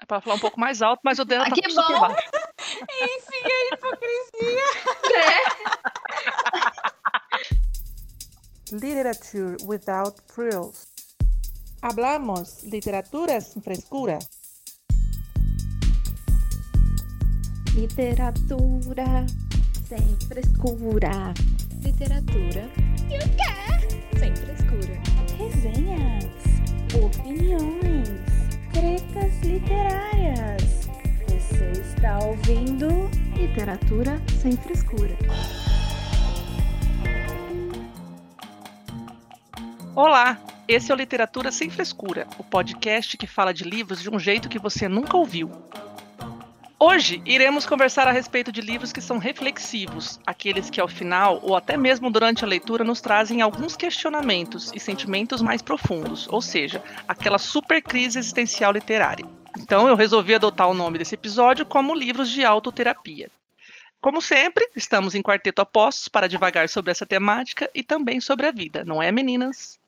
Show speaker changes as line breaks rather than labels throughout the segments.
É para falar um pouco mais alto, mas o dela
ah,
tá
que
super
bom.
baixo.
Enfim, a hipocrisia.
Literature without frills. Hablamos literatura sin frescura.
Literatura sem frescura.
Literatura.
E o quê?
Sem frescura.
Resenhas, opiniões, tretas literárias. Você está ouvindo Literatura sem frescura.
Olá, esse é o Literatura Sem Frescura, o podcast que fala de livros de um jeito que você nunca ouviu. Hoje iremos conversar a respeito de livros que são reflexivos, aqueles que ao final ou até mesmo durante a leitura nos trazem alguns questionamentos e sentimentos mais profundos, ou seja, aquela super crise existencial literária. Então eu resolvi adotar o nome desse episódio como Livros de Autoterapia. Como sempre, estamos em quarteto apostos para divagar sobre essa temática e também sobre a vida, não é, meninas?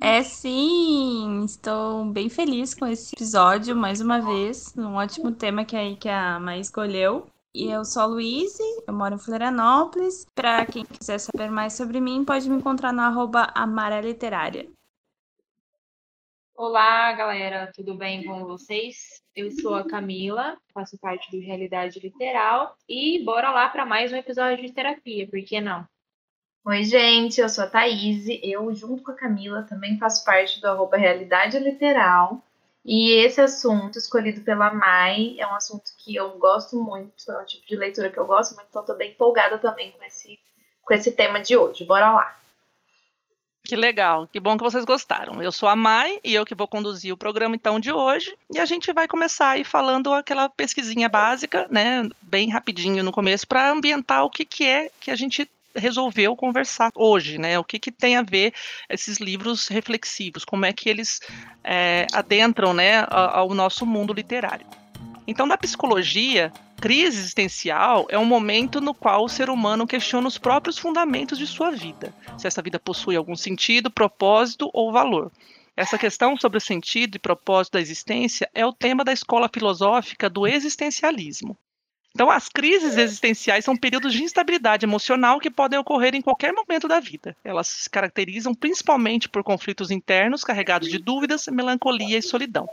É sim, estou bem feliz com esse episódio, mais uma vez, um ótimo tema que, aí, que a Mai escolheu. E eu sou a Luíse, eu moro em Florianópolis. Para quem quiser saber mais sobre mim, pode me encontrar no arroba Literária.
Olá, galera, tudo bem com vocês? Eu sou a Camila, faço parte do Realidade Literal e bora lá para mais um episódio de terapia, por que não?
Oi, gente, eu sou a Thaís, eu, junto com a Camila, também faço parte do arroba Realidade Literal. E esse assunto, escolhido pela Mai, é um assunto que eu gosto muito, é um tipo de leitura que eu gosto muito, então estou bem empolgada também com esse, com esse tema de hoje. Bora lá!
Que legal, que bom que vocês gostaram. Eu sou a Mai e eu que vou conduzir o programa então de hoje. E a gente vai começar aí falando aquela pesquisinha básica, né, bem rapidinho no começo, para ambientar o que, que é que a gente resolveu conversar hoje, né? O que, que tem a ver esses livros reflexivos, como é que eles é, adentram né, ao nosso mundo literário. Então, na psicologia, crise existencial é um momento no qual o ser humano questiona os próprios fundamentos de sua vida, se essa vida possui algum sentido, propósito ou valor. Essa questão sobre o sentido e propósito da existência é o tema da escola filosófica do existencialismo. Então, as crises existenciais são períodos de instabilidade emocional que podem ocorrer em qualquer momento da vida. Elas se caracterizam principalmente por conflitos internos carregados de dúvidas, melancolia e solidão.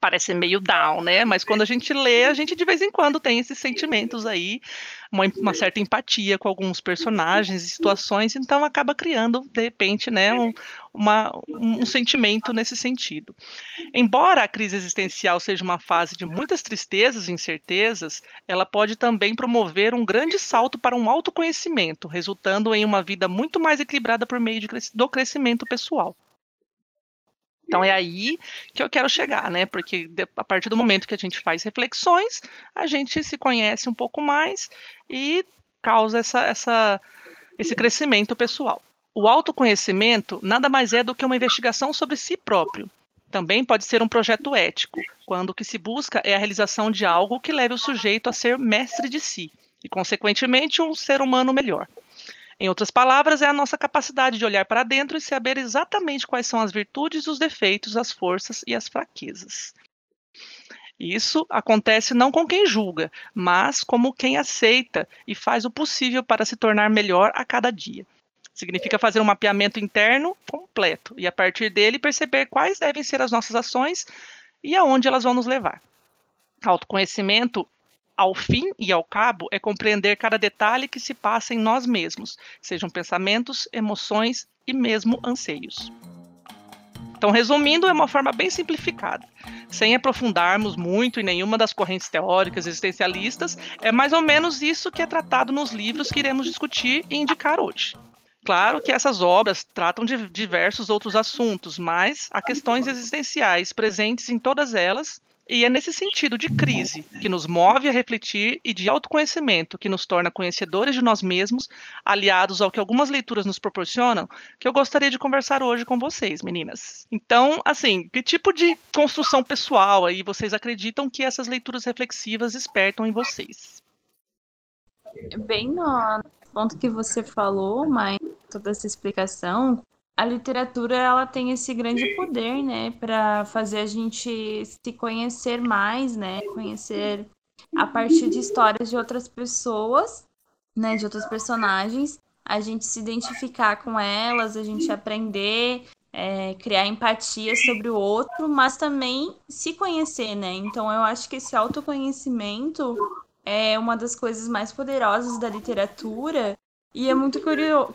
Parece meio down, né? Mas quando a gente lê, a gente de vez em quando tem esses sentimentos aí, uma, uma certa empatia com alguns personagens e situações, então acaba criando, de repente, né, um, uma, um sentimento nesse sentido. Embora a crise existencial seja uma fase de muitas tristezas e incertezas, ela pode também promover um grande salto para um autoconhecimento, resultando em uma vida muito mais equilibrada por meio de, do crescimento pessoal. Então é aí que eu quero chegar, né? Porque a partir do momento que a gente faz reflexões, a gente se conhece um pouco mais e causa essa, essa, esse crescimento pessoal. O autoconhecimento nada mais é do que uma investigação sobre si próprio. Também pode ser um projeto ético, quando o que se busca é a realização de algo que leve o sujeito a ser mestre de si e, consequentemente, um ser humano melhor. Em outras palavras, é a nossa capacidade de olhar para dentro e saber exatamente quais são as virtudes, os defeitos, as forças e as fraquezas. Isso acontece não com quem julga, mas como quem aceita e faz o possível para se tornar melhor a cada dia. Significa fazer um mapeamento interno completo e, a partir dele, perceber quais devem ser as nossas ações e aonde elas vão nos levar. Autoconhecimento ao fim e ao cabo, é compreender cada detalhe que se passa em nós mesmos, sejam pensamentos, emoções e mesmo anseios. Então, resumindo, é uma forma bem simplificada. Sem aprofundarmos muito em nenhuma das correntes teóricas existencialistas, é mais ou menos isso que é tratado nos livros que iremos discutir e indicar hoje. Claro que essas obras tratam de diversos outros assuntos, mas há questões existenciais presentes em todas elas e é nesse sentido de crise que nos move a refletir e de autoconhecimento que nos torna conhecedores de nós mesmos, aliados ao que algumas leituras nos proporcionam, que eu gostaria de conversar hoje com vocês, meninas. Então, assim, que tipo de construção pessoal aí vocês acreditam que essas leituras reflexivas despertam em vocês?
Bem no ponto que você falou, mas toda essa explicação, a literatura ela tem esse grande poder, né, para fazer a gente se conhecer mais, né, conhecer a partir de histórias de outras pessoas, né, de outros personagens, a gente se identificar com elas, a gente aprender, é, criar empatia sobre o outro, mas também se conhecer, né? Então eu acho que esse autoconhecimento é uma das coisas mais poderosas da literatura e é muito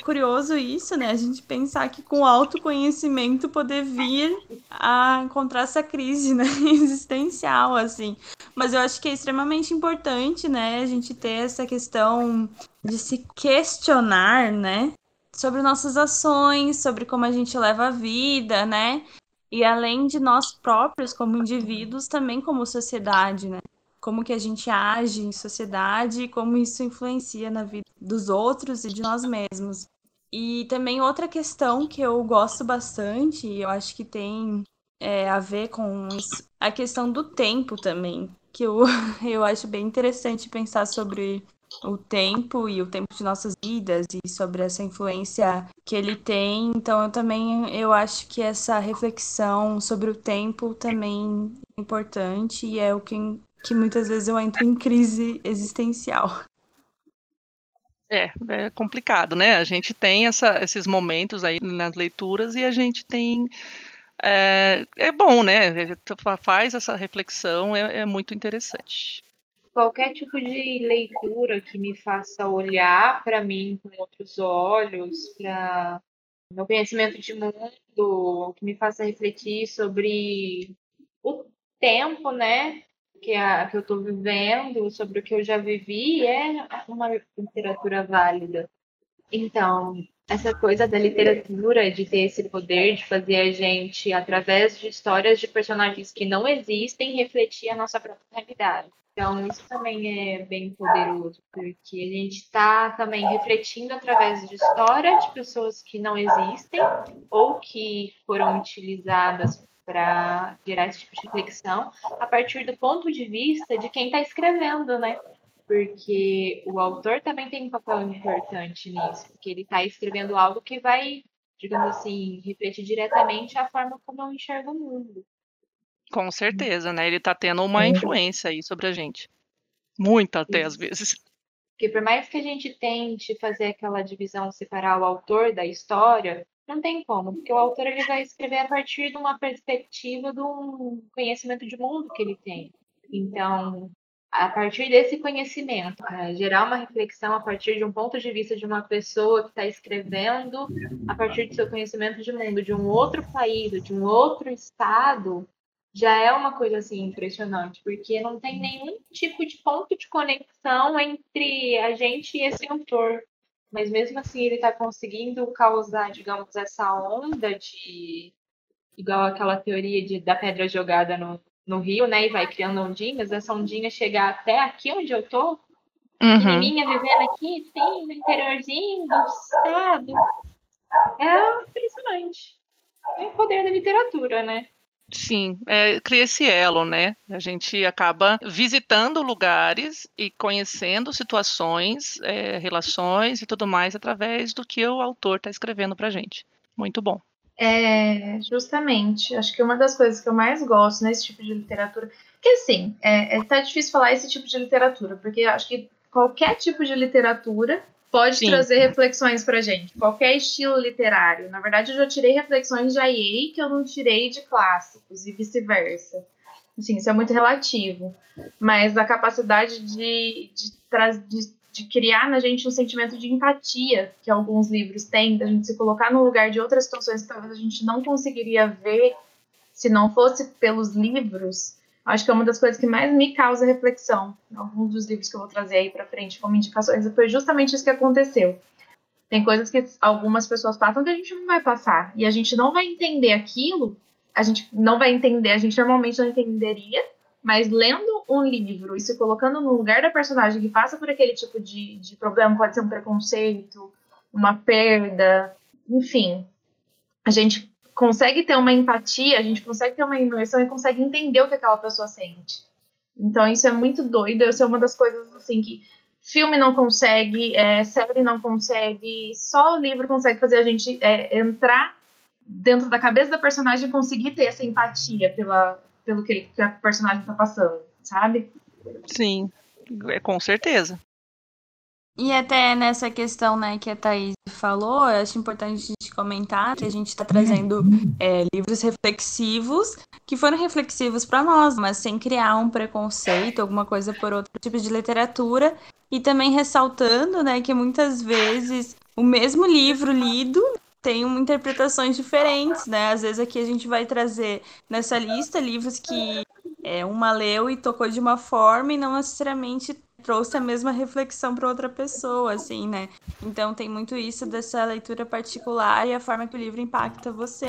curioso isso, né? A gente pensar que com autoconhecimento poder vir a encontrar essa crise né? existencial, assim. Mas eu acho que é extremamente importante, né? A gente ter essa questão de se questionar, né? Sobre nossas ações, sobre como a gente leva a vida, né? E além de nós próprios como indivíduos, também como sociedade, né? Como que a gente age em sociedade e como isso influencia na vida dos outros e de nós mesmos. E também outra questão que eu gosto bastante, e eu acho que tem é, a ver com isso, a questão do tempo também, que eu, eu acho bem interessante pensar sobre o tempo e o tempo de nossas vidas e sobre essa influência que ele tem. Então eu também eu acho que essa reflexão sobre o tempo também é importante e é o que que muitas vezes eu entro em crise existencial.
É, é complicado, né? A gente tem essa, esses momentos aí nas leituras e a gente tem. É, é bom, né? Faz essa reflexão, é, é muito interessante.
Qualquer tipo de leitura que me faça olhar para mim com outros olhos, para meu conhecimento de mundo, que me faça refletir sobre o tempo, né? Que, a, que eu estou vivendo, sobre o que eu já vivi, é uma literatura válida. Então, essa coisa da literatura, de ter esse poder de fazer a gente, através de histórias de personagens que não existem, refletir a nossa própria realidade. Então, isso também é bem poderoso, porque a gente está também refletindo através de histórias de pessoas que não existem ou que foram utilizadas para gerar esse tipo de reflexão a partir do ponto de vista de quem está escrevendo, né? Porque o autor também tem um papel importante nisso, porque ele está escrevendo algo que vai, digamos assim, refletir diretamente a forma como eu enxergo o mundo.
Com certeza, né? Ele está tendo uma influência aí sobre a gente. Muita até, Isso. às vezes.
Porque por mais que a gente tente fazer aquela divisão, separar o autor da história, não tem como, porque o autor ele vai escrever a partir de uma perspectiva de um conhecimento de mundo que ele tem. Então, a partir desse conhecimento, gerar uma reflexão a partir de um ponto de vista de uma pessoa que está escrevendo a partir do seu conhecimento de mundo, de um outro país, de um outro estado, já é uma coisa assim impressionante, porque não tem nenhum tipo de ponto de conexão entre a gente e esse autor mas mesmo assim ele está conseguindo causar, digamos, essa onda de igual aquela teoria de, da pedra jogada no, no rio, né, e vai criando ondinhas, essa ondinha chegar até aqui onde eu tô, uhum. pequenininha vivendo aqui, sim, no interiorzinho do estado, é impressionante. É o poder da literatura, né?
Sim, é, cria esse elo, né? A gente acaba visitando lugares e conhecendo situações, é, relações e tudo mais através do que o autor está escrevendo para gente. Muito bom.
É, justamente. Acho que uma das coisas que eu mais gosto nesse tipo de literatura. Que assim, é, é tá difícil falar esse tipo de literatura, porque acho que qualquer tipo de literatura pode Sim. trazer reflexões pra gente, qualquer estilo literário. Na verdade, eu já tirei reflexões de IA que eu não tirei de clássicos e vice-versa. Assim, isso é muito relativo. Mas a capacidade de, de, de, de, criar na gente um sentimento de empatia que alguns livros têm, da gente se colocar no lugar de outras situações que talvez a gente não conseguiria ver se não fosse pelos livros, acho que é uma das coisas que mais me causa reflexão. Alguns dos livros que eu vou trazer aí para frente como indicações foi justamente isso que aconteceu. Tem coisas que algumas pessoas passam que a gente não vai passar e a gente não vai entender aquilo. A gente não vai entender, a gente normalmente não entenderia, mas lendo um livro e se colocando no lugar da personagem que passa por aquele tipo de, de problema, pode ser um preconceito, uma perda, enfim, a gente consegue ter uma empatia, a gente consegue ter uma imersão e consegue entender o que aquela pessoa sente. Então isso é muito doido, isso é uma das coisas assim que filme não consegue, é, série não consegue, só o livro consegue fazer a gente é, entrar dentro da cabeça da personagem conseguir ter essa empatia pela, pelo que, que a personagem tá passando, sabe?
Sim, é, com certeza.
E até nessa questão né, que a Thaís falou, eu acho importante a gente comentar que a gente está trazendo é, livros reflexivos que foram reflexivos para nós, mas sem criar um preconceito, alguma coisa por outro tipo de literatura. E também ressaltando né, que muitas vezes o mesmo livro lido tem interpretações diferentes, né? Às vezes aqui a gente vai trazer nessa lista livros que é, uma leu e tocou de uma forma e não necessariamente trouxe a mesma reflexão para outra pessoa, assim, né? Então tem muito isso dessa leitura particular e a forma que o livro impacta você.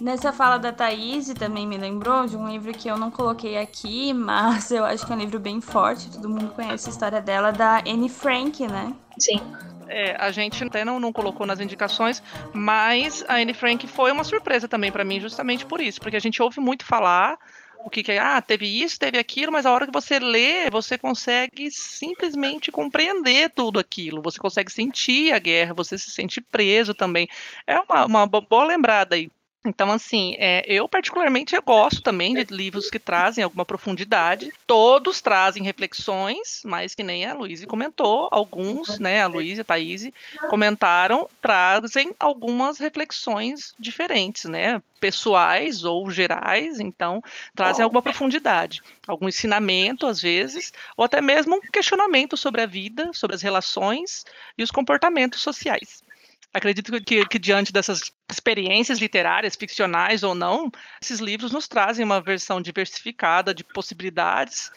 Nessa fala da Thaís também me lembrou de um livro que eu não coloquei aqui, mas eu acho que é um livro bem forte, todo mundo conhece a história dela, da Anne Frank, né?
Sim.
É, a gente até não, não colocou nas indicações, mas a Anne Frank foi uma surpresa também para mim, justamente por isso, porque a gente ouve muito falar o que, que é, ah, teve isso, teve aquilo, mas a hora que você lê, você consegue simplesmente compreender tudo aquilo, você consegue sentir a guerra, você se sente preso também. É uma, uma boa lembrada aí. Então, assim, é, eu particularmente eu gosto também de livros que trazem alguma profundidade. Todos trazem reflexões, mas que nem a Luísa comentou, alguns, né, a Luísa e a Thaís comentaram, trazem algumas reflexões diferentes, né, pessoais ou gerais, então trazem alguma profundidade, algum ensinamento às vezes, ou até mesmo um questionamento sobre a vida, sobre as relações e os comportamentos sociais. Acredito que, que, diante dessas experiências literárias, ficcionais ou não, esses livros nos trazem uma versão diversificada de possibilidades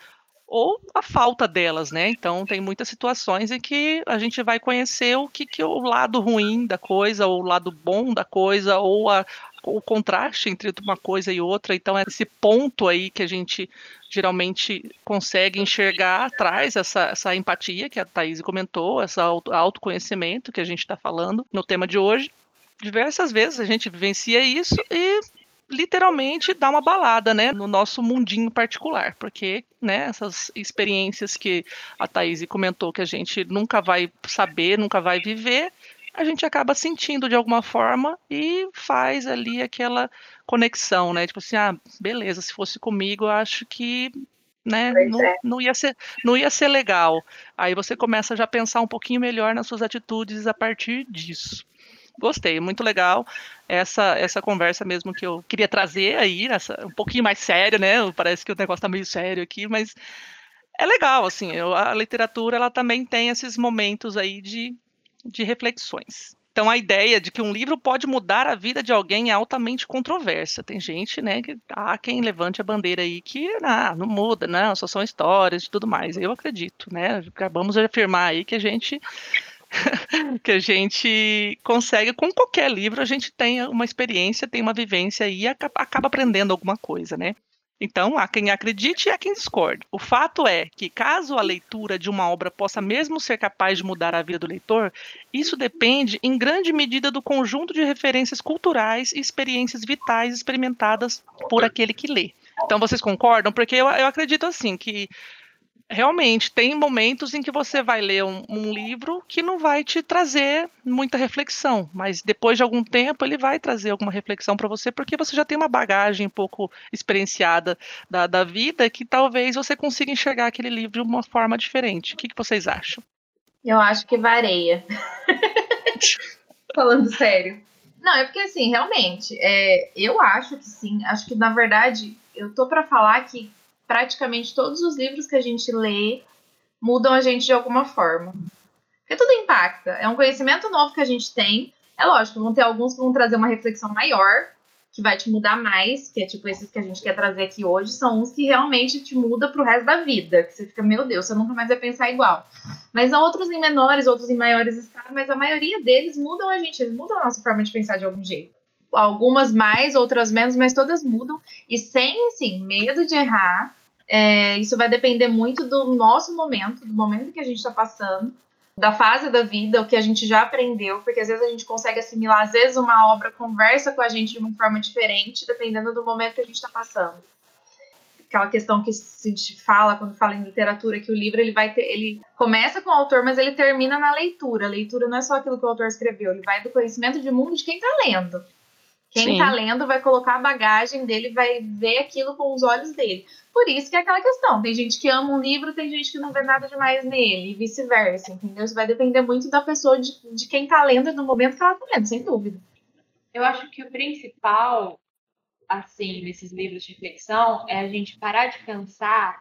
ou a falta delas, né? Então tem muitas situações em que a gente vai conhecer o que, que é o lado ruim da coisa, ou o lado bom da coisa, ou a, o contraste entre uma coisa e outra. Então, é esse ponto aí que a gente geralmente consegue enxergar traz essa, essa empatia que a Thaís comentou, esse autoconhecimento que a gente está falando no tema de hoje. Diversas vezes a gente vivencia isso e literalmente dá uma balada, né, no nosso mundinho particular, porque, né, essas experiências que a Thaís comentou que a gente nunca vai saber, nunca vai viver, a gente acaba sentindo de alguma forma e faz ali aquela conexão, né? Tipo assim, ah, beleza, se fosse comigo, eu acho que né, não, é. não, ia ser, não ia ser legal. Aí você começa já a pensar um pouquinho melhor nas suas atitudes a partir disso. Gostei, muito legal essa essa conversa mesmo que eu queria trazer aí, essa, um pouquinho mais sério, né? Parece que o negócio tá meio sério aqui, mas é legal, assim, eu, a literatura ela também tem esses momentos aí de de reflexões. Então a ideia de que um livro pode mudar a vida de alguém é altamente controversa. Tem gente, né, que há quem levante a bandeira aí que ah, não muda, não, só são histórias e tudo mais. Eu acredito, né? Acabamos de afirmar aí que a gente que a gente consegue com qualquer livro, a gente tem uma experiência, tem uma vivência e acaba, aprendendo alguma coisa, né? Então, há quem acredite e há quem discorde. O fato é que, caso a leitura de uma obra possa mesmo ser capaz de mudar a vida do leitor, isso depende, em grande medida, do conjunto de referências culturais e experiências vitais experimentadas por aquele que lê. Então, vocês concordam? Porque eu, eu acredito assim que realmente tem momentos em que você vai ler um, um, livro que não vai te trazer muita reflexão, mas depois de algum tempo ele vai trazer alguma reflexão para você, porque você já tem uma bagagem um pouco experienciada da, da vida que talvez você consiga enxergar aquele livro de uma forma diferente. O que, que vocês acham?
Eu acho que vareia. Falando sério. Não, é porque assim, realmente, é, eu acho que sim. Acho que na verdade eu tô para falar que praticamente todos os livros que a gente lê mudam a gente de alguma forma. Porque tudo impacta. É um conhecimento novo que a gente tem. É lógico, vão ter alguns que vão trazer uma reflexão maior, que vai te mudar mais, que é tipo esses que a gente quer trazer aqui hoje, são uns que realmente te muda pro resto da vida. Que você fica, meu Deus, você nunca mais vai pensar igual. Mas há outros em menores, outros em maiores escalas, mas a maioria deles mudam a gente, eles mudam a nossa forma de pensar de algum jeito. Algumas mais, outras menos, mas todas mudam. E sem, assim, medo de errar, é, isso vai depender muito do nosso momento, do momento que a gente está passando, da fase da vida, o que a gente já aprendeu, porque às vezes a gente consegue assimilar, às vezes uma obra conversa com a gente de uma forma diferente, dependendo do momento que a gente está passando. aquela questão que se fala quando fala em literatura, que o livro ele vai ter, ele começa com o autor, mas ele termina na leitura. A leitura não é só aquilo que o autor escreveu, ele vai do conhecimento de mundo de quem está lendo. Quem está lendo vai colocar a bagagem dele, vai ver aquilo com os olhos dele. Por isso que é aquela questão. Tem gente que ama um livro, tem gente que não vê nada demais nele, e vice-versa, entendeu? Isso vai depender muito da pessoa, de, de quem está lendo no momento que ela está lendo, sem dúvida.
Eu acho que o principal assim, nesses livros de reflexão, é a gente parar de pensar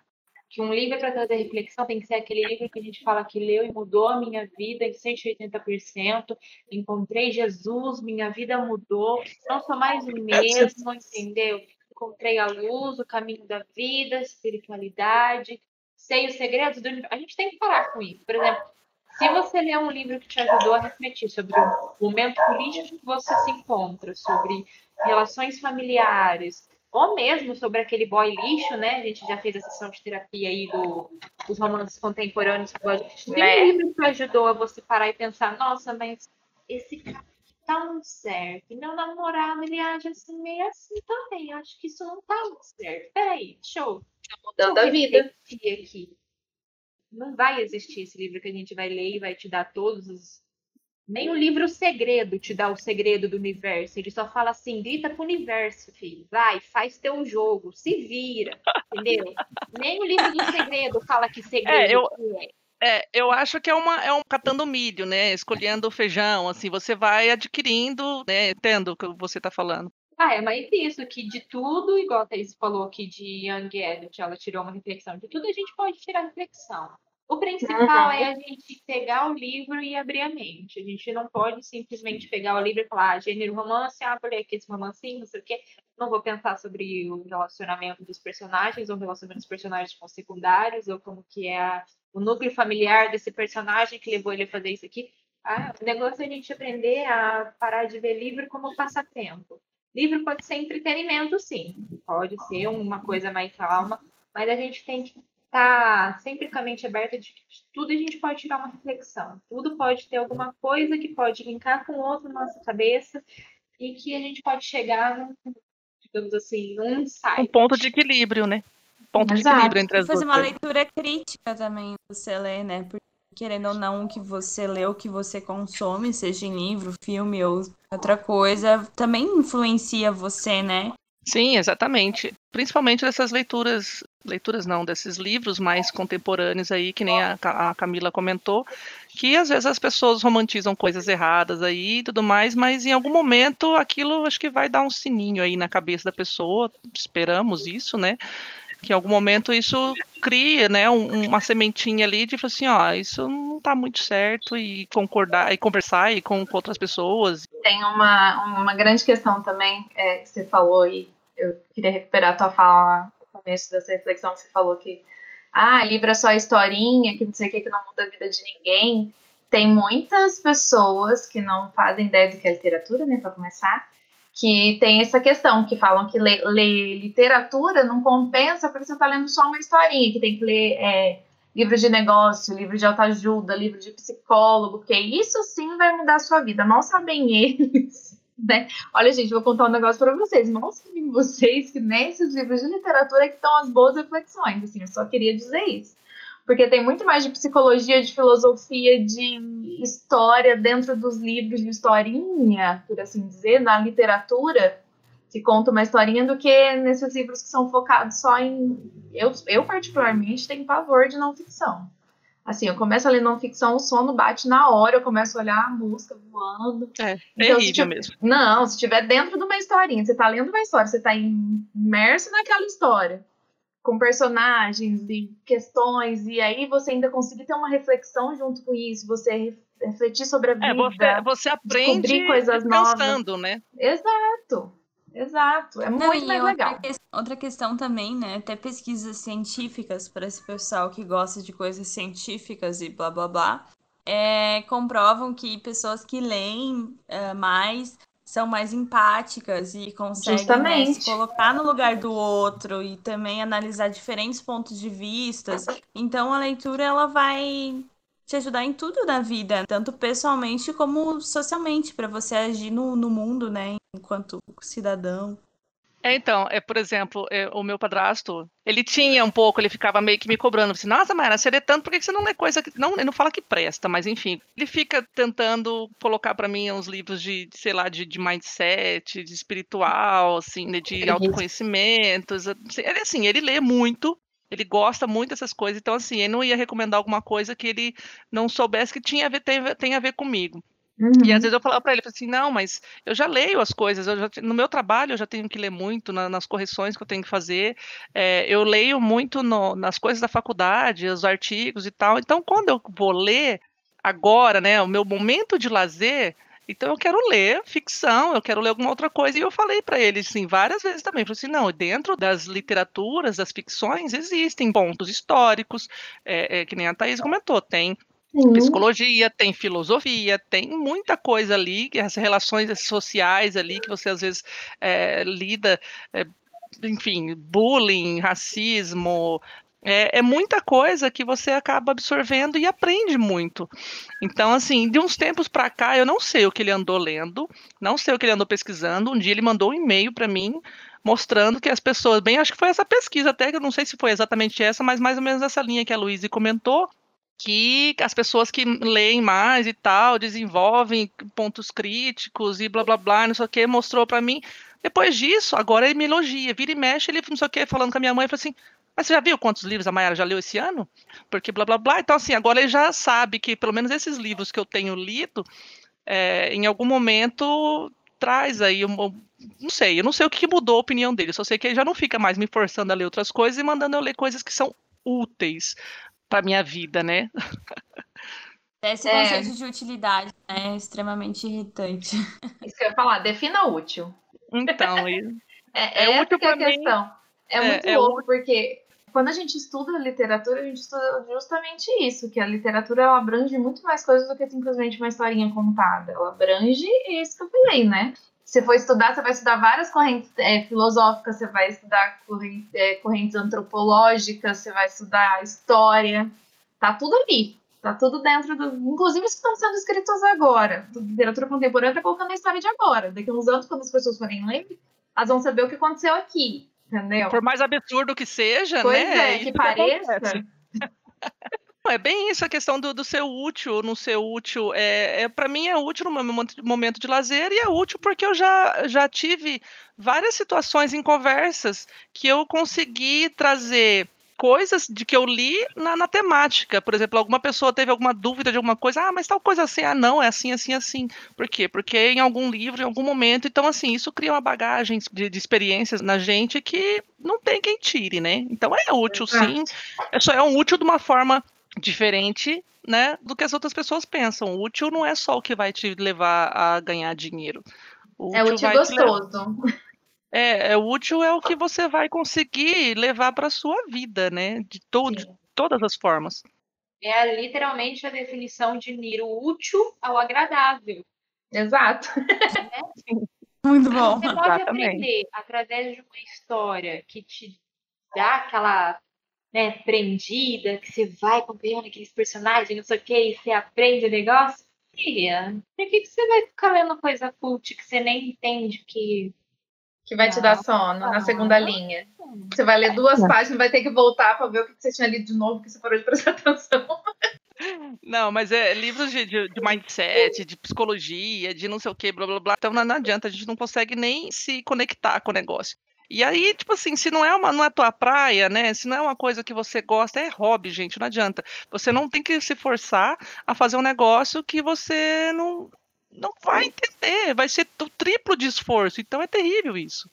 que um livro para trazer reflexão tem que ser aquele livro que a gente fala que leu e mudou a minha vida em 180%, encontrei Jesus, minha vida mudou, não sou mais o mesmo, entendeu? Encontrei a luz, o caminho da vida, espiritualidade, sei os segredos do. A gente tem que parar com isso. Por exemplo, se você lê um livro que te ajudou a refletir sobre o momento político que você se encontra, sobre relações familiares, ou mesmo sobre aquele boy lixo, né? A gente já fez a sessão de terapia aí do, dos romances contemporâneos. Tem é. um livro que ajudou a você parar e pensar, nossa, mas esse cara tá muito certo. E meu namorado, ele age assim, meio assim também. Acho que isso não tá muito certo. Peraí, show.
Tá mudando a vida.
Aqui. Não vai existir esse livro que a gente vai ler e vai te dar todos os nem o livro Segredo te dá o segredo do universo. Ele só fala assim: grita pro universo, filho. Vai, faz teu jogo, se vira. Entendeu? Nem o livro do segredo fala que segredo
é. Eu... é. É, eu acho que é uma é um catando milho, né? Escolhendo o feijão, assim, você vai adquirindo, né? Entendo o que você está falando.
Ah, é mais isso, que de tudo, igual a Thaís falou aqui de Young Adult, ela tirou uma reflexão, de tudo a gente pode tirar reflexão. O principal uhum. é a gente pegar o livro e abrir a mente. A gente não pode simplesmente pegar o livro e falar, ah, gênero romance, ah, vou ler aqui esse romancinho, não sei o quê. Não vou pensar sobre o relacionamento dos personagens, ou o relacionamento dos personagens com secundários, ou como que é a, o núcleo familiar desse personagem que levou ele a fazer isso aqui. Ah, o negócio é a gente aprender a parar de ver livro como passatempo. Livro pode ser entretenimento, sim. Pode ser uma coisa mais calma, mas a gente tem que tá sempre com a mente aberta de que tudo a gente pode tirar uma reflexão. Tudo pode ter alguma coisa que pode linkar com o outro na nossa cabeça e que a gente pode chegar num, digamos assim, num insight.
Um ponto de equilíbrio, né? ponto Exato. de equilíbrio entre as
fazer
duas.
Fazer uma leitura crítica também você lê, né? Porque querendo ou não, o que você lê, o que você consome, seja em livro, filme ou outra coisa, também influencia você, né?
Sim, exatamente. Principalmente dessas leituras, leituras não, desses livros mais contemporâneos aí, que nem a, a Camila comentou, que às vezes as pessoas romantizam coisas erradas aí e tudo mais, mas em algum momento aquilo acho que vai dar um sininho aí na cabeça da pessoa, esperamos isso, né? Que em algum momento isso cria, né, um, uma sementinha ali de assim, ó, isso não tá muito certo e concordar e conversar e com, com outras pessoas.
Tem uma, uma grande questão também é, que você falou e eu queria recuperar a tua fala no começo dessa reflexão que você falou que ah, livro é só historinha, que não sei o que, que não muda a vida de ninguém. Tem muitas pessoas que não fazem ideia do que é literatura, né, para começar, que tem essa questão, que falam que ler, literatura não compensa porque você está lendo só uma historinha, que tem que ler é, livro de negócio, livro de autoajuda, livro de psicólogo, porque isso sim vai mudar a sua vida. Não sabem eles né? Olha, gente, vou contar um negócio para vocês. Não sabem vocês que nesses livros de literatura que estão as boas reflexões, assim, eu só queria dizer isso. Porque tem muito mais de psicologia, de filosofia, de história dentro dos livros de historinha, por assim dizer, na literatura, que conta uma historinha, do que nesses livros que são focados só em. Eu, eu particularmente, tenho pavor de não ficção. Assim, eu começo a ler não ficção, o sono bate na hora, eu começo a olhar a música voando.
É, então, terrível mesmo.
Não, se estiver dentro de uma historinha, você está lendo uma história, você está imerso naquela história, com personagens e questões, e aí você ainda conseguir ter uma reflexão junto com isso, você refletir sobre a vida. É,
você, você aprende
coisas
pensando,
novas.
né?
Exato. Exato, é muito mais
outra
legal.
Que, outra questão também, né? Até pesquisas científicas para esse pessoal que gosta de coisas científicas e blá blá blá, é, comprovam que pessoas que leem é, mais são mais empáticas e conseguem né, se colocar no lugar do outro e também analisar diferentes pontos de vista. Então a leitura ela vai te ajudar em tudo na vida, tanto pessoalmente como socialmente, para você agir no, no mundo, né, enquanto cidadão.
É, então, é, por exemplo, é, o meu padrasto, ele tinha um pouco, ele ficava meio que me cobrando, assim, nossa, Mayara, você lê tanto, por que você não lê coisa que, não, ele não fala que presta, mas enfim, ele fica tentando colocar para mim uns livros de, sei lá, de, de mindset, de espiritual, assim, de, de autoconhecimentos, ele, assim, ele lê muito, ele gosta muito dessas coisas, então assim, ele não ia recomendar alguma coisa que ele não soubesse que tinha a ver, tem, tem a ver comigo. Uhum. E às uhum. vezes eu falava para ele assim, não, mas eu já leio as coisas, já, no meu trabalho eu já tenho que ler muito, na, nas correções que eu tenho que fazer, é, eu leio muito no, nas coisas da faculdade, os artigos e tal, então quando eu vou ler agora, né, o meu momento de lazer, então eu quero ler ficção, eu quero ler alguma outra coisa. E eu falei para ele, assim, várias vezes também. Falei assim, não, dentro das literaturas, das ficções, existem pontos históricos, é, é, que nem a Thaís comentou, tem Sim. psicologia, tem filosofia, tem muita coisa ali, as relações sociais ali que você às vezes é, lida, é, enfim, bullying, racismo, é, é, muita coisa que você acaba absorvendo e aprende muito. Então, assim, de uns tempos para cá, eu não sei o que ele andou lendo, não sei o que ele andou pesquisando. Um dia ele mandou um e-mail para mim mostrando que as pessoas, bem, acho que foi essa pesquisa até, que eu não sei se foi exatamente essa, mas mais ou menos essa linha que a Luísa comentou, que as pessoas que leem mais e tal desenvolvem pontos críticos e blá blá blá, não sei o que, mostrou para mim. Depois disso, agora ele me elogia, vira e mexe, ele não sei o que, falando com a minha mãe, falou assim: Mas você já viu quantos livros a Mayara já leu esse ano? Porque blá blá blá. Então, assim, agora ele já sabe que pelo menos esses livros que eu tenho lido, é, em algum momento traz aí um, não sei, eu não sei o que mudou a opinião dele, só sei que ele já não fica mais me forçando a ler outras coisas e mandando eu ler coisas que são úteis para minha vida, né?
Esse é. conceito de utilidade né, é extremamente irritante.
Isso que eu ia falar, defina útil.
Então,
é, é, é útil para a questão. É, é muito é louco, porque quando a gente estuda literatura, a gente estuda justamente isso, que a literatura ela abrange muito mais coisas do que simplesmente uma historinha contada. Ela abrange isso que eu falei, né? Se for estudar, você vai estudar várias correntes é, filosóficas, você vai estudar correntes, é, correntes antropológicas, você vai estudar história. Tá tudo ali. Tá tudo dentro do. Inclusive os que estão sendo escritos agora. Literatura contemporânea tá colocando a história de agora. Daqui a uns anos, quando as pessoas forem ler, elas vão saber o que aconteceu aqui. Entendeu?
Por mais absurdo que seja,
pois
né?
É, que, que pareça.
É bem isso a questão do, do ser útil, não ser útil. É, é para mim é útil no meu momento de lazer e é útil porque eu já, já tive várias situações em conversas que eu consegui trazer coisas de que eu li na, na, temática. Por exemplo, alguma pessoa teve alguma dúvida de alguma coisa, ah, mas tal coisa assim, ah, não, é assim, assim, assim. Por quê? Porque em algum livro, em algum momento, então assim, isso cria uma bagagem de, de experiências na gente que não tem quem tire, né? Então é útil, sim. É só é um útil de uma forma diferente, né, do que as outras pessoas pensam. O útil não é só o que vai te levar a ganhar dinheiro.
O é útil gostoso.
É, é, útil é o que você vai conseguir levar para sua vida, né? De, to de todas as formas.
É literalmente a definição de unir o útil ao agradável.
Exato.
Né? Muito bom.
Você pode Exatamente. aprender através de uma história que te dá aquela né, prendida, que você vai acompanhando aqueles personagens, não sei o que, e você aprende o negócio. Filha, por que, que você vai ficar lendo coisa cult que você nem entende que.
Que vai te dar sono na segunda linha. Você vai ler duas páginas, vai ter que voltar para ver o que você tinha lido de novo, que você parou de prestar atenção.
Não, mas é livros de, de, de, mindset, de psicologia, de não sei o que, blá blá blá. Então não, não adianta, a gente não consegue nem se conectar com o negócio. E aí, tipo assim, se não é uma não é tua praia, né? Se não é uma coisa que você gosta, é hobby, gente, não adianta. Você não tem que se forçar a fazer um negócio que você não não vai entender, vai ser o triplo de esforço. Então é terrível isso.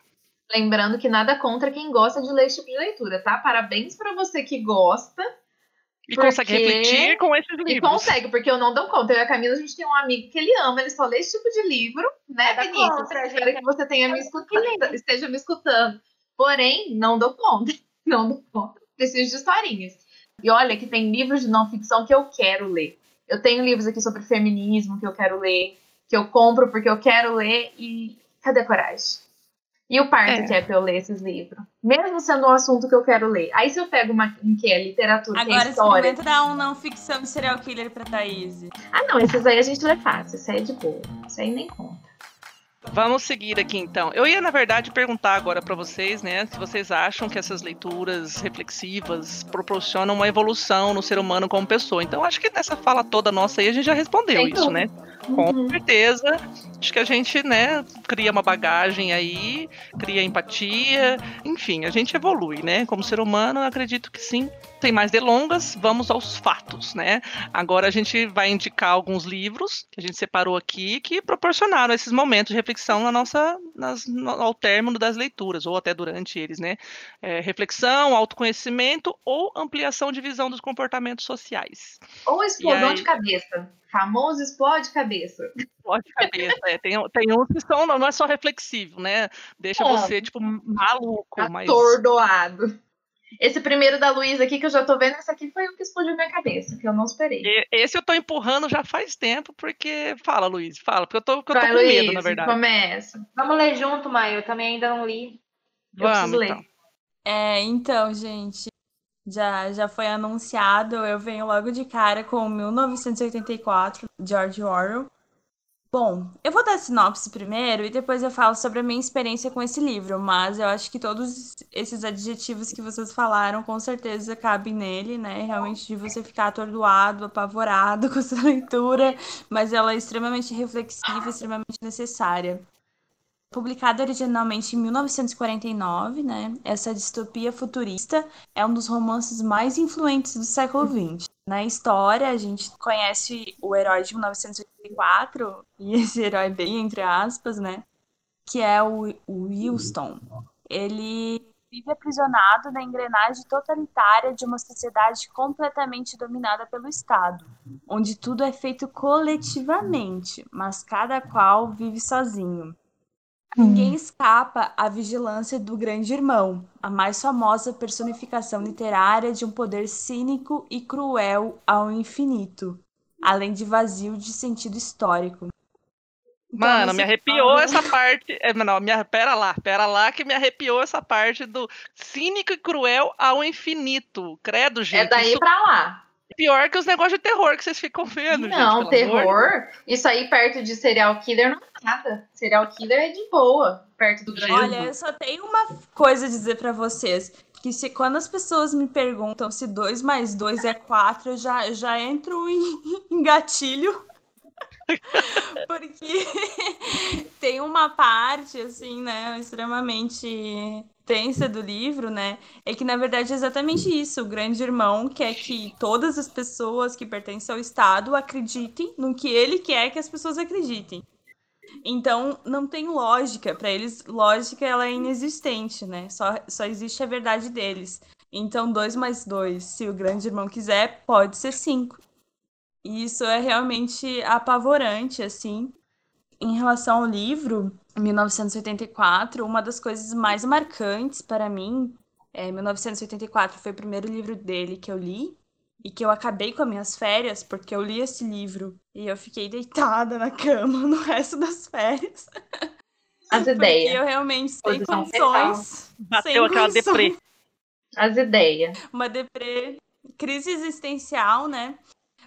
Lembrando que nada contra quem gosta de ler esse tipo de leitura, tá? Parabéns para você que gosta.
E porque... consegue refletir com esses livros.
E consegue, porque eu não dou conta. Eu e a Camila, a gente tem um amigo que ele ama, ele só lê esse tipo de livro, né, Vinícius? Contra, Espero que você tenha me escutado, esteja me escutando. Porém, não dou conta. Não dou conta. Preciso de historinhas. E olha que tem livros de não ficção que eu quero ler. Eu tenho livros aqui sobre feminismo que eu quero ler, que eu compro porque eu quero ler e cadê a coragem? E o parto é. que é pra eu ler esses livros. Mesmo sendo um assunto que eu quero ler. Aí se eu pego uma que é literatura,
Agora,
que é história...
Agora dar um não ficção de serial killer pra Thaís.
Ah, não. Esses aí a gente lê fácil. Isso aí é de boa. Isso aí nem conta.
Vamos seguir aqui então. Eu ia, na verdade, perguntar agora para vocês, né, se vocês acham que essas leituras reflexivas proporcionam uma evolução no ser humano como pessoa. Então, acho que nessa fala toda nossa aí a gente já respondeu
Sem
isso, né?
dúvida.
Com
Uhum.
certeza. Acho que a gente, né, cria uma bagagem aí, cria empatia, enfim, a gente evolui, né? Como ser humano, eu acredito que sim. Sem mais delongas, vamos aos fatos, né? Agora a gente vai indicar alguns livros que a gente separou aqui que proporcionaram esses momentos de reflexão na nossa, nas- no- ao término das leituras, ou até durante eles, né? É, reflexão, autoconhecimento ou ampliação de visão dos comportamentos sociais.
Ou explosão
aí?
de cabeça. Famoso explode cabeça.
Pode cabeça, é. Tem, tem uns que são, não é só reflexivo, né? Deixa
É.
você, tipo, maluco, mas.
Atordoado. Esse primeiro da Luísa aqui, que eu já tô vendo, esse aqui foi o que explodiu minha cabeça, que eu não esperei.
Esse eu tô empurrando já faz tempo, porque. Fala, Luiz, fala, porque eu tô, porque eu tô
Vai,
com medo,
Luísa,
na verdade.
começa.
Vamos ler junto, Maio. Eu também ainda não li.
Eu preciso
Vamos,
ler.
então.
É, então, gente, já, já foi anunciado, eu venho logo de cara com 1984, George Orwell. Bom, eu vou dar sinopse primeiro e depois eu falo sobre a minha experiência com esse livro, mas eu acho que todos esses adjetivos que vocês falaram com certeza cabem nele, né? Realmente de você ficar atordoado, apavorado com essa leitura, mas ela é extremamente reflexiva, extremamente necessária. Publicada originalmente em 1949, né? Essa distopia futurista é um dos romances mais influentes do século XX. Na história, a gente conhece o herói de 1984, e esse herói bem entre aspas, né? Que é o, o Wilson. Ele vive aprisionado na engrenagem totalitária de uma sociedade completamente dominada pelo Estado, onde tudo é feito coletivamente, mas cada qual vive sozinho. Ninguém escapa à vigilância do Grande Irmão, a mais famosa personificação literária de um poder cínico e cruel ao infinito, além de vazio de sentido histórico. Então,
Mano, me arrepiou
caso-
essa parte. É, não, me, pera lá, pera lá, que me arrepiou essa parte do cínico e cruel ao infinito. Credo, gente.
É daí
isso
pra lá.
Pior que os negócios de terror que vocês ficam vendo, gente.
Não,
de
terror. Isso aí perto de serial killer não é nada. Serial killer é de boa, perto do grande.
Olha, eu só tenho uma coisa a dizer pra vocês. Que se quando as pessoas me perguntam se 2 mais 2 é 4, eu já, eu já entro em, em gatilho. Porque tem uma parte, assim, né, extremamente tensa do livro, né? É que, na verdade, é exatamente isso. O grande irmão quer que todas as pessoas que pertencem ao Estado acreditem no que ele quer que as pessoas acreditem. Então, não tem lógica. Para eles, lógica ela é inexistente, né? Só, só existe a verdade deles. Então, 2 mais 2, se o grande irmão quiser, pode ser 5. E isso é realmente apavorante, assim. Em relação ao livro, 1984, uma das coisas mais marcantes para mim, é, 1984 foi o primeiro livro dele que eu li e que eu acabei com as minhas férias, porque eu li esse livro e eu fiquei deitada na cama no resto das férias.
As ideias.
eu realmente sem
Posição
condições.
Bateu
sem
aquela
condições
deprê.
As ideias.
uma deprê, crise existencial, né?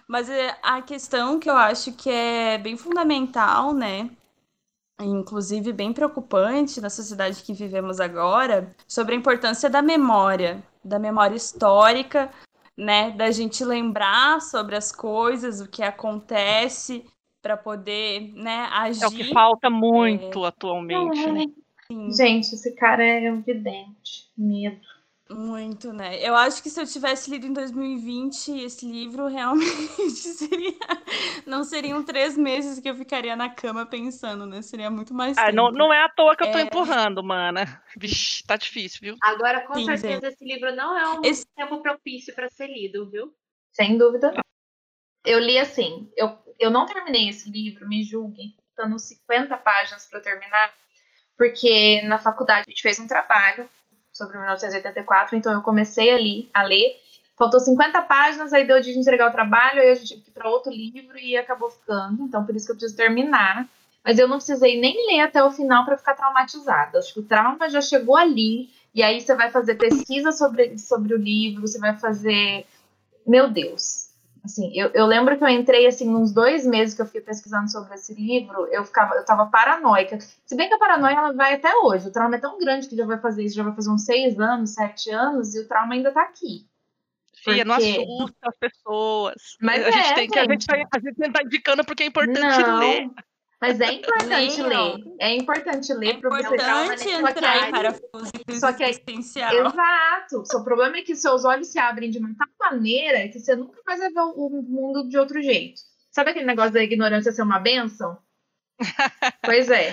Mas é, a questão que eu acho que é bem fundamental, né? Inclusive bem preocupante na sociedade que vivemos agora, sobre a importância da memória, da memória histórica, né? Da gente lembrar sobre as coisas, o que acontece, para poder, né, agir.
É o que falta muito atualmente, né?
Sim.
Gente, esse cara é um vidente. Medo.
Muito, né? Eu acho que se eu tivesse lido em 2020 esse livro, realmente seria. Não seriam três meses que eu ficaria na cama pensando, né? Seria muito mais
Ah,
tempo.
não, não é à toa que eu tô
É.
empurrando, mana. Vixe, tá difícil, viu?
Agora, com
Sim,
certeza, esse livro não é um
Esse-
tempo propício para ser lido, viu?
Sem dúvida. não. Eu li assim, eu, eu não terminei esse livro, me julguem, faltando 50 páginas para terminar, porque na faculdade a gente fez um trabalho sobre 1984, então eu comecei ali a ler, faltou 50 páginas, aí deu de entregar o trabalho, aí a gente tive que para outro livro e acabou ficando, então por isso que eu preciso terminar. Mas eu não precisei nem ler até o final para ficar traumatizada. Acho que o trauma já chegou ali, e aí você vai fazer pesquisa sobre, sobre o livro, você vai fazer. Meu Deus. Assim, eu, eu lembro que eu entrei assim uns dois meses que eu fiquei pesquisando sobre esse livro, eu ficava, eu tava paranoica. Se bem que a paranoia ela vai até hoje. O trauma é tão grande que já vai fazer isso, já vai fazer uns seis anos, sete anos, e o trauma ainda tá aqui.
Fia, não
Porque-
assusta as pessoas.
Mas
a gente
é,
tem que a gente, tá, a gente tá indicando porque é importante
Não,
ler.
Mas é importante
Leiam.
ler. É importante
É
ler pra você
importante
que
entrar em
só que aí-
existencial.
Exato. Seu problema é que seus olhos se abrem de uma tal maneira que você nunca mais vai ver o o mundo de outro jeito. Sabe aquele negócio da ignorância ser uma benção? pois é.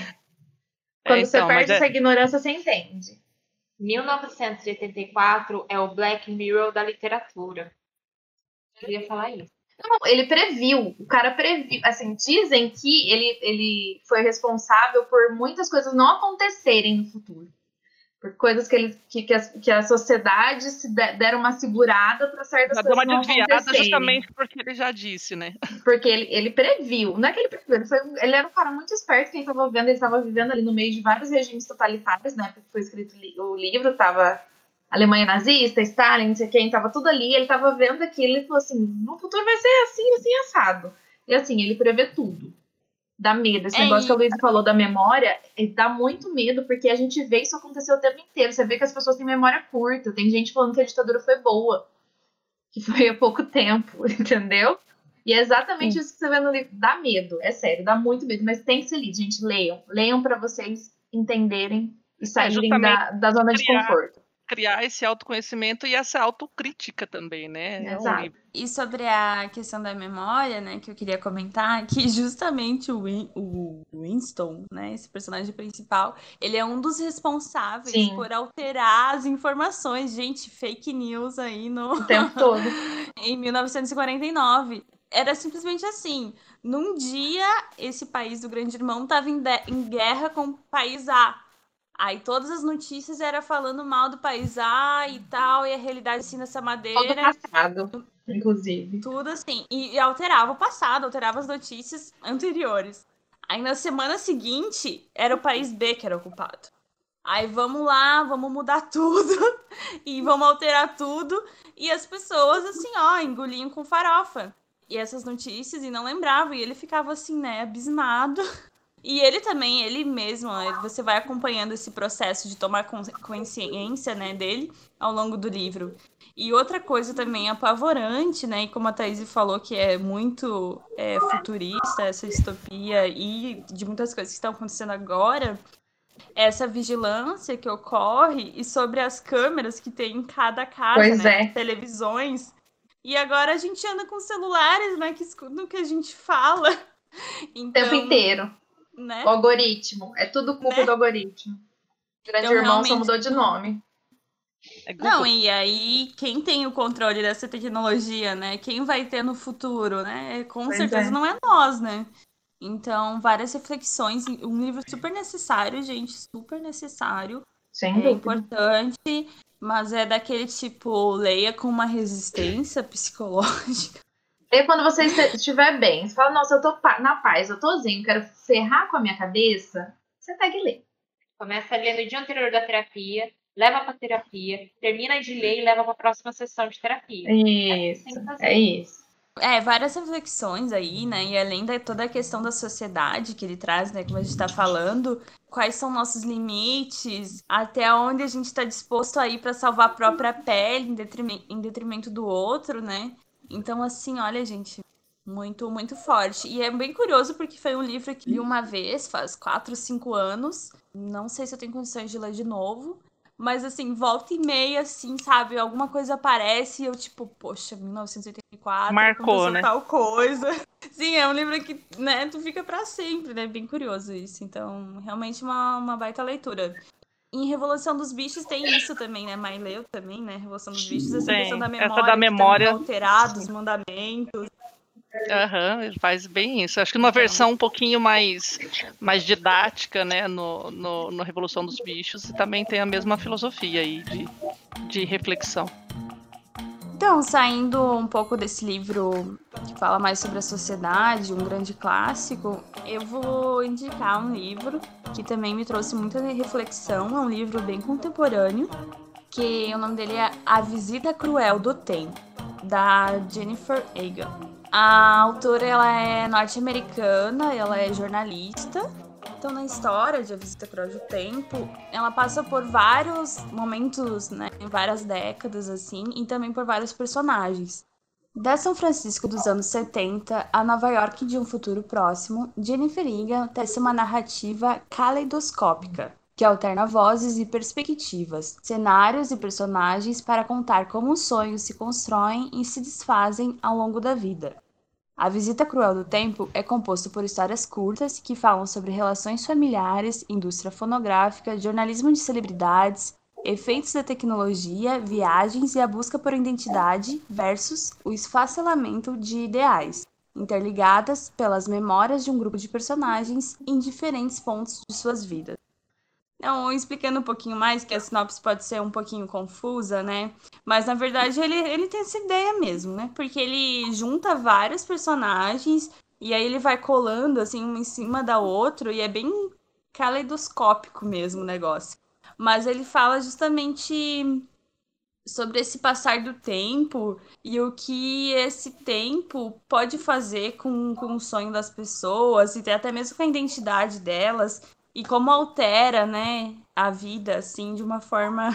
Quando
É,
você
então, mas
perde
é-
essa ignorância, você entende.
1984 é o Black Mirror da literatura. Queria falar isso.
Não, ele previu. O cara previu. Assim, dizem que ele, ele foi responsável por muitas coisas não acontecerem no futuro. Por coisas que, ele, que, que, a, que a sociedade se de- deram uma segurada para certas
Já deu
coisas
uma desviada justamente porque ele já disse, né?
Porque ele, ele previu. Não é que ele previu, ele, foi, ele era um cara muito esperto. Quem estava vendo, ele estava vivendo ali no meio de vários regimes totalitários, né? Porque foi escrito o livro, tava Alemanha nazista, Stalin, não sei quem, tava tudo ali. Ele tava vendo aquilo e falou assim: no futuro vai ser assim, assim, assado. E assim, ele prevê tudo. Dá medo. Esse
É
negócio
isso.
que a Luísa falou da memória, dá muito medo, porque a gente vê isso acontecer o tempo inteiro. Você vê que as pessoas têm memória curta. Tem gente falando que a ditadura foi boa. Que foi há pouco tempo, entendeu? E é exatamente isso que você vê no livro. Dá medo, é sério, dá muito medo. Mas tem que ser lido, gente. Leiam. Leiam para vocês entenderem e saírem da,
justamente
da zona de conforto.
Criar esse autoconhecimento e essa autocrítica também, né? É
Exato.
E sobre a questão da memória, né, que eu queria comentar, que justamente o, Win- o Winston, né, esse personagem principal, ele é um dos responsáveis
Sim.
por alterar as informações. Gente, fake news aí no,
O tempo todo.
em 1949. Era simplesmente assim. Num dia, esse país do Grande Irmão estava em, de- em guerra com o país A. Aí todas as notícias eram falando mal do país A e tal, e a realidade assim nessa
Todo
madeira.
passado, inclusive.
Tudo assim. E, e alterava o passado, alterava as notícias anteriores. Aí na semana seguinte, era o país B que era o culpado. Aí vamos lá, vamos mudar tudo e vamos alterar tudo. E as pessoas, assim, ó, engoliam com farofa. E essas notícias e não lembravam. E ele ficava assim, né, abismado. E ele também, ele mesmo, ele- você vai acompanhando esse processo de tomar cons- consciência, né, dele ao longo do livro. E outra coisa também apavorante, né? E como a Thaís falou, que é muito é, futurista, essa distopia e de muitas coisas que estão acontecendo agora, é essa vigilância que ocorre e sobre as câmeras que tem em cada casa,
Pois
né?
é.
Televisões. E agora a gente anda com celulares, né? Que escutam o que a gente fala.
O
Então,
tempo inteiro.
Né?
O algoritmo. É tudo culpa
Né?
do algoritmo. Grande
Então,
irmão só
realmente-
mudou de nome.
É.
Não, e aí, quem tem o controle dessa tecnologia, né? Quem vai ter no futuro, né? Com
Pois
certeza
é.
não é nós, né? Então, várias reflexões. Um livro super necessário, gente, super necessário.
Sem
É
dúvida.
importante, mas é daquele tipo, leia com uma resistência psicológica.
E quando você estiver bem, você fala, nossa, eu tô na paz, eu tô zen, quero ferrar com a minha cabeça, você pega e lê.
Começa lendo o dia anterior da terapia, leva pra terapia, termina de ler e leva pra próxima sessão de terapia.
Isso,
Tem que fazer.
é isso.
É, várias reflexões aí, né? E além da toda a questão da sociedade que ele traz, né? Como a gente tá falando, quais são nossos limites, até onde a gente tá disposto a ir pra salvar a própria pele em detrimento, em detrimento do outro, né? Então, assim, olha, gente, muito, muito forte. E é bem curioso porque foi um livro que li uma vez, faz quatro, cinco anos. Não sei se eu tenho condições de ler de novo. Mas assim, volta e meia, assim, sabe? Alguma coisa aparece e eu, tipo, poxa, 1984.
Marcou, né?
Tal coisa. Sim, é um livro que, né, tu fica pra sempre, né? Bem curioso isso. Então, realmente uma, uma baita leitura. Em Revolução dos Bichos tem isso também, né? Mai leu também, né? Revolução dos Bichos, essa
Tem.
questão da
Essa
memória.
da
que tá
memória.
alterada, os mandamentos.
Aham, ele faz bem isso. Acho que numa versão um pouquinho mais, mais didática, né, no, no, no Revolução dos Bichos, e também tem a mesma filosofia aí de, de reflexão.
Então, saindo um pouco desse livro que fala mais sobre a sociedade, um grande clássico, eu vou indicar um livro que também me trouxe muita reflexão. É um livro bem contemporâneo, que o nome dele é A Visita Cruel do Tempo. da Jennifer Egan. A autora ela é norte-americana, ela é jornalista. Então, na história de A Visita Cruel do Tempo, ela passa por vários momentos, né, em várias décadas, assim, e também por vários personagens. Da São Francisco dos anos 70 a Nova York de um futuro próximo, Jennifer Egan tece uma narrativa caleidoscópica, que alterna vozes e perspectivas, cenários e personagens para contar como os sonhos se constroem e se desfazem ao longo da vida. A Visita Cruel do Tempo é composto por histórias curtas que falam sobre relações familiares, indústria fonográfica, jornalismo de celebridades, efeitos da tecnologia, viagens e a busca por identidade versus o esfacelamento de ideais, interligadas pelas memórias de um grupo de personagens em diferentes pontos de suas vidas. Então, explicando um pouquinho mais, que a sinopse pode ser um pouquinho confusa, né? Mas na verdade ele, ele tem essa ideia mesmo, né? Porque ele junta vários personagens e aí ele vai colando assim uma em cima da outra e é bem caleidoscópico mesmo o negócio. Mas ele fala justamente sobre esse passar do tempo e o que esse tempo pode fazer com, com o sonho das pessoas e até mesmo com a identidade delas e como altera, né, a vida, assim, de uma forma,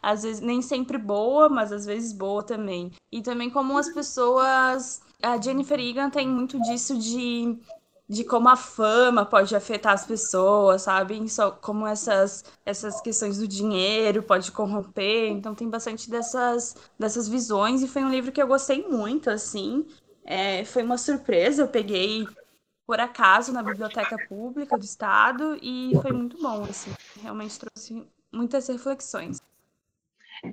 às vezes, nem sempre boa, mas às vezes boa também. E também como as pessoas. A Jennifer Egan tem muito disso de, de como a fama pode afetar as pessoas, sabe? Só como essas, essas questões do dinheiro pode corromper. Então tem bastante dessas, dessas visões. E foi um livro que eu gostei muito, assim. É, foi uma surpresa, eu peguei por acaso na biblioteca pública do estado e foi muito bom, assim, realmente trouxe muitas reflexões.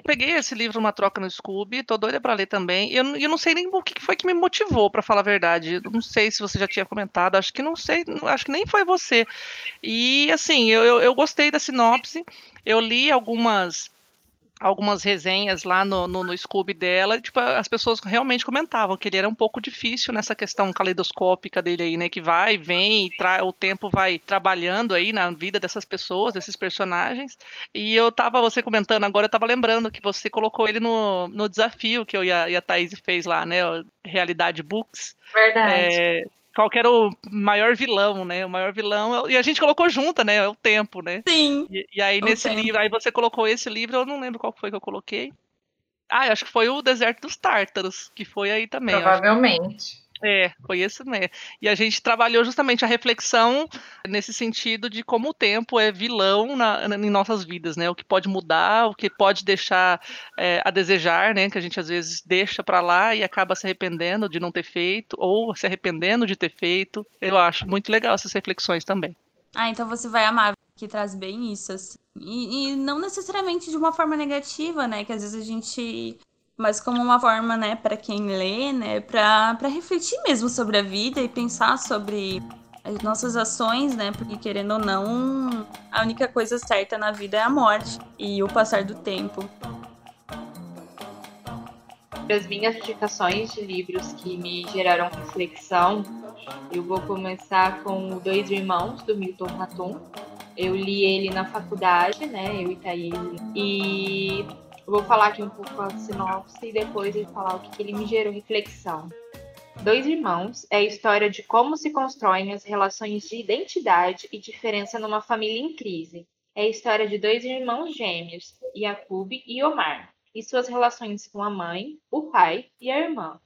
peguei esse livro uma troca no Scooby, tô doida para ler também. Eu, eu não sei nem o que foi que me motivou, para falar a verdade. não sei se você já tinha comentado, acho que não sei, acho que nem foi você. E assim, eu, eu gostei da sinopse. Eu li algumas algumas resenhas lá no, no, no Scooby dela, tipo, as pessoas realmente comentavam que ele era um pouco difícil nessa questão caleidoscópica dele aí, né? Que vai, vem, e tra o tempo vai trabalhando aí na vida dessas pessoas, desses personagens. E eu tava, você comentando agora, eu tava lembrando que você colocou ele no, no desafio que eu e a, e a Thaís fez lá, né? Realidade Books.
Verdade.
É, qual que era o maior vilão, né? O maior vilão. E a gente colocou junta, né? É o tempo, né?
Sim.
E, e aí, nesse tempo. livro, aí você colocou esse livro, eu não lembro qual foi que eu coloquei. Ah, acho que foi o Deserto dos Tártaros, que foi aí também.
Provavelmente.
É, isso mesmo. E a gente trabalhou justamente a reflexão nesse sentido de como o tempo é vilão na, na, em nossas vidas, né? O que pode mudar, o que pode deixar é, a desejar, né? Que a gente às vezes deixa para lá e acaba se arrependendo de não ter feito, ou se arrependendo de ter feito. Eu acho muito legal essas reflexões também.
Ah, então você vai amar, que traz bem isso, assim. E, e não necessariamente de uma forma negativa, né? Que às vezes a gente mas como uma forma, né, para quem lê, né, para refletir mesmo sobre a vida e pensar sobre as nossas ações, né, porque querendo ou não, a única coisa certa na vida é a morte e o passar do tempo.
As minhas indicações de livros que me geraram reflexão, eu vou começar com Dois Irmãos, do Milton Raton. Eu li ele na faculdade, né, eu e Thaís, e eu vou falar aqui um pouco a sinopse e depois ele falar o que, que ele me gerou reflexão. Dois Irmãos é a história de como se constroem as relações de identidade e diferença numa família em crise. É a história de dois irmãos gêmeos, Yakub e Omar, e suas relações com a mãe, o pai e a irmã.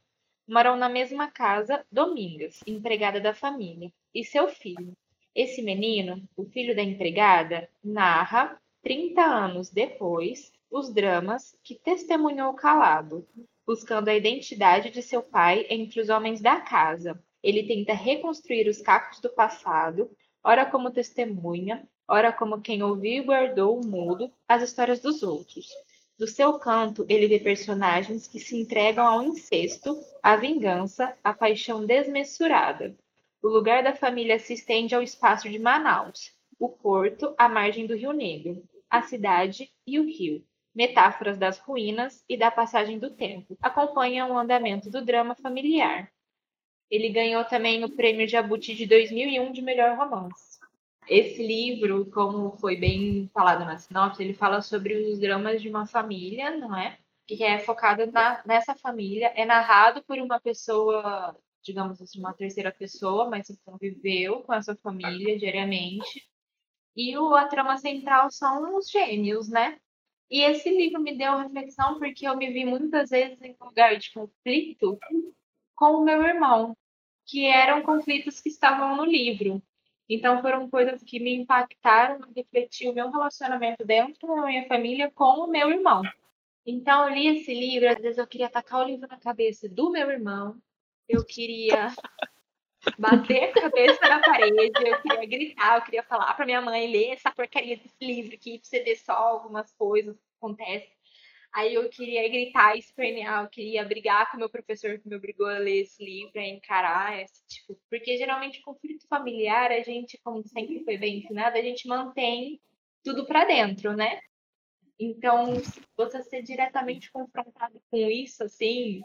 Moram na mesma casa Domingas, empregada da família, e seu filho. Esse menino, o filho da empregada, narra, 30 anos depois, os dramas que testemunhou calado, buscando a identidade de seu pai entre os homens da casa. Ele tenta reconstruir os cacos do passado, ora como testemunha, ora como quem ouviu e guardou mudo as histórias dos outros. Do seu canto, ele vê personagens que se entregam ao incesto, à vingança, à paixão desmesurada. O lugar da família se estende ao espaço de Manaus, o porto à margem do Rio Negro, a cidade e o rio metáforas das ruínas e da passagem do tempo, acompanham o andamento do drama familiar. Ele ganhou também o prêmio Jabuti de 2001 de melhor romance. Esse livro, como foi bem falado na sinopse, ele fala sobre os dramas de uma família, não é? que é focado na, nessa família, é narrado por uma pessoa, digamos assim, uma terceira pessoa, mas que conviveu com essa família diariamente. E o, a trama central são os gênios, né? E esse livro me deu reflexão porque eu me vi muitas vezes em lugar de conflito com o meu irmão, que eram conflitos que estavam no livro. Então foram coisas que me impactaram, refletiu o meu relacionamento dentro da minha família com o meu irmão. Então eu li esse livro, às vezes eu queria atacar o livro na cabeça do meu irmão, eu queria bater a cabeça na parede, eu queria gritar, eu queria falar para minha mãe ler essa porcaria desse livro aqui, pra você ver só algumas coisas que acontecem. Aí eu queria gritar, espernear, eu queria brigar com o meu professor que me obrigou a ler esse livro, a encarar esse tipo. Porque geralmente conflito familiar, a gente, como sempre foi bem ensinado, a gente mantém tudo para dentro, né? Então, você ser diretamente confrontado com isso, assim,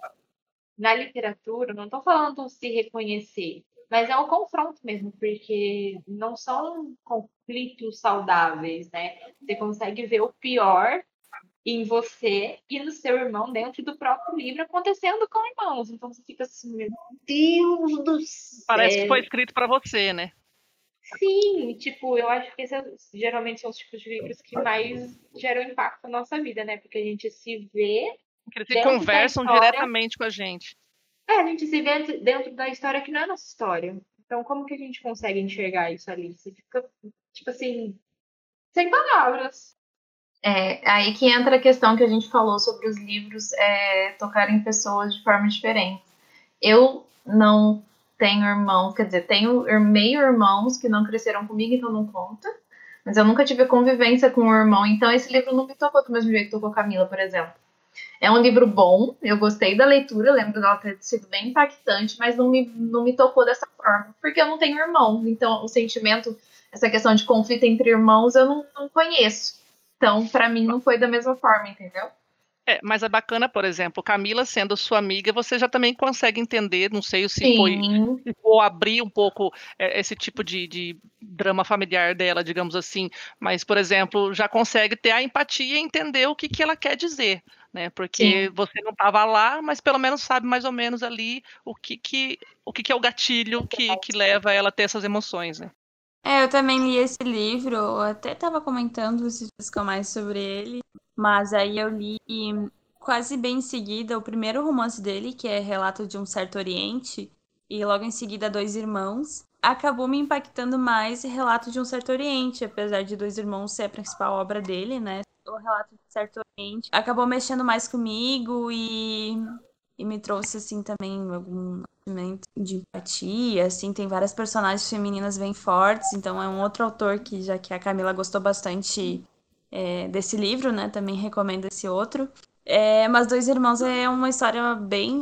na literatura, não estou falando se reconhecer, mas é um confronto mesmo, porque não são conflitos saudáveis, né? Você consegue ver o pior em você e no seu irmão dentro do próprio livro acontecendo com irmãos. Então você fica assim, meu Deus do céu.
Parece que foi escrito para você, né?
Sim, tipo, eu acho que esses geralmente são os tipos de livros que mais geram impacto na nossa vida, né? Porque a gente se vê.
Porque eles conversam diretamente com a gente.
É, a gente se vê dentro da história que não é nossa história. Então, como que a gente consegue enxergar isso ali? Você fica, tipo assim, sem palavras.
É, aí que entra a questão que a gente falou sobre os livros é, tocarem pessoas de forma diferente. Eu não tenho irmãos, quer dizer, tenho meio irmãos que não cresceram comigo, então não conta. Mas eu nunca tive convivência com o irmão, então esse livro não me tocou do mesmo jeito que tocou Camila, por exemplo. É um livro bom, eu gostei da leitura, lembro dela ter sido bem impactante, mas não me, não me tocou dessa forma, porque eu não tenho irmão. Então, o sentimento, essa questão de conflito entre irmãos, eu não, não conheço. Então, para mim, não foi da mesma forma, entendeu?
É, mas é bacana, por exemplo, Camila sendo sua amiga, você já também consegue entender, não sei se Sim. foi se for abrir um pouco é, esse tipo de, de, drama familiar dela, digamos assim, mas, por exemplo, já consegue ter a empatia e entender o que, que ela quer dizer, né? Porque Sim. você não estava lá, mas pelo menos sabe mais ou menos ali o que, que, o que, que é o gatilho que, que leva ela a ter essas emoções, né?
É, eu também li esse livro, até estava comentando esses dias mais sobre ele, mas aí eu li quase bem em seguida o primeiro romance dele, que é Relato de um Certo Oriente, e logo em seguida Dois Irmãos. Acabou me impactando mais Relato de um Certo Oriente, apesar de Dois Irmãos ser a principal obra dele, né? O Relato de um Certo Oriente acabou mexendo mais comigo e, e me trouxe, assim, também algum de empatia, assim, tem várias personagens femininas bem fortes, então é um outro autor que, já que a Camila gostou bastante é, desse livro, né, também recomendo esse outro. É, mas Dois Irmãos é uma história bem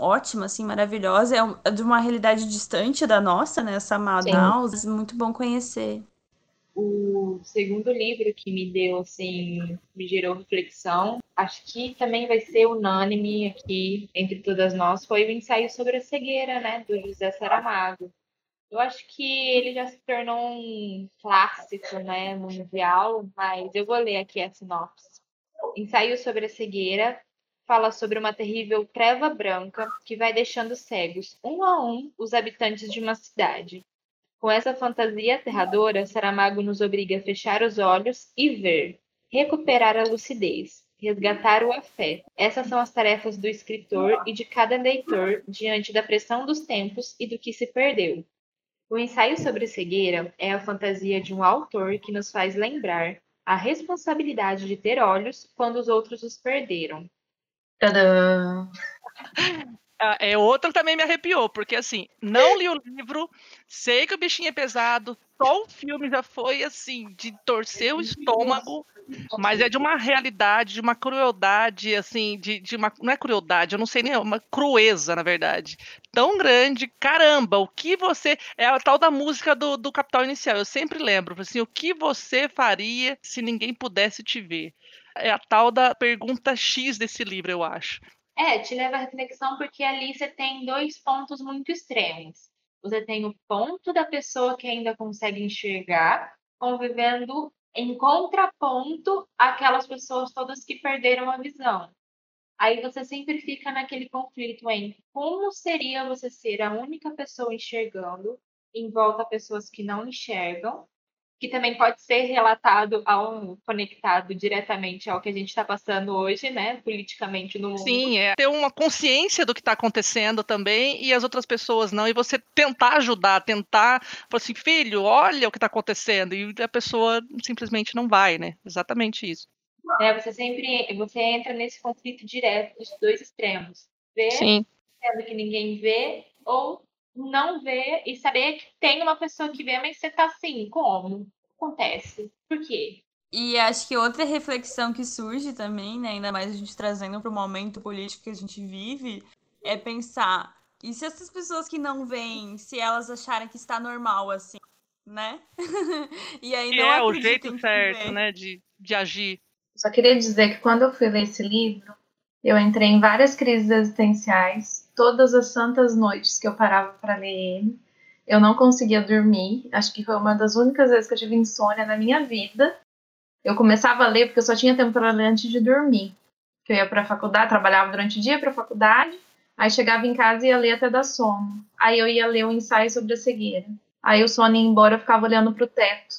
ótima, assim, maravilhosa, é, é de uma realidade distante da nossa, né, essa Manaus, muito bom conhecer
o segundo livro que me deu, assim, me gerou reflexão, acho que também vai ser unânime aqui entre todas nós, foi o ensaio sobre a cegueira, né, do José Saramago. Eu acho que ele já se tornou um clássico, né, mundial, mas eu vou ler aqui a sinopse. Ensaio sobre a cegueira fala sobre uma terrível treva branca que vai deixando cegos, um a um, os habitantes de uma cidade. Com essa fantasia aterradora, Saramago nos obriga a fechar os olhos e ver, recuperar a lucidez, resgatar o afeto. Essas são as tarefas do escritor e de cada leitor diante da pressão dos tempos e do que se perdeu. O ensaio sobre cegueira é a fantasia de um autor que nos faz lembrar a responsabilidade de ter olhos quando os outros os perderam.
Tadã!
Ah, é outro também me arrepiou, porque assim, não li o livro, sei que o bichinho é pesado, só o filme já foi assim, de torcer o estômago, mas é de uma realidade, de uma crueldade, assim, de, de uma. Não é crueldade, eu não sei nem, é uma crueza, na verdade. Tão grande, caramba, o que você. É a tal da música do, do Capital Inicial, eu sempre lembro, assim, o que você faria se ninguém pudesse te ver? É a tal da pergunta X desse livro, eu acho.
É, te leva à reflexão porque ali você tem dois pontos muito extremos. Você tem o ponto da pessoa que ainda consegue enxergar, convivendo em contraponto àquelas pessoas todas que perderam a visão. Aí você sempre fica naquele conflito em como seria você ser a única pessoa enxergando em volta pessoas que não enxergam, que também pode ser relatado ao conectado diretamente ao que a gente está passando hoje, né, politicamente no mundo.
Sim, é ter uma consciência do que está acontecendo também e as outras pessoas não, e você tentar ajudar, tentar, falar assim, filho, olha o que está acontecendo, e a pessoa simplesmente não vai, né? Exatamente isso.
É, você sempre você entra nesse conflito direto dos dois extremos. Ver, sendo que ninguém vê, ou não ver e saber que tem uma pessoa que vê, mas você tá assim, como? Acontece. Por quê?
E acho que outra reflexão que surge também, né, ainda mais a gente trazendo para o momento político que a gente vive, é pensar, e se essas pessoas que não veem, se elas acharem que está normal assim, né? e aí
Que
não
é o jeito certo, né, de, de agir.
Só queria dizer que quando eu fui ler esse livro, eu entrei em várias crises existenciais. Todas as santas noites que eu parava para ler ele, eu não conseguia dormir. Acho que foi uma das únicas vezes que eu tive insônia na minha vida. Eu começava a ler porque eu só tinha tempo para ler antes de dormir. Eu ia para a faculdade, trabalhava durante o dia para a faculdade, aí chegava em casa e ia ler até dar sono. Aí eu ia ler um ensaio sobre a cegueira. Aí o sono ia embora, eu ficava olhando para o teto,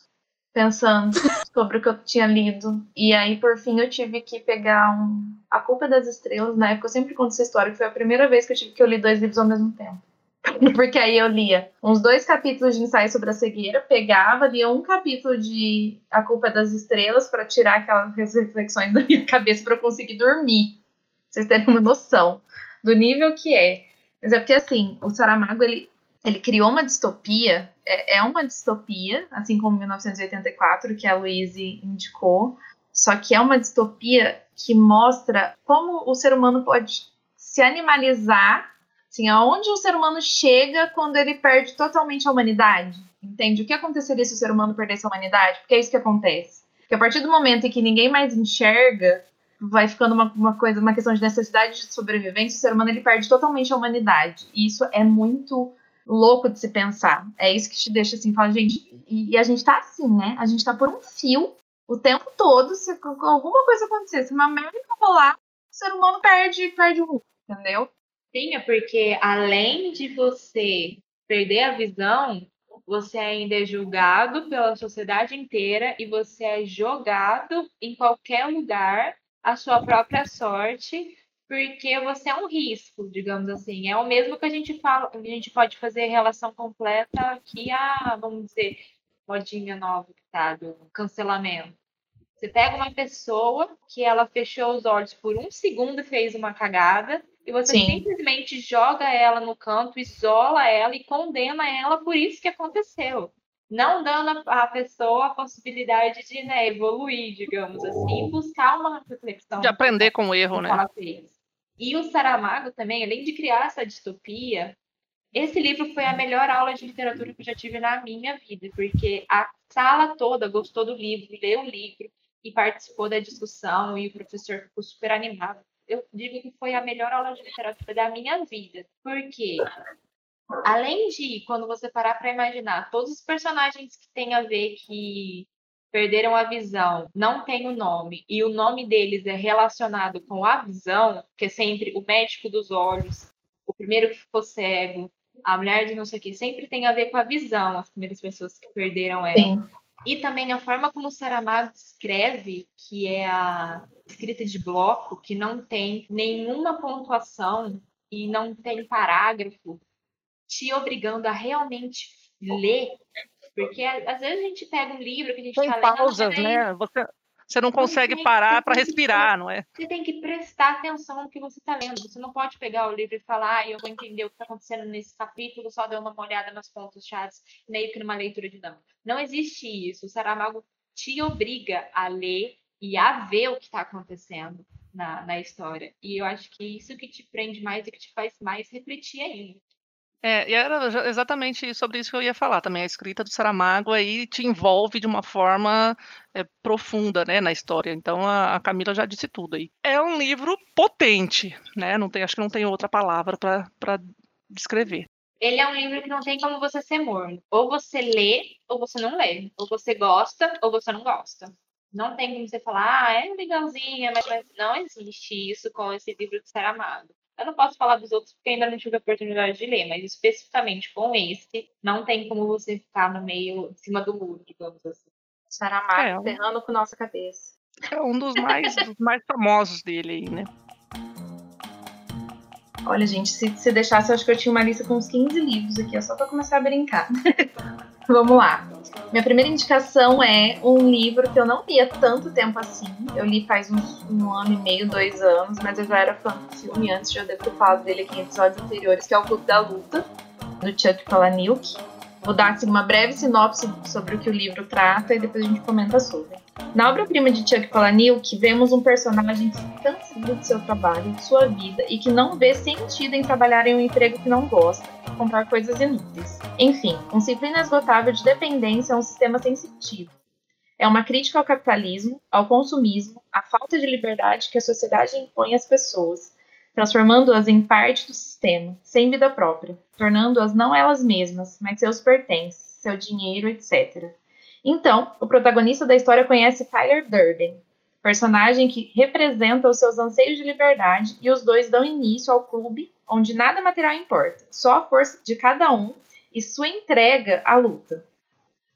pensando sobre o que eu tinha lido. E aí, por fim, eu tive que pegar um... A Culpa das Estrelas. Na época, eu sempre conto essa história, que foi a primeira vez que eu tive que eu li dois livros ao mesmo tempo. Porque aí eu lia uns dois capítulos de ensaio sobre a cegueira, pegava, lia um capítulo de A Culpa das Estrelas para tirar aquelas reflexões da minha cabeça para eu conseguir dormir. Pra vocês terem uma noção do nível que é. Mas é porque, assim, o Saramago, ele, ele criou uma distopia, é, é uma distopia, assim como 1984, que a Louise indicou, só que é uma distopia que mostra como o ser humano pode se animalizar, assim, aonde o ser humano chega quando ele perde totalmente a humanidade. Entende? O que aconteceria se o ser humano perdesse a humanidade? Porque é isso que acontece. Porque a partir do momento em que ninguém mais enxerga, vai ficando uma, uma coisa, uma questão de necessidade de sobrevivência, o ser humano ele perde totalmente a humanidade. E isso é muito louco de se pensar. É isso que te deixa assim, fala, gente, e, a gente tá assim, né? A gente tá por um fio o tempo todo, se alguma coisa acontecer, se uma merda rolar, o ser humano perde, perde o rumo, entendeu?
Sim, é porque além de você perder a visão, você ainda é julgado pela sociedade inteira e você é jogado em qualquer lugar à sua própria sorte, porque você é um risco, digamos assim. É o mesmo que a gente fala, a gente pode fazer relação completa aqui a, vamos dizer, modinha nova que tá do cancelamento. Você pega uma pessoa que ela fechou os olhos por um segundo e fez uma cagada, e você
Sim.
simplesmente joga ela no canto, isola ela e condena ela por isso que aconteceu. Não dando à pessoa a possibilidade de né, evoluir, digamos assim, e buscar uma reflexão.
De aprender com o erro, né?
E o Saramago também, além de criar essa distopia, esse livro foi a melhor aula de literatura que eu já tive na minha vida, porque a sala toda gostou do livro, leu o livro e participou da discussão, e o professor ficou super animado. Eu digo que foi a melhor aula de literatura da minha vida, porque além de quando você parar para imaginar todos os personagens que têm a ver que perderam a visão, não tem o nome, e o nome deles é relacionado com a visão, que é sempre o médico dos olhos, o primeiro que ficou cego, a mulher de não sei o que, sempre tem a ver com a visão, as primeiras pessoas que perderam ela.
Sim.
E também a forma como o Saramago escreve, que é a escrita de bloco, que não tem nenhuma pontuação e não tem parágrafo, te obrigando a realmente ler. Porque às vezes a gente pega um livro que a gente
Tem
tá lendo,
pausas, né? Você, você não consegue parar para respirar, não é?
Você tem que prestar atenção no que você está lendo. Você não pode pegar o livro e falar, ah, eu vou entender o que está acontecendo nesse capítulo, só dando uma olhada nas pontos chaves, meio que numa leitura dinâmica. Não existe isso. O Saramago te obriga a ler e a ver o que está acontecendo na, na história. E eu acho que isso que te prende mais e que te faz mais refletir ainda.
É, e era exatamente sobre isso que eu ia falar também. A escrita do Saramago aí te envolve de uma forma é, profunda, né, na história. Então a, a Camila já disse tudo aí. É um livro potente, né? Não tem, acho que não tem outra palavra para descrever.
Ele é um livro que não tem como você ser morno. Ou você lê, ou você não lê. Ou você gosta, ou você não gosta. Não tem como você falar, ah, é legalzinha, mas, mas não existe isso com esse livro de Ser Amado. Eu não posso falar dos outros porque ainda não tive a oportunidade de ler, mas especificamente com esse, não tem como você ficar no meio, em cima do muro, digamos assim.
Saramago,
É, um-
ferrando com nossa cabeça.
É um dos mais, dos mais famosos dele aí, né?
Olha, gente, se, se deixasse, eu acho que eu tinha uma lista com uns 15 livros aqui, é só pra começar a brincar. Vamos lá. Minha primeira indicação é um livro que eu não li há tanto tempo assim. Eu li faz uns um ano e meio, dois anos, mas eu já era fã do filme antes, já devo ter falado dele aqui em episódios anteriores, que é o Clube da Luta, do Chuck Palahniuk. Vou dar assim, uma breve sinopse sobre o que o livro trata e depois a gente comenta sobre. Na obra-prima de Chuck Palahniuk, vemos um personagem que se cansa do seu trabalho, de sua vida, e que não vê sentido em trabalhar em um emprego que não gosta, comprar coisas inúteis. Enfim, um ciclo inesgotável de dependência a um sistema sensitivo. É uma crítica ao capitalismo, ao consumismo, à falta de liberdade que a sociedade impõe às pessoas, transformando-as em parte do sistema, sem vida própria, tornando-as não elas mesmas, mas seus pertences, seu dinheiro, etc. Então, o protagonista da história conhece Tyler Durden, personagem que representa os seus anseios de liberdade, e os dois dão início ao clube onde nada material importa, só a força de cada um e sua entrega à luta.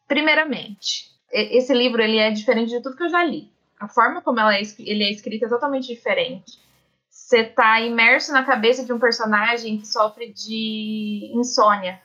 Primeiramente, esse livro ele é diferente de tudo que eu já li. A forma como é, ele é escrito é totalmente diferente. Você tá imerso na cabeça de um personagem que sofre de insônia.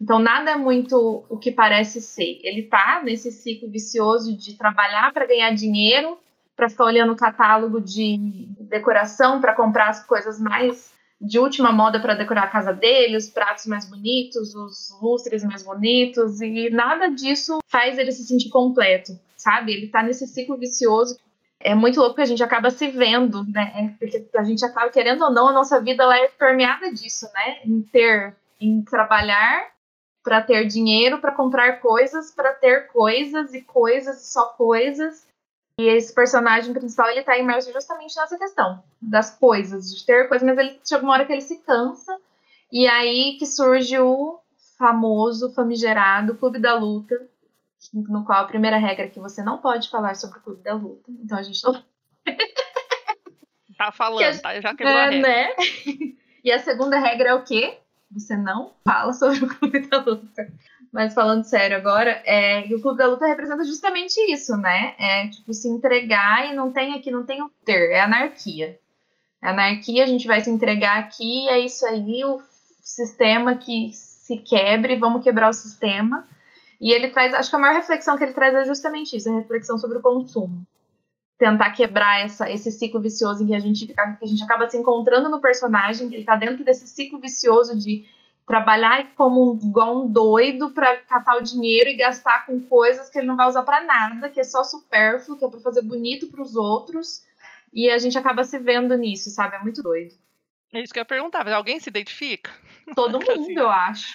Então nada é muito o que parece ser. Ele tá nesse ciclo vicioso de trabalhar para ganhar dinheiro, para ficar olhando o catálogo de decoração, para comprar as coisas mais de última moda para decorar a casa dele, os pratos mais bonitos, os lustres mais bonitos, e nada disso faz ele se sentir completo, sabe? Ele tá nesse ciclo vicioso. É muito louco que a gente acaba se vendo, né? Porque a gente acaba, querendo ou não, a nossa vida ela é permeada disso, né? Em ter, em trabalhar para ter dinheiro, para comprar coisas, para ter coisas e coisas e só coisas. E esse personagem principal, ele tá imerso justamente nessa questão das coisas, de ter coisas, mas ele chega uma hora que ele se cansa, e aí que surge o famoso, famigerado Clube da Luta, no qual a primeira regra é que você não pode falar sobre o Clube da Luta. Então a gente não
Tá falando, tá? Já quebrou a
é,
regra.
né? E a segunda regra é o quê? Você não fala sobre o Clube da Luta. Mas falando sério agora, é, o Clube da Luta representa justamente isso, né? É tipo se entregar e não tem aqui, não tem o ter, é anarquia. É anarquia, a gente vai se entregar aqui, é isso aí, o sistema que se quebre, vamos quebrar o sistema. E ele traz, acho que a maior reflexão que ele traz é justamente isso, a reflexão sobre o consumo tentar quebrar essa, esse ciclo vicioso em que a, gente, que a gente acaba se encontrando no personagem, que ele tá dentro desse ciclo vicioso de trabalhar como um, igual um doido para catar o dinheiro e gastar com coisas que ele não vai usar para nada, que é só supérfluo, que é para fazer bonito para os outros. E a gente acaba se vendo nisso, sabe? É muito doido.
É isso que eu ia perguntar. mas Alguém se identifica?
Todo
Assim.
mundo, eu acho.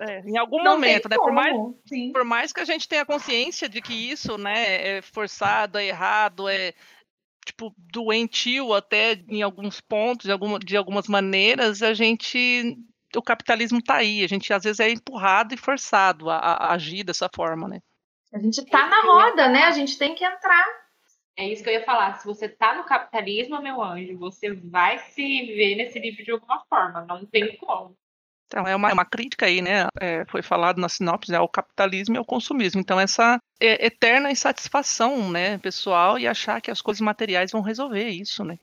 É, em algum
Não
momento, né? Por mais.
Sim.
por mais que a gente tenha consciência de que isso, né, é forçado, é errado, é tipo doentio até em alguns pontos, de, alguma, de algumas maneiras, a gente o capitalismo tá aí, a gente às vezes é empurrado e forçado a, a agir dessa forma, né?
A gente tá na roda, né? A gente tem que entrar.
É isso que eu ia falar. Se você tá no capitalismo, meu anjo, você vai se ver nesse livro de alguma forma. Não tem como.
Então, é uma, é uma crítica aí, né? é, foi falado na sinopse ao capitalismo e ao consumismo. Então, essa é, eterna insatisfação, né, pessoal, e achar que as coisas materiais vão resolver isso, né?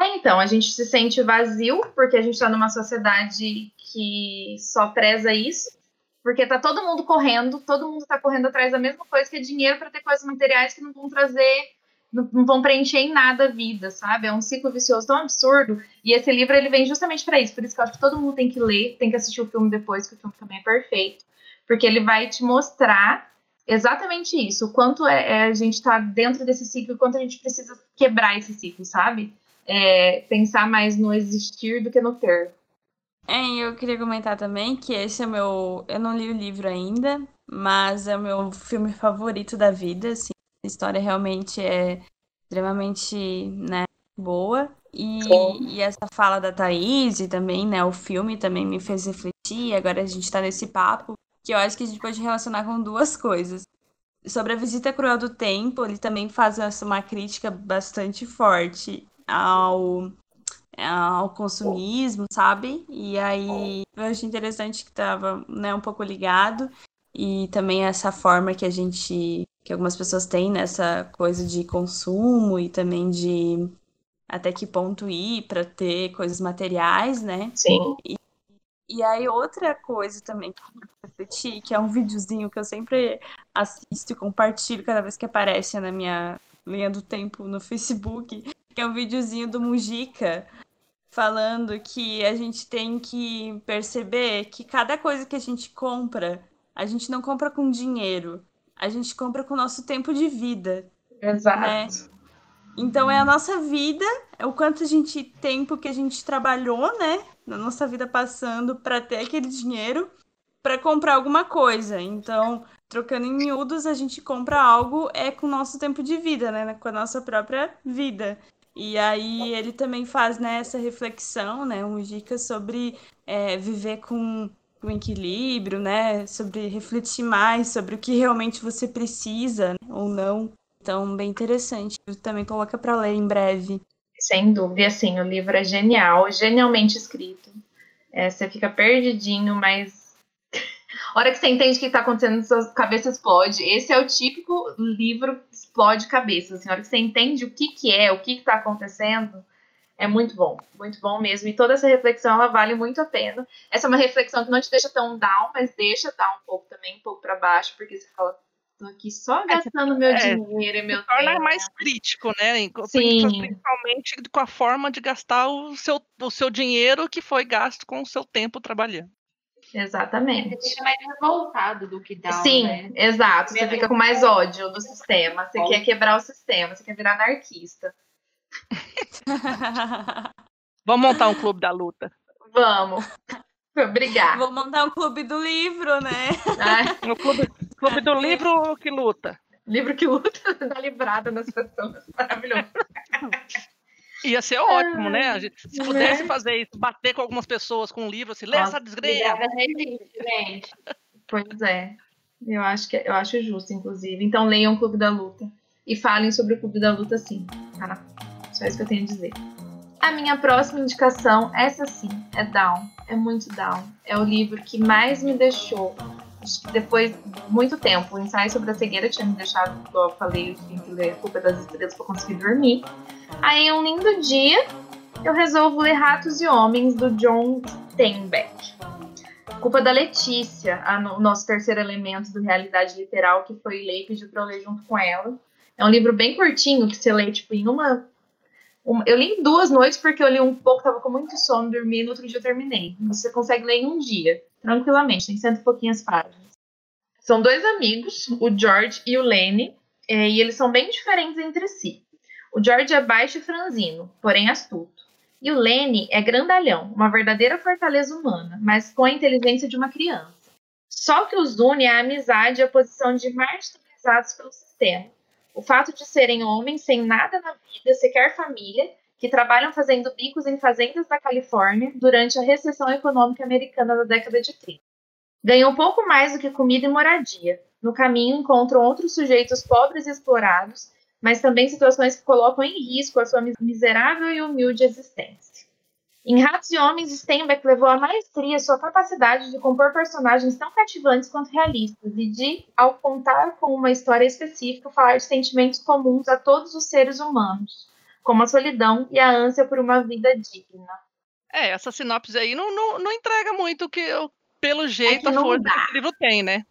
É, então, a gente se sente vazio, porque a gente tá numa sociedade que só preza isso, porque tá todo mundo correndo, todo mundo tá correndo atrás da mesma coisa, que é dinheiro para ter coisas materiais que não vão trazer, não, vão preencher em nada a vida, sabe? É um ciclo vicioso tão absurdo. E esse livro, ele vem justamente para isso, por isso que eu acho que todo mundo tem que ler, tem que assistir o filme depois, que o filme também é perfeito, porque ele vai te mostrar exatamente isso, o quanto é, é a gente tá dentro desse ciclo, o quanto a gente precisa quebrar esse ciclo, sabe? é, pensar mais no existir do que no ter.
É, eu queria comentar também que esse é meu. Eu não li o livro ainda, mas é o meu filme favorito da vida. Assim. A história realmente é extremamente né, boa. E, e essa fala da Thaís e também, né? O filme também me fez refletir. Agora a gente tá nesse papo que eu acho que a gente pode relacionar com duas coisas. sobre a visita cruel do tempo, ele também faz uma crítica bastante forte ao ao consumismo, sabe? E aí eu achei interessante que estava né, um pouco ligado e também essa forma que a gente que algumas pessoas têm nessa coisa de consumo e também de até que ponto ir para ter coisas materiais, né?
Sim.
E, e aí outra coisa também que eu refleti, que é um videozinho que eu sempre assisto e compartilho cada vez que aparece na minha linha do tempo no Facebook, que é um videozinho do Mujica falando que a gente tem que perceber que cada coisa que a gente compra, a gente não compra com dinheiro, a gente compra com o nosso tempo de vida.
Exato.
Né? Então é a nossa vida, é o quanto a gente tempo que a gente trabalhou, né, na nossa vida passando para ter aquele dinheiro para comprar alguma coisa. Então, trocando em miúdos, a gente compra algo é com o nosso tempo de vida, né, com a nossa própria vida. E aí ele também faz né, essa reflexão, né, um dica sobre é, viver com, com equilíbrio, né, sobre refletir mais sobre o que realmente você precisa né, ou não. Então, bem interessante. Eu também coloca para ler em breve.
Sem dúvida, assim, o livro é genial, genialmente escrito. É, você fica perdidinho, mas a hora que você entende o que está acontecendo, sua cabeça explode. Esse é o típico livro explode cabeça. Assim, a hora que você entende o que, que é, o que está acontecendo, é muito bom. Muito bom mesmo. E toda essa reflexão, ela vale muito a pena. Essa é uma reflexão que não te deixa tão down, mas deixa dar um pouco também, um pouco para baixo, porque você fala, tô aqui só gastando meu é, dinheiro e meu tempo.
Torna mais crítico, né?
Sim.
Principalmente com a forma de gastar o seu, o seu dinheiro que foi gasto com o seu tempo trabalhando.
Exatamente.
Você fica mais revoltado do que dá.
Sim,
né?
exato. Você fica com mais ódio do sistema. Você quer quebrar o sistema, você quer virar anarquista.
Vamos montar um clube da luta.
Vamos. Obrigada.
Vou montar um clube do livro, né?
Ai, o clube, clube do livro que luta.
Livro que luta dá livrada nas pessoas. Maravilhoso.
Ia ser ótimo, né? Se pudesse né? fazer isso, bater com algumas pessoas com um livro, assim, lê essa desgrega.
Pois é. Eu acho que eu acho justo, inclusive. Então leiam o Clube da Luta. E falem sobre o Clube da Luta sim. Tá? Só isso que eu tenho a dizer. A minha próxima indicação, essa sim, é Down. É muito Down. É o livro que mais me deixou. Depois de muito tempo, o ensaio sobre a cegueira tinha me deixado, eu falei, eu tinha que ler A Culpa das Estrelas para conseguir dormir. Aí, um lindo dia, eu resolvo ler Ratos e Homens, do John Steinbeck. Culpa da Letícia, o nosso terceiro elemento do Realidade Literal, que foi ler e pediu para eu ler junto com ela. É um livro bem curtinho, que você lê, tipo, em uma... uma eu li em duas noites, porque eu li um pouco, tava com muito sono, dormi, e no outro dia eu terminei. Você consegue ler em um dia, tranquilamente, tem cento e pouquinhas páginas. São dois amigos, o George e o Lenny, é, e eles são bem diferentes entre si. O George é baixo e franzino, porém astuto. E o Lenny é grandalhão, uma verdadeira fortaleza humana, mas com a inteligência de uma criança. Só que os une a amizade e a posição de marginalizados pelo sistema. O fato de serem homens sem nada na vida, sequer família, que trabalham fazendo bicos em fazendas da Califórnia durante a recessão econômica americana da década de 30. Ganham pouco mais do que comida e moradia. No caminho encontram outros sujeitos pobres e explorados mas também situações que colocam em risco a sua miserável e humilde existência. Em Ratos e Homens, Steinbeck levou à maestria sua capacidade de compor personagens tão cativantes quanto realistas e de, ao contar com uma história específica, falar de sentimentos comuns a todos os seres humanos, como a solidão e a ânsia por uma vida digna.
É, essa sinopse aí não, não, não entrega muito o que eu pelo jeito, é a força dá. que o livro tem, né?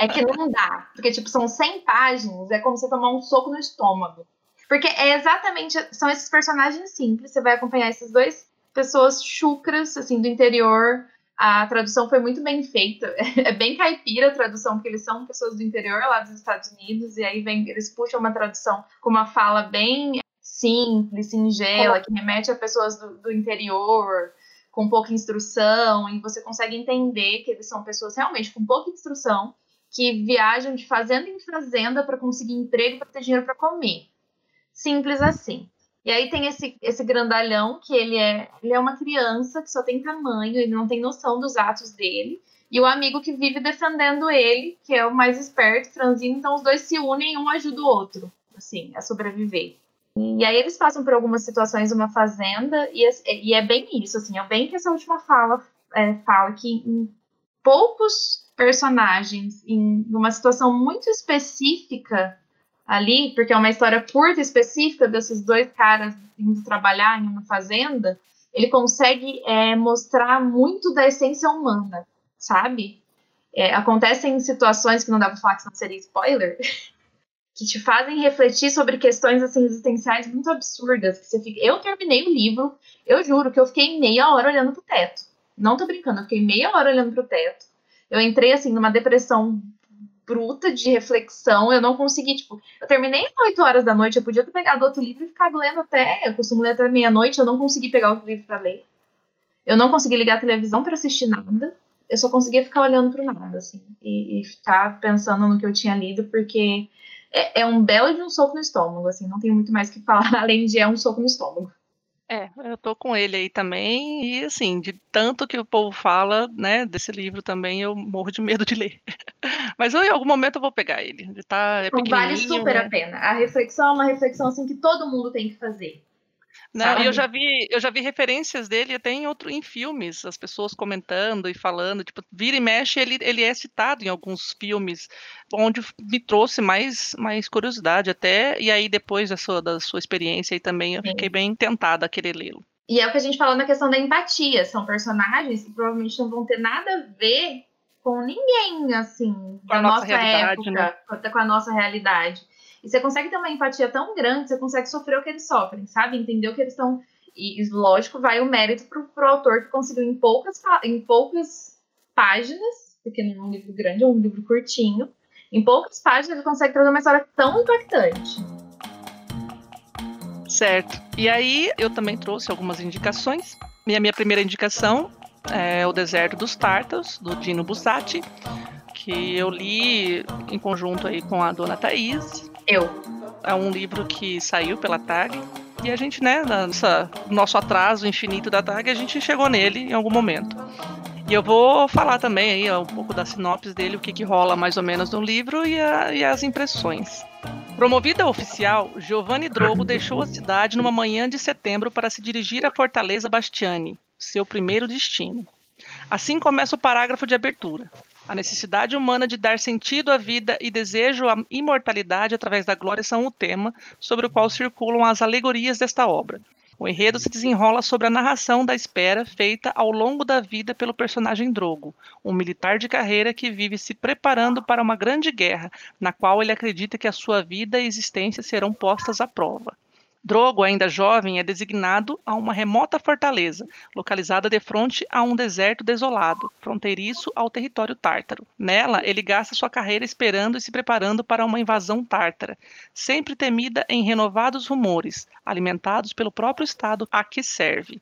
É que não dá. Porque, tipo, são 100 páginas, é como você tomar um soco no estômago. Porque é exatamente. São esses personagens simples. Você vai acompanhar essas duas pessoas chucras, assim, do interior. A tradução foi muito bem feita. É bem caipira a tradução, porque eles são pessoas do interior lá dos Estados Unidos. E aí vem, eles puxam uma tradução com uma fala bem simples, singela, que remete a pessoas do, do interior com pouca instrução, e você consegue entender que eles são pessoas realmente com pouca instrução, que viajam de fazenda em fazenda para conseguir emprego, para ter dinheiro para comer. Simples assim. E aí tem esse, esse grandalhão que ele é, ele é uma criança que só tem tamanho, ele não tem noção dos atos dele. E o amigo que vive defendendo ele, que é o mais esperto, franzino, então os dois se unem um ajuda o outro, assim, a sobreviver. E aí eles passam por algumas situações numa fazenda, e e é bem isso, assim, é bem que essa última fala é, fala que em poucos personagens, em uma situação muito específica ali, porque é uma história curta específica desses dois caras indo trabalhar em uma fazenda, ele consegue é, mostrar muito da essência humana, sabe? É, acontecem situações que não dá pra falar que não seria spoiler, que te fazem refletir sobre questões assim existenciais muito absurdas. Que você fica... Eu terminei o livro, eu juro que eu fiquei meia hora olhando pro teto. Não tô brincando, eu fiquei meia hora olhando pro teto. Eu entrei assim numa depressão bruta de reflexão. Eu não consegui, tipo, eu terminei às 8 horas da noite, eu podia ter pegado outro livro e ficado lendo até. Eu costumo ler até meia-noite, eu não consegui pegar outro livro para ler. Eu não consegui ligar a televisão para assistir nada. Eu só conseguia ficar olhando pro nada, assim, e, e ficar pensando no que eu tinha lido, porque é, é, um belo de um soco no estômago, assim, não tem muito mais que falar, além de é um soco no estômago.
É, eu tô com ele aí também, e assim, de tanto que o povo fala, né, desse livro também, eu morro de medo de ler. Mas eu, em algum momento eu vou pegar ele. Ele tá, é
vale super né? a pena. A reflexão é uma reflexão assim que todo mundo tem que fazer.
Não, eu já vi, eu já vi referências dele até em outro em filmes, as pessoas comentando e falando, tipo, vira e mexe, ele, ele é citado em alguns filmes, onde me trouxe mais, mais curiosidade até, e aí depois da sua, da sua experiência aí também eu Sim. fiquei bem tentada a querer lê-lo.
E é o que a gente falou na questão da empatia, são personagens que provavelmente não vão ter nada a ver com ninguém, assim, com da nossa, nossa época, né? com a nossa realidade. E você consegue ter uma empatia tão grande, você consegue sofrer o que eles sofrem, sabe? Entender o que eles estão. E, lógico, vai o mérito pro, pro autor que conseguiu em poucas, em poucas páginas, porque não é um livro grande, é um livro curtinho. Em poucas páginas ele consegue trazer uma história tão impactante.
Certo. E aí eu também trouxe algumas indicações. E a minha primeira indicação é O Deserto dos Tártaros, do Dino Bussati, que eu li em conjunto aí com a dona Thaís.
Eu.
É um livro que saiu pela TAG. E a gente, né, nossa, nosso atraso infinito da TAG, a gente chegou nele em algum momento. E eu vou falar também aí um pouco da sinopse dele, o que, que rola mais ou menos no livro e, a, e as impressões. Promovida a oficial, Giovanni Drogo deixou a cidade numa manhã de setembro para se dirigir à Fortaleza Bastiani, seu primeiro destino. Assim começa o parágrafo de abertura. A necessidade humana de dar sentido à vida e desejo à imortalidade através da glória são o tema sobre o qual circulam as alegorias desta obra. O enredo se desenrola sobre a narração da espera feita ao longo da vida pelo personagem Drogo, um militar de carreira que vive se preparando para uma grande guerra, na qual ele acredita que a sua vida e existência serão postas à prova. Drogo, ainda jovem, é designado a uma remota fortaleza, localizada de frente a um deserto desolado, fronteiriço ao território tártaro. Nela, ele gasta sua carreira esperando e se preparando para uma invasão tártara, sempre temida em renovados rumores, alimentados pelo próprio Estado a que serve.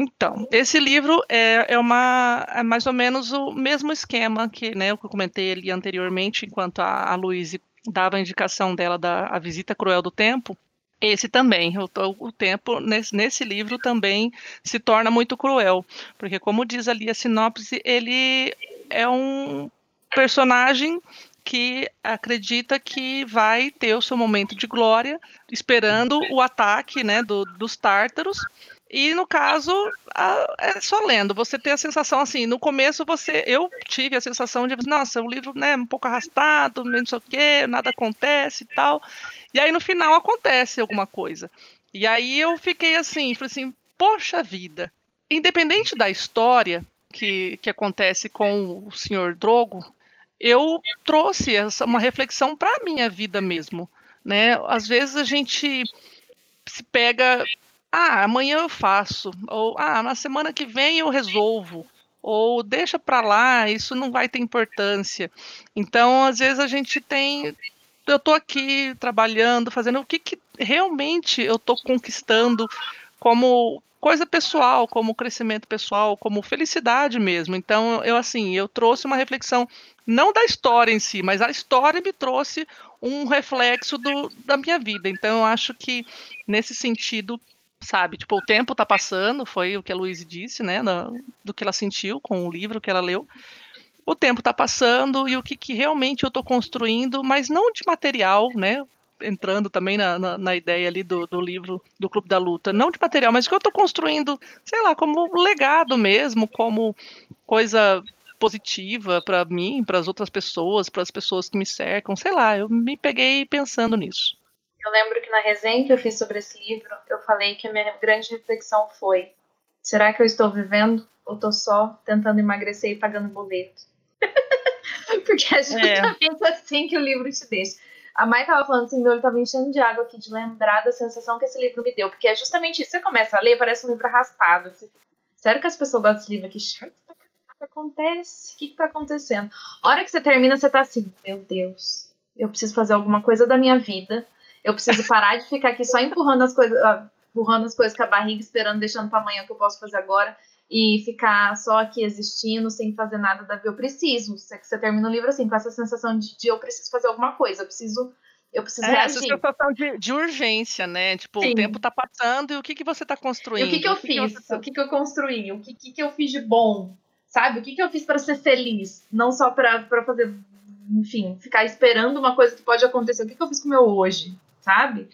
Então, esse livro é, é, uma, é mais ou menos o mesmo esquema que né, eu comentei ali anteriormente, enquanto a, a Luíse dava a indicação dela da A Visita Cruel do Tempo, esse também, o, o tempo nesse, nesse, livro também se torna muito cruel, porque como diz ali a sinopse, ele é um personagem que acredita que vai ter o seu momento de glória, esperando o ataque né, do, dos tártaros, e no caso, a, é só lendo, você tem a sensação assim, no começo você, eu tive a sensação de, nossa, o livro né, um pouco arrastado, não sei o quê, nada acontece e tal. E aí no final acontece alguma coisa. E aí eu fiquei assim, falei assim, poxa vida, independente da história que, que acontece com o senhor Drogo, eu trouxe essa, uma reflexão para a minha vida mesmo. Né? Às vezes a gente se pega ah, amanhã eu faço, ou ah, na semana que vem eu resolvo, ou deixa para lá, isso não vai ter importância. Então, às vezes a gente tem eu estou aqui trabalhando, fazendo o que, que realmente eu estou conquistando como coisa pessoal, como crescimento pessoal, como felicidade mesmo. Então, eu assim, eu trouxe uma reflexão não da história em si, mas a história me trouxe um reflexo do, da minha vida. Então, eu acho que nesse sentido, sabe, tipo, o tempo está passando, foi o que a Luísa disse, né, do que ela sentiu com o livro que ela leu. O tempo está passando e o que, que realmente eu estou construindo, mas não de material, né? entrando também na, na, na, ideia ali do, do livro do Clube da Luta, não de material, mas que eu estou construindo, sei lá, como legado mesmo, como coisa positiva para mim, para as outras pessoas, para as pessoas que me cercam, sei lá, eu me peguei pensando nisso.
Eu lembro que na resenha que eu fiz sobre esse livro, eu falei que a minha grande reflexão foi: será que eu estou vivendo ou estou só tentando emagrecer e pagando boleto? Porque é justamente é. assim que o livro te deixa. A Mai tava falando assim, meu olho tava enchendo de água aqui, de lembrar da sensação que esse livro me deu. Porque é justamente isso. Você começa a ler, parece um livro arrastado. Você... Sério que as pessoas gostam desse livro aqui? O que acontece? O que, que tá acontecendo? A hora que você termina, você tá assim, meu Deus, eu preciso fazer alguma coisa da minha vida. Eu preciso parar de ficar aqui só empurrando as coisas, ah, empurrando as coisas com a barriga, esperando, deixando para amanhã o que eu posso fazer agora e ficar só aqui existindo sem fazer nada da vida. Eu preciso. Você, você termina o livro assim, com essa sensação de, de eu preciso fazer alguma coisa, eu preciso. Eu preciso é, reagir. Essa
sensação de, de urgência, né? Tipo, Sim. o tempo tá passando e o que, que você tá construindo?
E o que, que eu o que fiz? Que tá... O que, que eu construí? O que, que, que eu fiz de bom? Sabe? O que, que eu fiz para ser feliz? Não só para fazer, enfim, ficar esperando uma coisa que pode acontecer. O que, que eu fiz com o meu hoje? Sabe?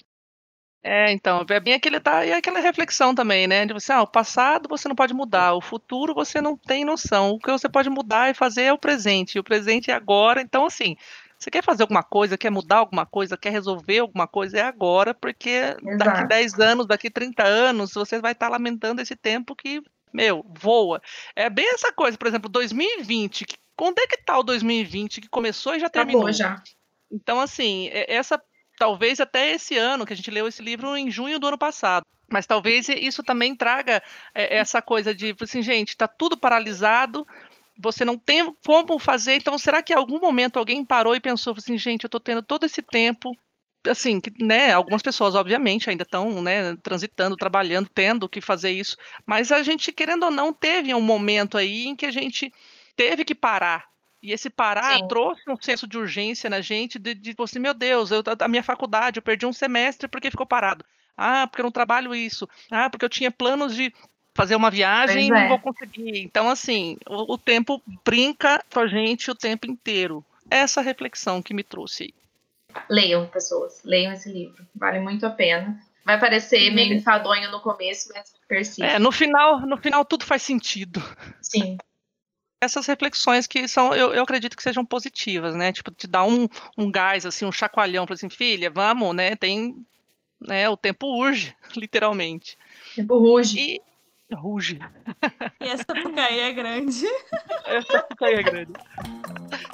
É, então, é bem aquele tá, e aquela reflexão também, né? De você, ah, o passado você não pode mudar, o futuro você não tem noção. O que você pode mudar e fazer é o presente, e o presente é agora. Então, assim, você quer fazer alguma coisa, quer mudar alguma coisa, quer resolver alguma coisa, é agora, porque Exato. daqui 10 anos, daqui 30 anos, você vai estar tá lamentando esse tempo que, meu, voa. É bem essa coisa, por exemplo, 2020, quando é que tá o 2020 que começou e já terminou? Acabou
já.
Então, assim, essa talvez até esse ano, que a gente leu esse livro em junho do ano passado. Mas talvez isso também traga é, essa coisa de, assim, gente, está tudo paralisado, você não tem como fazer, então será que em algum momento alguém parou e pensou assim, gente, eu estou tendo todo esse tempo, assim, que, né, algumas pessoas obviamente ainda estão, né, transitando, trabalhando, tendo que fazer isso, mas a gente, querendo ou não, teve um momento aí em que a gente teve que parar e esse parar Sim. trouxe um senso de urgência na gente, de, de assim, meu Deus, eu, a minha faculdade, eu perdi um semestre porque ficou parado. Ah, porque eu não trabalho isso. Ah, porque eu tinha planos de fazer uma viagem e não é. vou conseguir. Então, assim, o, o, tempo brinca com a gente o tempo inteiro. Essa reflexão que me trouxe aí.
Leiam, pessoas. Leiam esse livro. Vale muito a pena. Vai parecer meio enfadonho no começo, mas persiste.
É, no final, no final tudo faz sentido.
Sim
essas reflexões que são, eu, eu acredito que sejam positivas, né? Tipo, te dar um, um gás, assim, um chacoalhão, para assim, filha, vamos, né? Tem, né? O tempo urge, literalmente.
O tempo ruge. E,
ruge.
E essa pucaí é grande.
Essa pucaí é grande.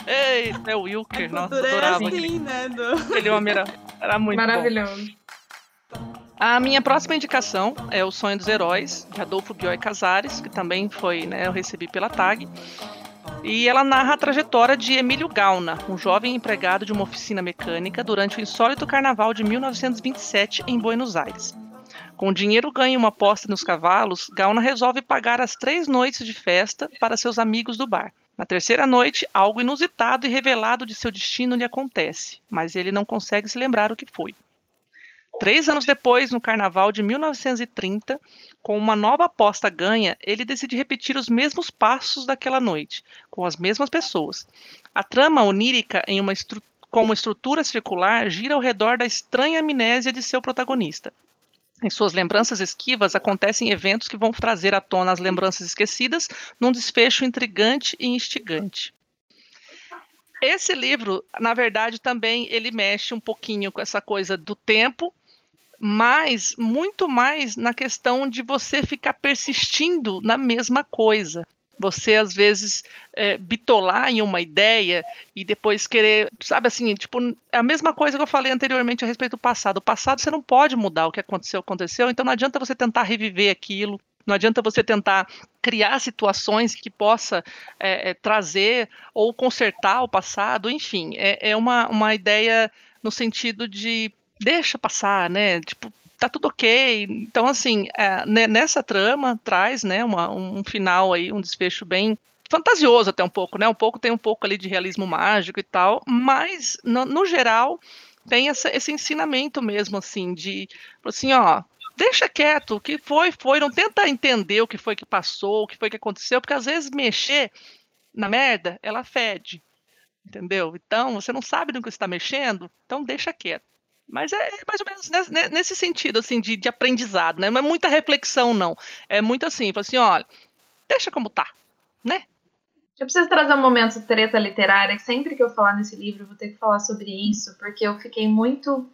Ei, é o Wilker, nossa, é adorava.
É assim, né, do...
Ele era, era muito
Maravilhoso.
Bom. A minha próxima indicação é O Sonho dos Heróis, de Adolfo Bioy Casares, que também foi, né, eu recebi pela TAG. E ela narra a trajetória de Emílio Gauna, um jovem empregado de uma oficina mecânica durante o insólito carnaval de 1927 em Buenos Aires. Com dinheiro ganho uma aposta nos cavalos, Gauna resolve pagar as três noites de festa para seus amigos do bar. Na terceira noite, algo inusitado e revelado de seu destino lhe acontece, mas ele não consegue se lembrar o que foi. Três anos depois, no carnaval de 1930, com uma nova aposta ganha, ele decide repetir os mesmos passos daquela noite, com as mesmas pessoas. A trama onírica, em uma com uma estrutura circular, gira ao redor da estranha amnésia de seu protagonista. Em suas lembranças esquivas, acontecem eventos que vão trazer à tona as lembranças esquecidas num desfecho intrigante e instigante. Esse livro, na verdade, também ele mexe um pouquinho com essa coisa do tempo mas muito mais na questão de você ficar persistindo na mesma coisa. Você, às vezes, é, bitolar em uma ideia e depois querer, sabe assim, tipo, é a mesma coisa que eu falei anteriormente a respeito do passado. O passado você não pode mudar o que aconteceu, aconteceu, então não adianta você tentar reviver aquilo, não adianta você tentar criar situações que possa é, é, trazer ou consertar o passado, enfim, é, é uma, uma ideia no sentido de deixa passar, né? Tipo, tá tudo ok. Então, assim, é, nessa trama traz, né, uma, um final aí, um desfecho bem fantasioso até um pouco, né? Um pouco tem um pouco ali de realismo mágico e tal, mas no, no geral tem essa, esse ensinamento mesmo, assim, de assim, ó, deixa quieto, o que foi, foi, não tenta entender o que foi que passou, o que foi que aconteceu, porque às vezes mexer na merda, ela fede, entendeu? Então, você não sabe no que está mexendo, então deixa quieto. Mas é mais ou menos nesse sentido, assim, de, de aprendizado, né? Não é muita reflexão, não. É muito assim, assim, olha, deixa como tá, né?
Eu preciso trazer um momento treta literária, que sempre que eu falar nesse livro eu vou ter que falar sobre isso, porque eu fiquei muito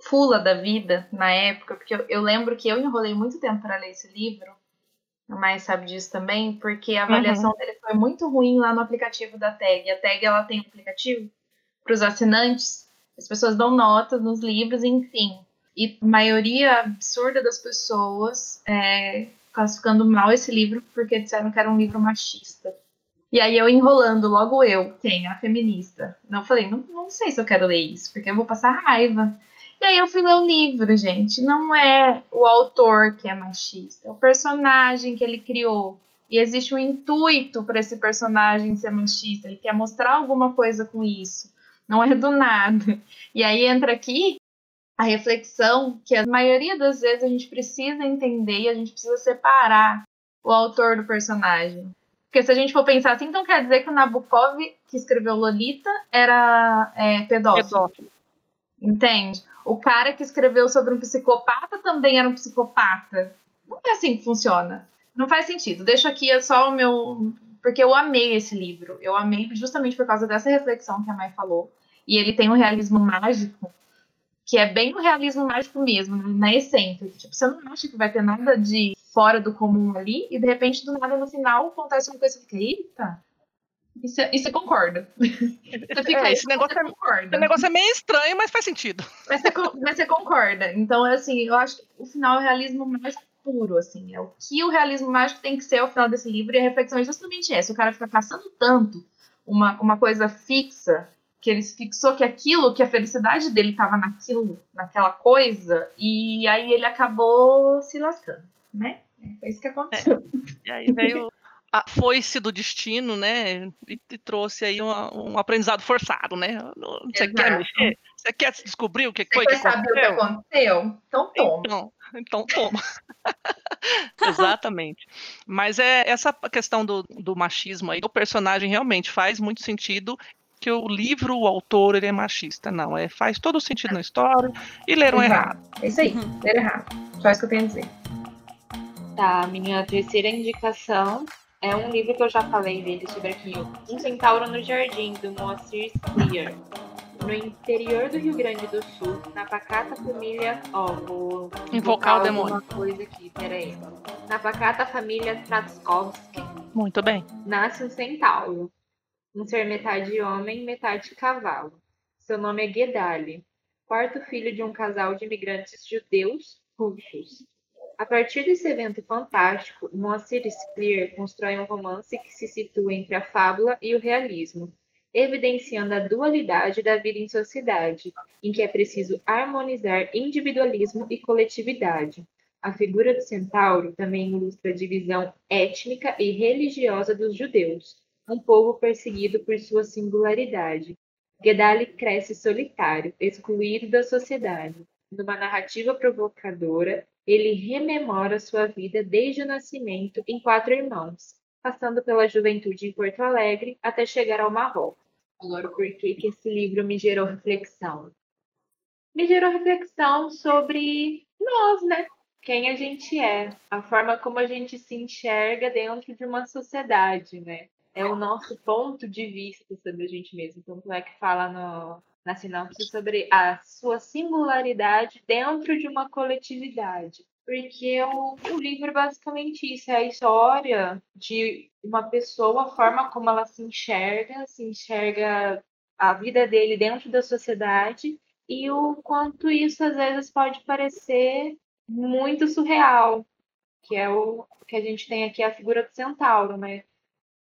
fula da vida na época, porque eu, eu lembro que eu enrolei muito tempo para ler esse livro, a Mais sabe disso também, porque a avaliação uhum. dele foi muito ruim lá no aplicativo da TAG. A TAG ela tem um aplicativo para os assinantes, as pessoas dão notas nos livros, enfim. E a maioria absurda das pessoas é, classificando mal esse livro porque disseram que era um livro machista. E aí eu enrolando, logo eu, quem? A feminista. Não falei, não, não sei se eu quero ler isso, porque eu vou passar raiva. E aí eu fui ler o livro, gente. Não é o autor que é machista, é o personagem que ele criou. E existe um intuito para esse personagem ser machista. Ele quer mostrar alguma coisa com isso. Não é do nada. E aí entra aqui a reflexão que a maioria das vezes a gente precisa entender e a gente precisa separar o autor do personagem. Porque se a gente for pensar assim, então quer dizer que o Nabokov, que escreveu Lolita, era é, pedófilo. pedófilo. Entende? O cara que escreveu sobre um psicopata também era um psicopata. Não é assim que funciona. Não faz sentido. Deixa aqui só o meu. Porque eu amei esse livro. Eu amei justamente por causa dessa reflexão que a Mai falou. E ele tem um realismo mágico, que é bem o realismo mágico mesmo, na essência. Tipo, você não acha que vai ter nada de fora do comum ali, e de repente, do nada, no final, acontece uma coisa que fica, eita, e você concorda.
Você fica, é, esse, negócio é, concorda. esse negócio é meio estranho, mas faz sentido.
Mas você, mas você concorda. Então, assim, eu acho que o final é o realismo mais puro, assim. É o que o realismo mágico tem que ser ao final desse livro, e a reflexão é justamente essa. O cara fica caçando tanto uma, uma coisa fixa, que ele fixou que aquilo, que a felicidade dele estava naquilo, naquela coisa, e aí ele acabou se lascando, né? Foi isso que aconteceu.
É. E aí veio a foice do destino, né? E, e trouxe aí um, um, aprendizado forçado, né? Você Exato. quer mexer? Você quer descobrir o que
Você
foi que
aconteceu? saber o que aconteceu? Então toma.
Então, então toma. Exatamente. Mas é essa questão do, do machismo aí, o personagem realmente faz muito sentido que o livro, o autor, ele é machista. Não, é, faz todo sentido na história e leram errado.
errado. É isso aí, leram errado. Só isso que eu tenho a dizer.
Tá, minha terceira indicação é um livro que eu já falei dele sobre aqui, Um Centauro no Jardim, do Moacir Clear. No interior do Rio Grande do Sul, na pacata família. Ó, vou
invocar o demônio.
coisa aqui, peraí. Na pacata família Tratskovsky.
Muito bem.
Nasce um centauro. Um ser metade homem, metade cavalo. Seu nome é Gedali, quarto filho de um casal de imigrantes judeus russos. A partir desse evento fantástico, Moacir Clear constrói um romance que se situa entre a fábula e o realismo, evidenciando a dualidade da vida em sociedade, em que é preciso harmonizar individualismo e coletividade. A figura do centauro também ilustra a divisão étnica e religiosa dos judeus, um povo perseguido por sua singularidade. Gedali cresce solitário, excluído da sociedade. Numa narrativa provocadora, ele rememora sua vida desde o nascimento em Quatro Irmãos, passando pela juventude em Porto Alegre até chegar ao Marrocos. Agora, por que, que esse livro me gerou reflexão? Me gerou reflexão sobre nós, né? Quem a gente é, a forma como a gente se enxerga dentro de uma sociedade, né? É o nosso ponto de vista sobre a gente mesmo. Então, é que fala no, na sinopse sobre a sua singularidade dentro de uma coletividade. Porque o, o livro é basicamente isso, é a história de uma pessoa, a forma como ela se enxerga, se enxerga a vida dele dentro da sociedade e o quanto isso às vezes pode parecer muito surreal, que é o que a gente tem aqui a figura do centauro, né?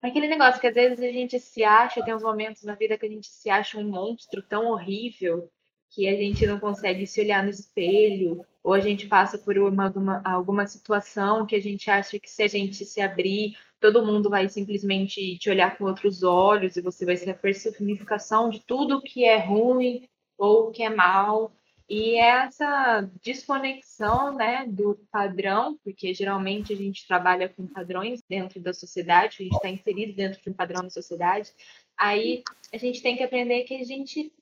Aquele negócio que às vezes a gente se acha, tem uns momentos na vida que a gente se acha um monstro tão horrível que a gente não consegue se olhar no espelho, ou a gente passa por uma, alguma, alguma situação que a gente acha que se a gente se abrir, todo mundo vai simplesmente te olhar com outros olhos e você vai ser a personificação de tudo que é ruim ou que é mal. E essa desconexão né, do padrão, porque geralmente a gente trabalha com padrões dentro da sociedade, a gente está inserido dentro de um padrão da sociedade, aí a gente tem que aprender que a gente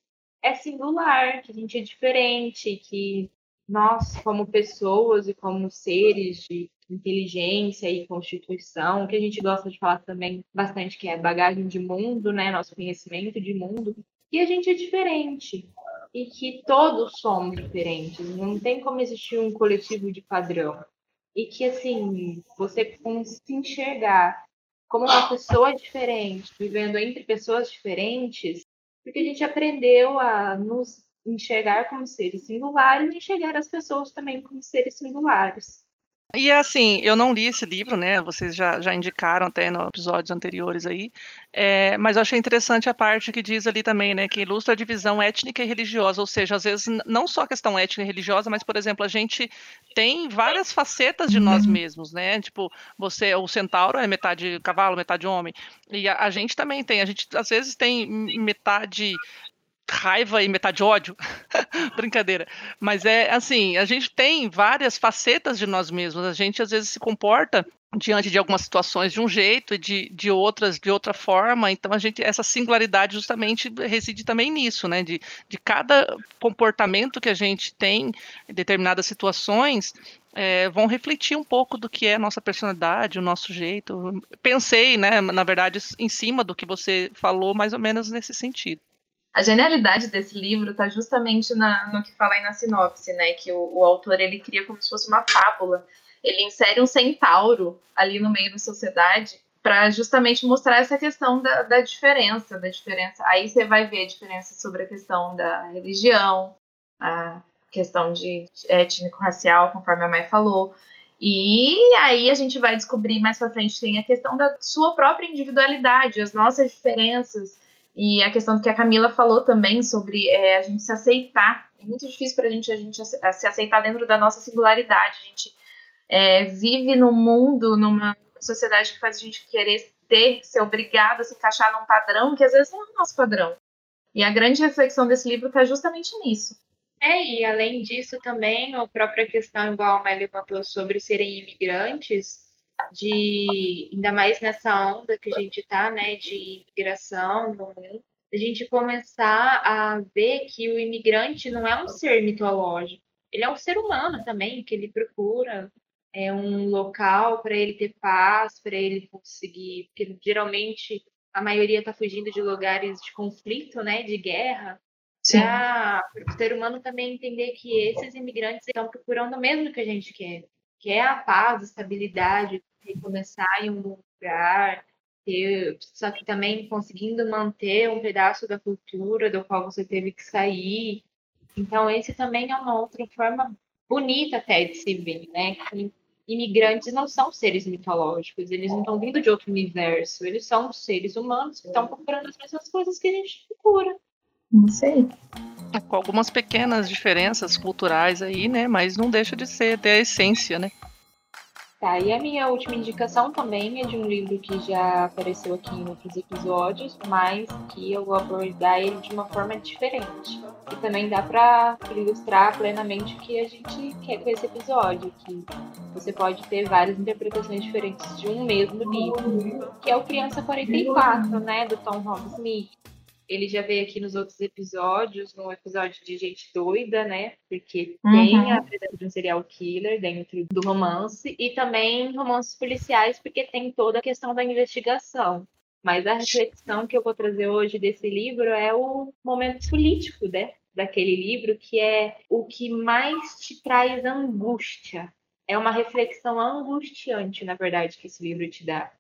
é singular, que a gente é diferente, que nós, como pessoas e como seres de inteligência e constituição, que a gente gosta de falar também bastante, que é bagagem de mundo, né? Nosso conhecimento de mundo, e a gente é diferente. E que todos somos diferentes. Não tem como existir um coletivo de padrão. E que, assim, você se enxergar como uma pessoa diferente, vivendo entre pessoas diferentes, porque a gente aprendeu a nos enxergar como seres singulares e enxergar as pessoas também como seres singulares.
E assim, eu não li esse livro, né? Vocês já, já indicaram até nos episódios anteriores aí, é, mas eu achei interessante a parte que diz ali também, né? Que ilustra a divisão étnica e religiosa, ou seja, às vezes não só a questão étnica e religiosa, mas, por exemplo, a gente tem várias facetas de nós mesmos, né? Tipo, você, o centauro é metade cavalo, metade homem, e a, a gente também tem, a gente às vezes tem metade raiva e metade ódio. Brincadeira. Mas é assim, a gente tem várias facetas de nós mesmos. A gente às vezes se comporta diante de algumas situações de um jeito e de, de outras de outra forma. Então a gente essa singularidade justamente reside também nisso, né? De, de cada comportamento que a gente tem em determinadas situações é, vão refletir um pouco do que é a nossa personalidade, o nosso jeito. Pensei, né, na verdade, em cima do que você falou, mais ou menos nesse sentido.
A genialidade desse livro está justamente na, no que fala aí na sinopse, né? Que o, o, autor ele cria como se fosse uma fábula. Ele insere um centauro ali no meio da sociedade para justamente mostrar essa questão da, da, diferença, da diferença. Aí você vai ver a diferença sobre a questão da religião, a questão de étnico-racial, conforme a Mai falou. E aí a gente vai descobrir mais para frente tem a questão da sua própria individualidade, as nossas diferenças e a questão que a Camila falou também sobre é, a gente se aceitar. É muito difícil para a gente, a gente se aceitar dentro da nossa singularidade. A gente é, vive num mundo, numa sociedade que faz a gente querer ter, ser obrigado a se encaixar num padrão que às vezes não é o nosso padrão. E a grande reflexão desse livro está justamente nisso.
É, e além disso também, a própria questão, igual a Mel levantou, sobre serem imigrantes, de ainda mais nessa onda que a gente está, né, de imigração no mundo, a gente começar a ver que o imigrante não é um ser mitológico, ele é um ser humano também, que ele procura é um local para ele ter paz, para ele conseguir, porque geralmente a maioria está fugindo de lugares de conflito, né, de guerra, para o ser humano também entender que esses imigrantes estão procurando o mesmo que a gente quer, que é a paz, a estabilidade, recomeçar em um lugar, ter, só que também conseguindo manter um pedaço da cultura do qual você teve que sair. Então, esse também é uma outra forma bonita até de se ver, né? Que imigrantes não são seres mitológicos, eles não estão vindo de outro universo, eles são seres humanos que estão procurando as mesmas coisas que a gente procura.
Não sei.
Com algumas pequenas diferenças culturais aí, né? Mas não deixa de ser ter a essência, né?
Tá, e a minha última indicação também é de um livro que já apareceu aqui em outros episódios, mas que eu vou abordar ele de uma forma diferente. E também dá para ilustrar plenamente o que a gente quer com esse episódio, que você pode ter várias interpretações diferentes de um mesmo livro, que é o Criança 44, né, do Tom Robbins Smith. Ele já veio aqui nos outros episódios, no episódio de Gente Doida, né? Porque uhum. tem a presença de um serial killer dentro do romance e também romances policiais, porque tem toda a questão da investigação. Mas a reflexão que eu vou trazer hoje desse livro é o momento político, né? Daquele livro, que é o que mais te traz angústia. É uma reflexão angustiante, na verdade, que esse livro te dá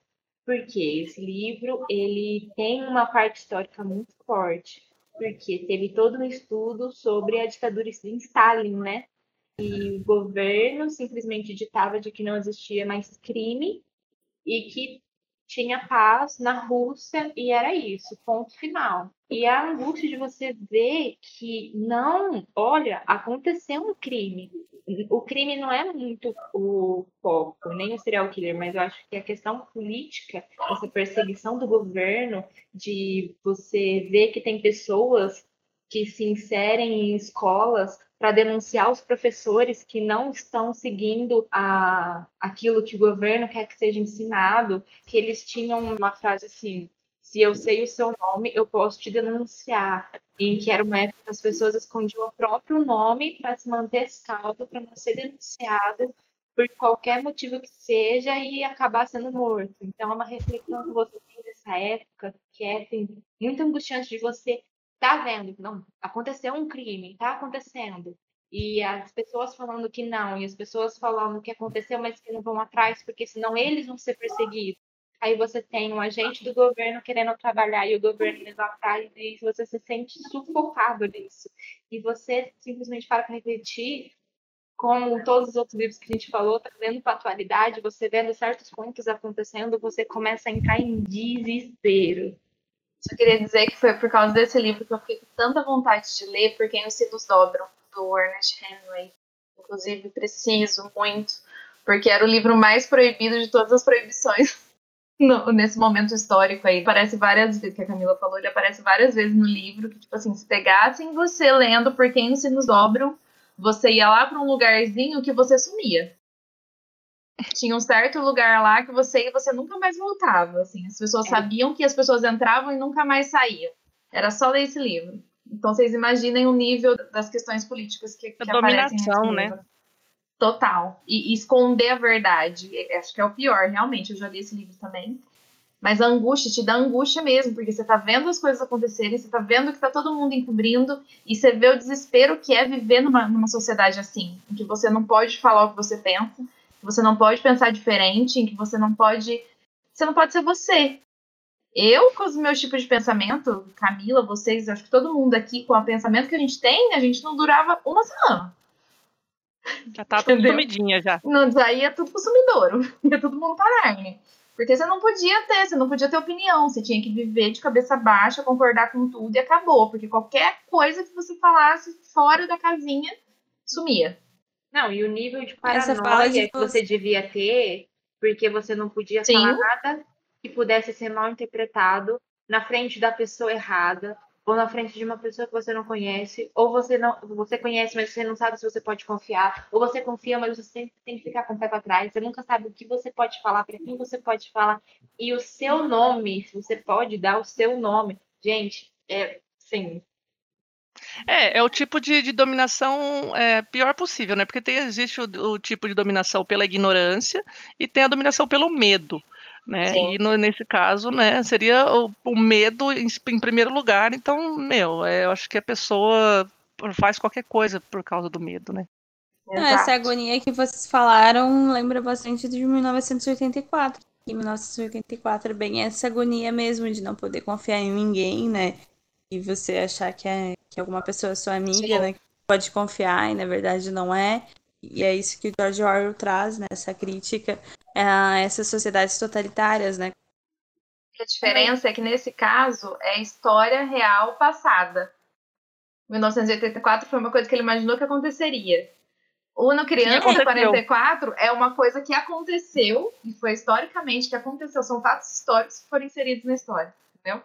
porque esse livro ele tem uma parte histórica muito forte, porque teve todo um estudo sobre a ditadura de Stalin, né? E o governo simplesmente ditava de que não existia mais crime e que tinha paz na Rússia e era isso, ponto final. E a angústia de você ver que não, olha, aconteceu um crime. O crime não é muito o foco, nem o serial killer, mas eu acho que a questão política, essa perseguição do governo, de você ver que tem pessoas que se inserem em escolas para denunciar os professores que não estão seguindo a, aquilo que o governo quer que seja ensinado, que eles tinham uma frase assim, se eu sei o seu nome, eu posso te denunciar. Em que era uma época que as pessoas escondiam o próprio nome para se manter salvo, para não ser denunciado por qualquer motivo que seja e acabar sendo morto. Então é uma reflexão que você tem dessa época que é assim, muito angustiante de você tá vendo, não, aconteceu um crime, tá acontecendo. E as pessoas falando que não, e as pessoas falando que aconteceu, mas que não vão atrás, porque senão eles vão ser perseguidos. Aí você tem um agente do governo querendo trabalhar e o governo indo atrás e você se sente sufocado nisso. E você simplesmente para para refletir, como todos os outros livros que a gente falou, trazendo para a atualidade, você vendo certos pontos acontecendo, você começa a entrar em desespero.
Só queria dizer que foi por causa desse livro que eu fiquei com tanta vontade de ler, porque os sinos dobram, do Ernest Hemingway. Inclusive, preciso muito, porque era o livro mais proibido de todas as proibições no, nesse momento histórico aí. Aparece várias vezes, que a Camila falou, ele aparece várias vezes no livro, que, tipo assim, se pegassem você lendo Por Quem os Sinos Dobram, você ia lá para um lugarzinho que você sumia tinha um certo lugar lá que você e você nunca mais voltava. Assim, as pessoas é. sabiam que as pessoas entravam e nunca mais saíam. Era só ler esse livro. Então vocês imaginem o nível das questões políticas que, que aparecem nesse livro. Total. E, e, esconder a verdade. Acho que é o pior, realmente. Eu já li esse livro também. Mas a angústia te dá angústia mesmo, porque você tá vendo as coisas acontecerem, você tá vendo que tá todo mundo encobrindo, e você vê o desespero que é viver numa, numa sociedade assim, em que você não pode falar o que você pensa, que você não pode pensar diferente, em que você não pode. Você não pode ser você. Eu, com os meus tipos de pensamento, Camila, vocês, acho que todo mundo aqui, com o pensamento que a gente tem, a gente não durava uma semana.
Já tá tudo comidinha já.
Não, aí é tudo consumidouro. É todo mundo carne. Porque você não podia ter, você não podia ter opinião. Você tinha que viver de cabeça baixa, concordar com tudo e acabou. Porque qualquer coisa que você falasse fora da casinha sumia.
Não, e o nível de paranoia de que você devia ter, porque você não podia Sim. falar nada que pudesse ser mal interpretado na frente da pessoa errada, ou na frente de uma pessoa que você não conhece, ou você não você conhece, mas você não sabe se você pode confiar, ou você confia, mas você sempre tem que ficar com o pé para trás, você nunca sabe o que você pode falar, para quem você pode falar, e o seu nome, se você pode dar o seu nome. Gente, é, sim,
é, é o tipo de, de dominação é, pior possível, né? Porque tem, existe o, o, tipo de dominação pela ignorância e tem a dominação pelo medo. Né? Sim. E no, nesse caso, né, seria o, o medo em, em, primeiro lugar. Então, meu, é, eu acho que a pessoa faz qualquer coisa por causa do medo, né?
Não, essa agonia que vocês falaram lembra bastante de 1984. Em 1984 é bem essa agonia mesmo de não poder confiar em ninguém, né? E você achar que, é, que alguma pessoa é sua amiga, Sim. né? Pode confiar e na verdade não é. E é isso que o George Orwell traz, né? Essa crítica a essas sociedades totalitárias, né?
A diferença é que nesse caso é história real passada. 1984 foi uma coisa que ele imaginou que aconteceu. O No Criança de 44 é uma coisa que aconteceu e foi historicamente que aconteceu. São fatos históricos que foram inseridos na história, entendeu?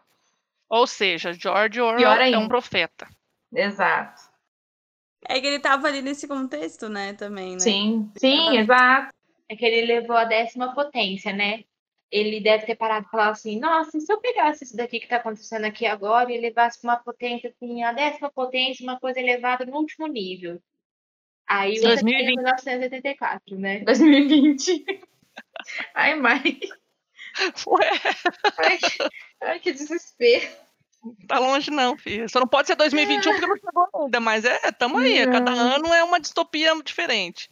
Ou seja, George Orwell é um profeta.
Exato.
É que ele estava ali nesse contexto, né, também, né?
Sim, sim, exato.
É que ele levou a décima potência, né? Ele deve ter parado e falar assim, nossa, se eu pegasse isso daqui que está acontecendo aqui agora e levasse para uma potência, assim, a décima potência, uma coisa elevada no último nível. Aí você 2020. tem 1984, né?
2020. Ai, mãe.
Ué.
Ai, ai, que desespero.
Tá longe não, filho. Só não pode ser 2021 porque não chegou ainda, mas é, tamo aí. Não. Cada ano é uma distopia diferente.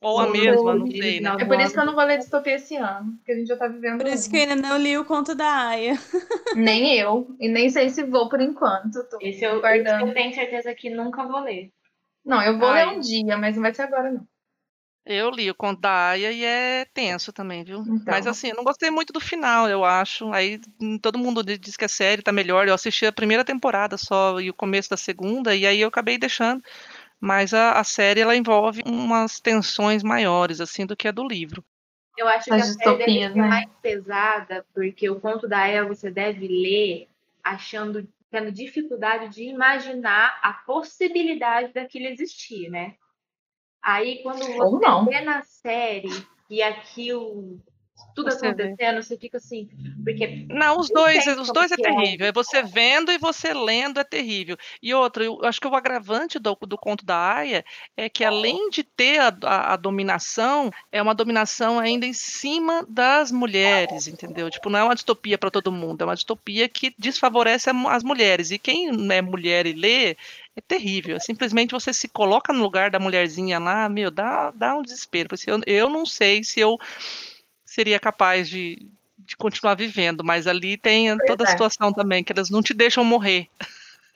Ou a mesma, não sei, né?
É por isso que eu não vou ler distopia esse ano, porque a gente já tá vivendo.
Por isso que eu ainda não li o conto da Aya.
Nem eu. E nem sei se vou por enquanto. Tô
esse eu, guardando. eu tenho certeza que nunca vou ler.
Não, eu vou Ai. ler um dia, mas não vai ser agora, não.
Eu li o Conto da Aya e é tenso também, viu?
Então.
Mas assim, eu não gostei muito do final, eu acho. Aí todo mundo di- diz que a série tá melhor. Eu assisti a primeira temporada só e o começo da segunda, e aí eu acabei deixando. Mas a, a série ela envolve umas tensões maiores, assim, do que a do livro.
Eu acho que a
As
série deve
distopias,
ser
né?
mais pesada, porque o conto da Aya você deve ler achando, tendo dificuldade de imaginar a possibilidade daquilo existir, né? Aí quando você vê na série e aquilo tudo
Você vê.
acontecendo, você fica assim, porque
Não, os dois, os dois é
é.
terrível. É você vendo e você lendo é terrível. E outra, eu acho que o agravante do, do conto da Aya é que além de ter a, a- a dominação, é uma dominação ainda em cima das mulheres, entendeu? Tipo, não é uma distopia para todo mundo, é uma distopia que desfavorece as mulheres. E quem é mulher e lê é terrível. É simplesmente você se coloca no lugar da mulherzinha lá, meu, dá, dá um desespero. Porque eu, eu não sei se eu seria capaz de, de continuar vivendo, mas ali tem toda a
é.
situação também, que elas não te deixam morrer.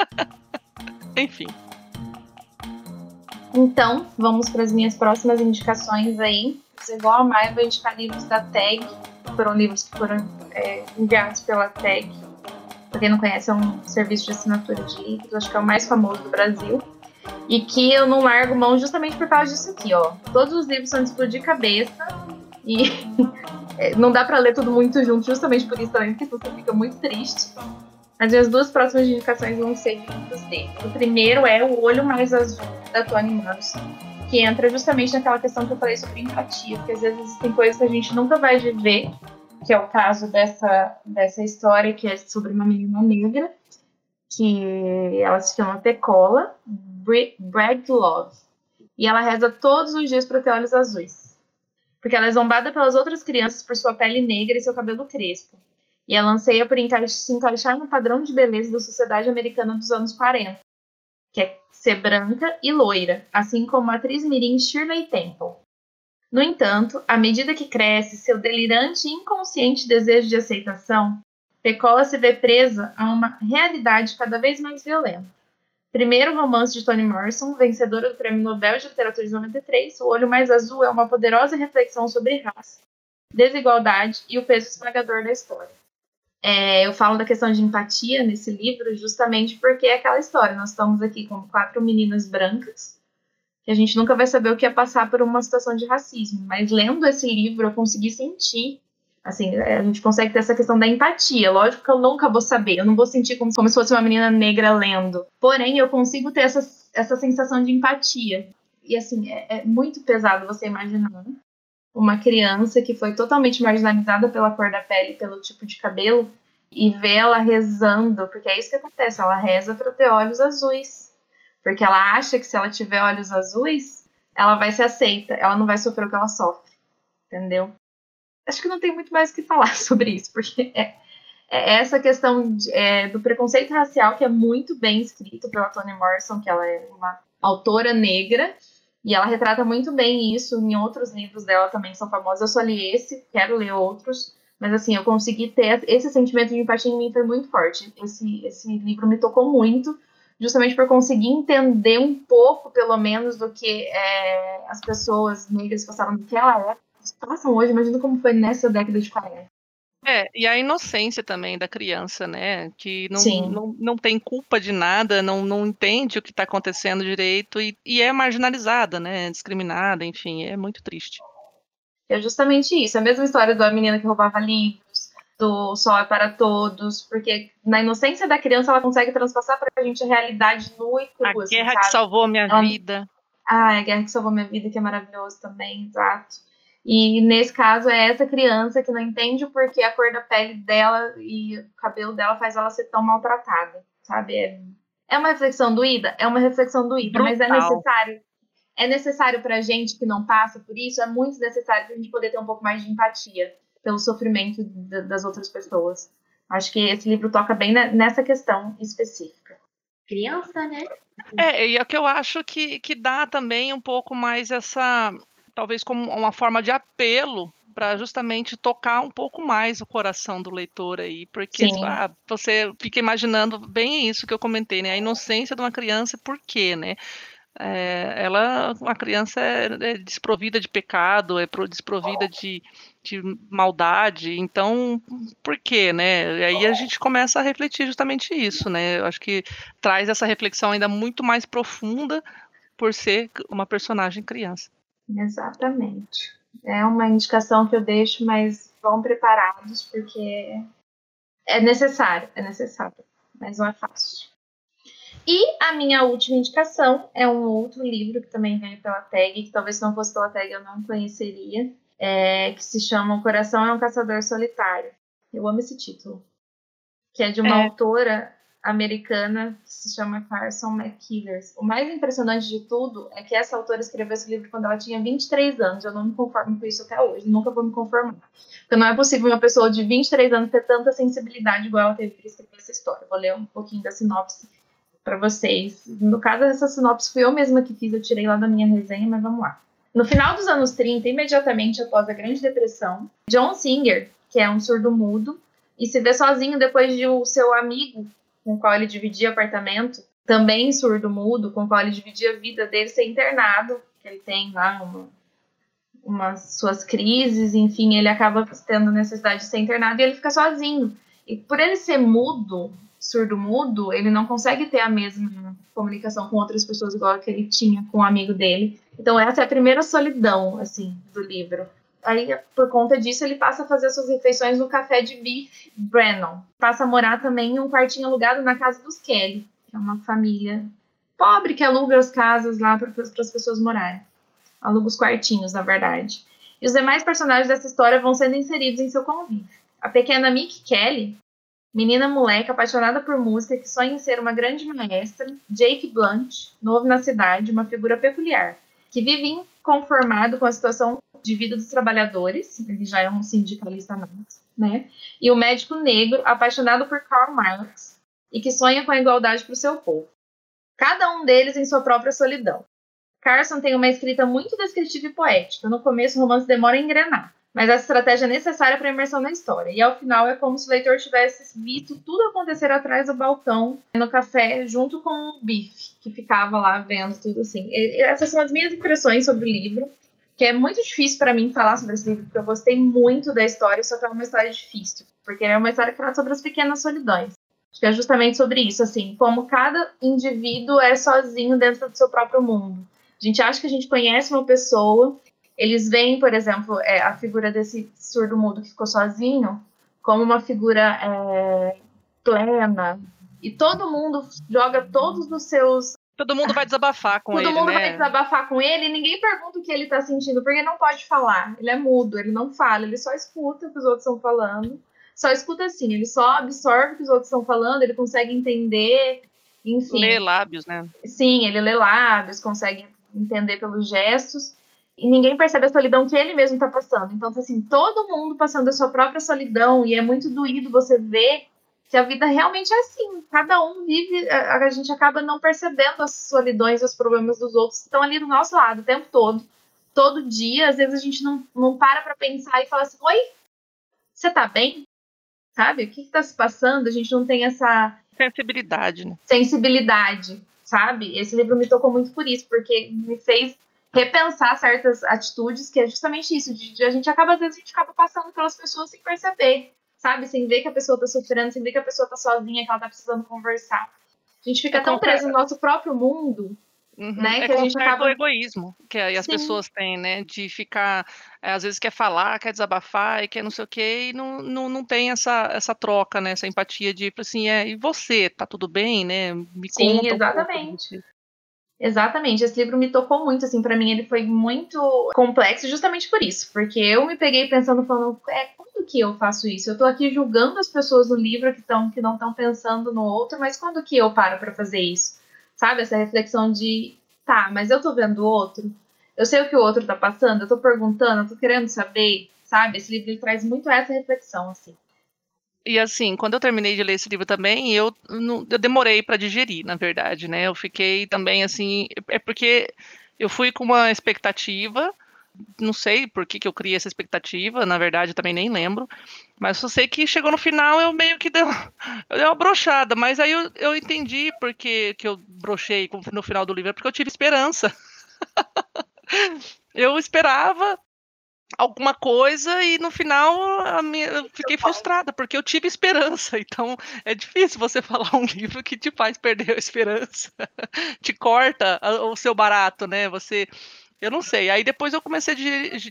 Enfim.
Então, vamos para as minhas próximas indicações aí. Igual a Maia, vou indicar livros da TAG. Foram livros que foram é, enviados pela TAG. Pra quem não conhece, é um serviço de assinatura de livros, acho que é o mais famoso do Brasil. E que eu não largo mão justamente por causa disso aqui, ó. Todos os livros são de explodir cabeça. E é, não dá pra ler tudo muito junto, justamente por isso também, porque você fica muito triste. As minhas duas próximas indicações vão ser livros dele. O primeiro é O Olho Mais Azul, da Toni Morrison, que entra justamente naquela questão que eu falei sobre empatia, porque às vezes existem coisas que a gente nunca vai viver, que é o caso dessa, dessa história que é sobre uma menina negra, que ela se chama Pecola, Brad Love. E ela reza todos os dias para ter olhos azuis. Porque ela é zombada pelas outras crianças por sua pele negra e seu cabelo crespo. E ela anseia por se encaixar no padrão de beleza da sociedade americana dos anos 40, que é ser branca e loira, assim como a atriz mirim Shirley Temple. No entanto, à medida que cresce seu delirante e inconsciente desejo de aceitação, Pecola se vê presa a uma realidade cada vez mais violenta. Primeiro romance de Toni Morrison, vencedora do Prêmio Nobel de Literatura de 93, O Olho Mais Azul é uma poderosa reflexão sobre raça, desigualdade e o peso esmagador da história. É, eu falo da questão de empatia nesse livro justamente porque é aquela história. Nós estamos aqui com quatro meninas brancas que a gente nunca vai saber o que é passar por uma situação de racismo, mas lendo esse livro eu consegui sentir. Assim, a gente consegue ter essa questão da empatia. Lógico que eu nunca vou saber, eu não vou sentir como, como se fosse uma menina negra lendo. Porém, eu consigo ter essa, essa sensação de empatia. E assim, é, é muito pesado você imaginar uma criança que foi totalmente marginalizada pela cor da pele, pelo tipo de cabelo, e ver ela rezando, porque é isso que acontece, ela reza para ter olhos azuis. Porque ela acha que se ela tiver olhos azuis, ela vai ser aceita, ela não vai sofrer o que ela sofre. Entendeu? Acho que não tem muito mais o que falar sobre isso, porque é, é essa questão de, é, do preconceito racial que é muito bem escrito pela Toni Morrison, que ela é uma autora negra, e ela retrata muito bem isso em outros livros dela também são famosos. Eu só li esse, quero ler outros, mas assim, eu consegui ter esse sentimento de empatia em mim foi muito forte. Esse, esse livro me tocou muito, justamente por conseguir entender um pouco, pelo menos, do que é, as pessoas negras passaram naquela época, passam hoje, imagina como foi nessa década de 40.
É, e a inocência também da criança, né? Que não, não, não tem culpa de nada, não, não entende o que está acontecendo direito e, e é marginalizada, né? Discriminada, enfim, é muito triste.
É justamente isso. A mesma história da menina que roubava livros, do Sol é para Todos, porque na inocência da criança ela consegue transpassar pra gente a realidade nua e
A
crua. assim,
guerra
sabe?
que salvou a minha
Ela-
vida.
Ah, a Guerra que Salvou Minha Vida, que é maravilhoso também, exato. E nesse caso é essa criança que não entende o porquê a cor da pele dela e o cabelo dela faz ela ser tão maltratada, sabe? É, é uma reflexão doída? É uma reflexão doída, mas é
Brutal.
necessário. É necessário pra gente que não passa por isso, é muito necessário pra gente poder ter um pouco mais de empatia pelo sofrimento da- das outras pessoas. Acho que esse livro toca bem ne- nessa questão específica.
criança, né?
É, e é o que eu acho que, que dá também um pouco mais essa, talvez como uma forma de apelo para justamente tocar um pouco mais o coração do leitor aí, porque ah, você fica imaginando bem isso que eu comentei, né? A inocência de uma criança, por quê, né? é, ela, uma criança é, é, desprovida de pecado, é desprovida de, de maldade, então, por quê, né? E aí a gente começa a refletir justamente isso, né? Eu acho que traz essa reflexão ainda muito mais profunda por ser uma personagem criança.
Exatamente. É uma indicação que eu deixo, mas vão preparados, porque é necessário, é necessário, mas não é fácil. E a minha última indicação é um outro livro que também veio pela tag, que talvez se não fosse pela tag eu não conheceria, é, que se chama O Coração é um Caçador Solitário. Eu amo esse título. Que é de uma é. autora americana que se chama Carson McKillers. O mais impressionante de tudo é que essa autora escreveu esse livro quando ela tinha 23 anos. Eu não me conformo com isso até hoje, nunca vou me conformar. Porque não é possível uma pessoa de 23 anos ter tanta sensibilidade igual ela teve para escrever essa história. Vou ler um pouquinho da sinopse para vocês. No caso, essa sinopse fui eu mesma que fiz, eu tirei lá da minha resenha, mas vamos lá. No final dos anos 30, imediatamente após a Grande Depressão, John Singer, que é um surdo-mudo, e se vê sozinho depois de o seu amigo, com o qual ele dividia apartamento, também surdo-mudo, com o qual ele dividia a vida dele, ser internado, que ele tem lá uma, umas suas crises, enfim, ele acaba tendo necessidade de ser internado e ele fica sozinho. E por ele ser mudo, surdo-mudo, ele não consegue ter a mesma comunicação com outras pessoas igual que ele tinha com um amigo dele. Então essa é a primeira solidão, assim, do livro. Aí, por conta disso, ele passa a fazer suas refeições no café de Beef Brennan. Passa a morar também em um quartinho alugado na casa dos Kelly, que é uma família pobre que aluga as casas lá para as pessoas morarem. Aluga os quartinhos, na verdade. E os demais personagens dessa história vão sendo inseridos em seu convívio. A pequena Mick Kelly Menina moleque apaixonada por música que sonha em ser uma grande maestra, Jake Blunt, novo na cidade, uma figura peculiar, que vive inconformado com a situação de vida dos trabalhadores, ele já é um sindicalista nato, né? E o médico negro apaixonado por Karl Marx e que sonha com a igualdade para o seu povo. Cada um deles em sua própria solidão. Carson tem uma escrita muito descritiva e poética. No começo, o romance demora a engrenar mas essa estratégia é necessária para a imersão na história. E ao final é como se o leitor tivesse visto tudo acontecer atrás do balcão no café, junto com o Biff, que ficava lá vendo tudo assim. E essas são as minhas impressões sobre o livro, que é muito difícil para mim falar sobre esse livro, porque eu gostei muito da história, só que é uma história difícil, porque é uma história que fala sobre as pequenas solidões. Acho que é justamente sobre isso, assim, como cada indivíduo é sozinho dentro do seu próprio mundo. A gente acha que a gente conhece uma pessoa eles veem, por exemplo, é, a figura desse surdo-mudo que ficou sozinho como uma figura é, plena. E todo mundo joga todos os seus.
Todo mundo vai desabafar com
todo
ele.
Todo mundo
né?
vai desabafar com ele e ninguém pergunta o que ele tá sentindo, porque ele não pode falar. Ele é mudo, ele não fala, ele só escuta o que os outros estão falando. Só escuta assim, ele só absorve o que os outros estão falando, ele consegue entender, enfim.
Lê lábios, né?
Sim, ele lê lábios, consegue entender pelos gestos e ninguém percebe a solidão que ele mesmo está passando. Então, assim, todo mundo passando a sua própria solidão, e é muito doído você ver que a vida realmente é assim. Cada um vive, a, a gente acaba não percebendo as solidões, os problemas dos outros que estão ali do nosso lado o tempo todo. Todo dia, às vezes a gente não, não para para pensar e fala assim: Oi, você tá bem? Sabe? O que está se passando? A gente não tem essa.
Sensibilidade, né?
Sensibilidade, sabe? Esse livro me tocou muito por isso, porque me fez repensar certas atitudes, que é justamente isso, de, de, a gente acaba, às vezes, a gente acaba passando pelas pessoas sem perceber, sabe? Sem ver que a pessoa tá sofrendo, sem ver que a pessoa tá sozinha, que ela tá precisando conversar. A gente fica é tão preso no nosso próprio mundo, uhum. né?
É
que a gente acaba...
o egoísmo que as Sim. pessoas têm, né? De ficar, é, às vezes quer falar, quer desabafar e quer não sei o quê, e não, não, não tem essa, essa troca, né? Essa empatia de, assim, é, e você, tá tudo bem, né?
Me Sim, conta exatamente. Um Exatamente, esse livro me tocou muito, assim, para mim ele foi muito complexo justamente por isso, porque eu me peguei pensando, falando, é, quando que eu faço isso? Eu tô aqui julgando as pessoas no livro que, tão, que não estão pensando no outro, mas quando que eu paro para fazer isso? Sabe, essa reflexão de, tá, mas eu tô vendo o outro, eu sei o que o outro tá passando, eu tô perguntando, eu tô querendo saber, sabe? Esse livro traz muito essa reflexão, assim.
E assim, quando eu terminei de ler esse livro também, eu, eu demorei para digerir, na verdade, né? Eu fiquei também assim, é porque eu fui com uma expectativa, não sei por que, que eu criei essa expectativa, na verdade, também nem lembro, mas só sei que chegou no final, eu meio que deu, eu dei uma brochada, mas aí eu, eu entendi porque que eu brochei no final do livro, é porque eu tive esperança. eu esperava alguma coisa e no final minha, eu fiquei frustrada, porque eu tive esperança. Então é difícil você falar um livro que te faz perder a esperança, te corta o seu barato, né? Você. Eu não sei. Aí depois eu comecei a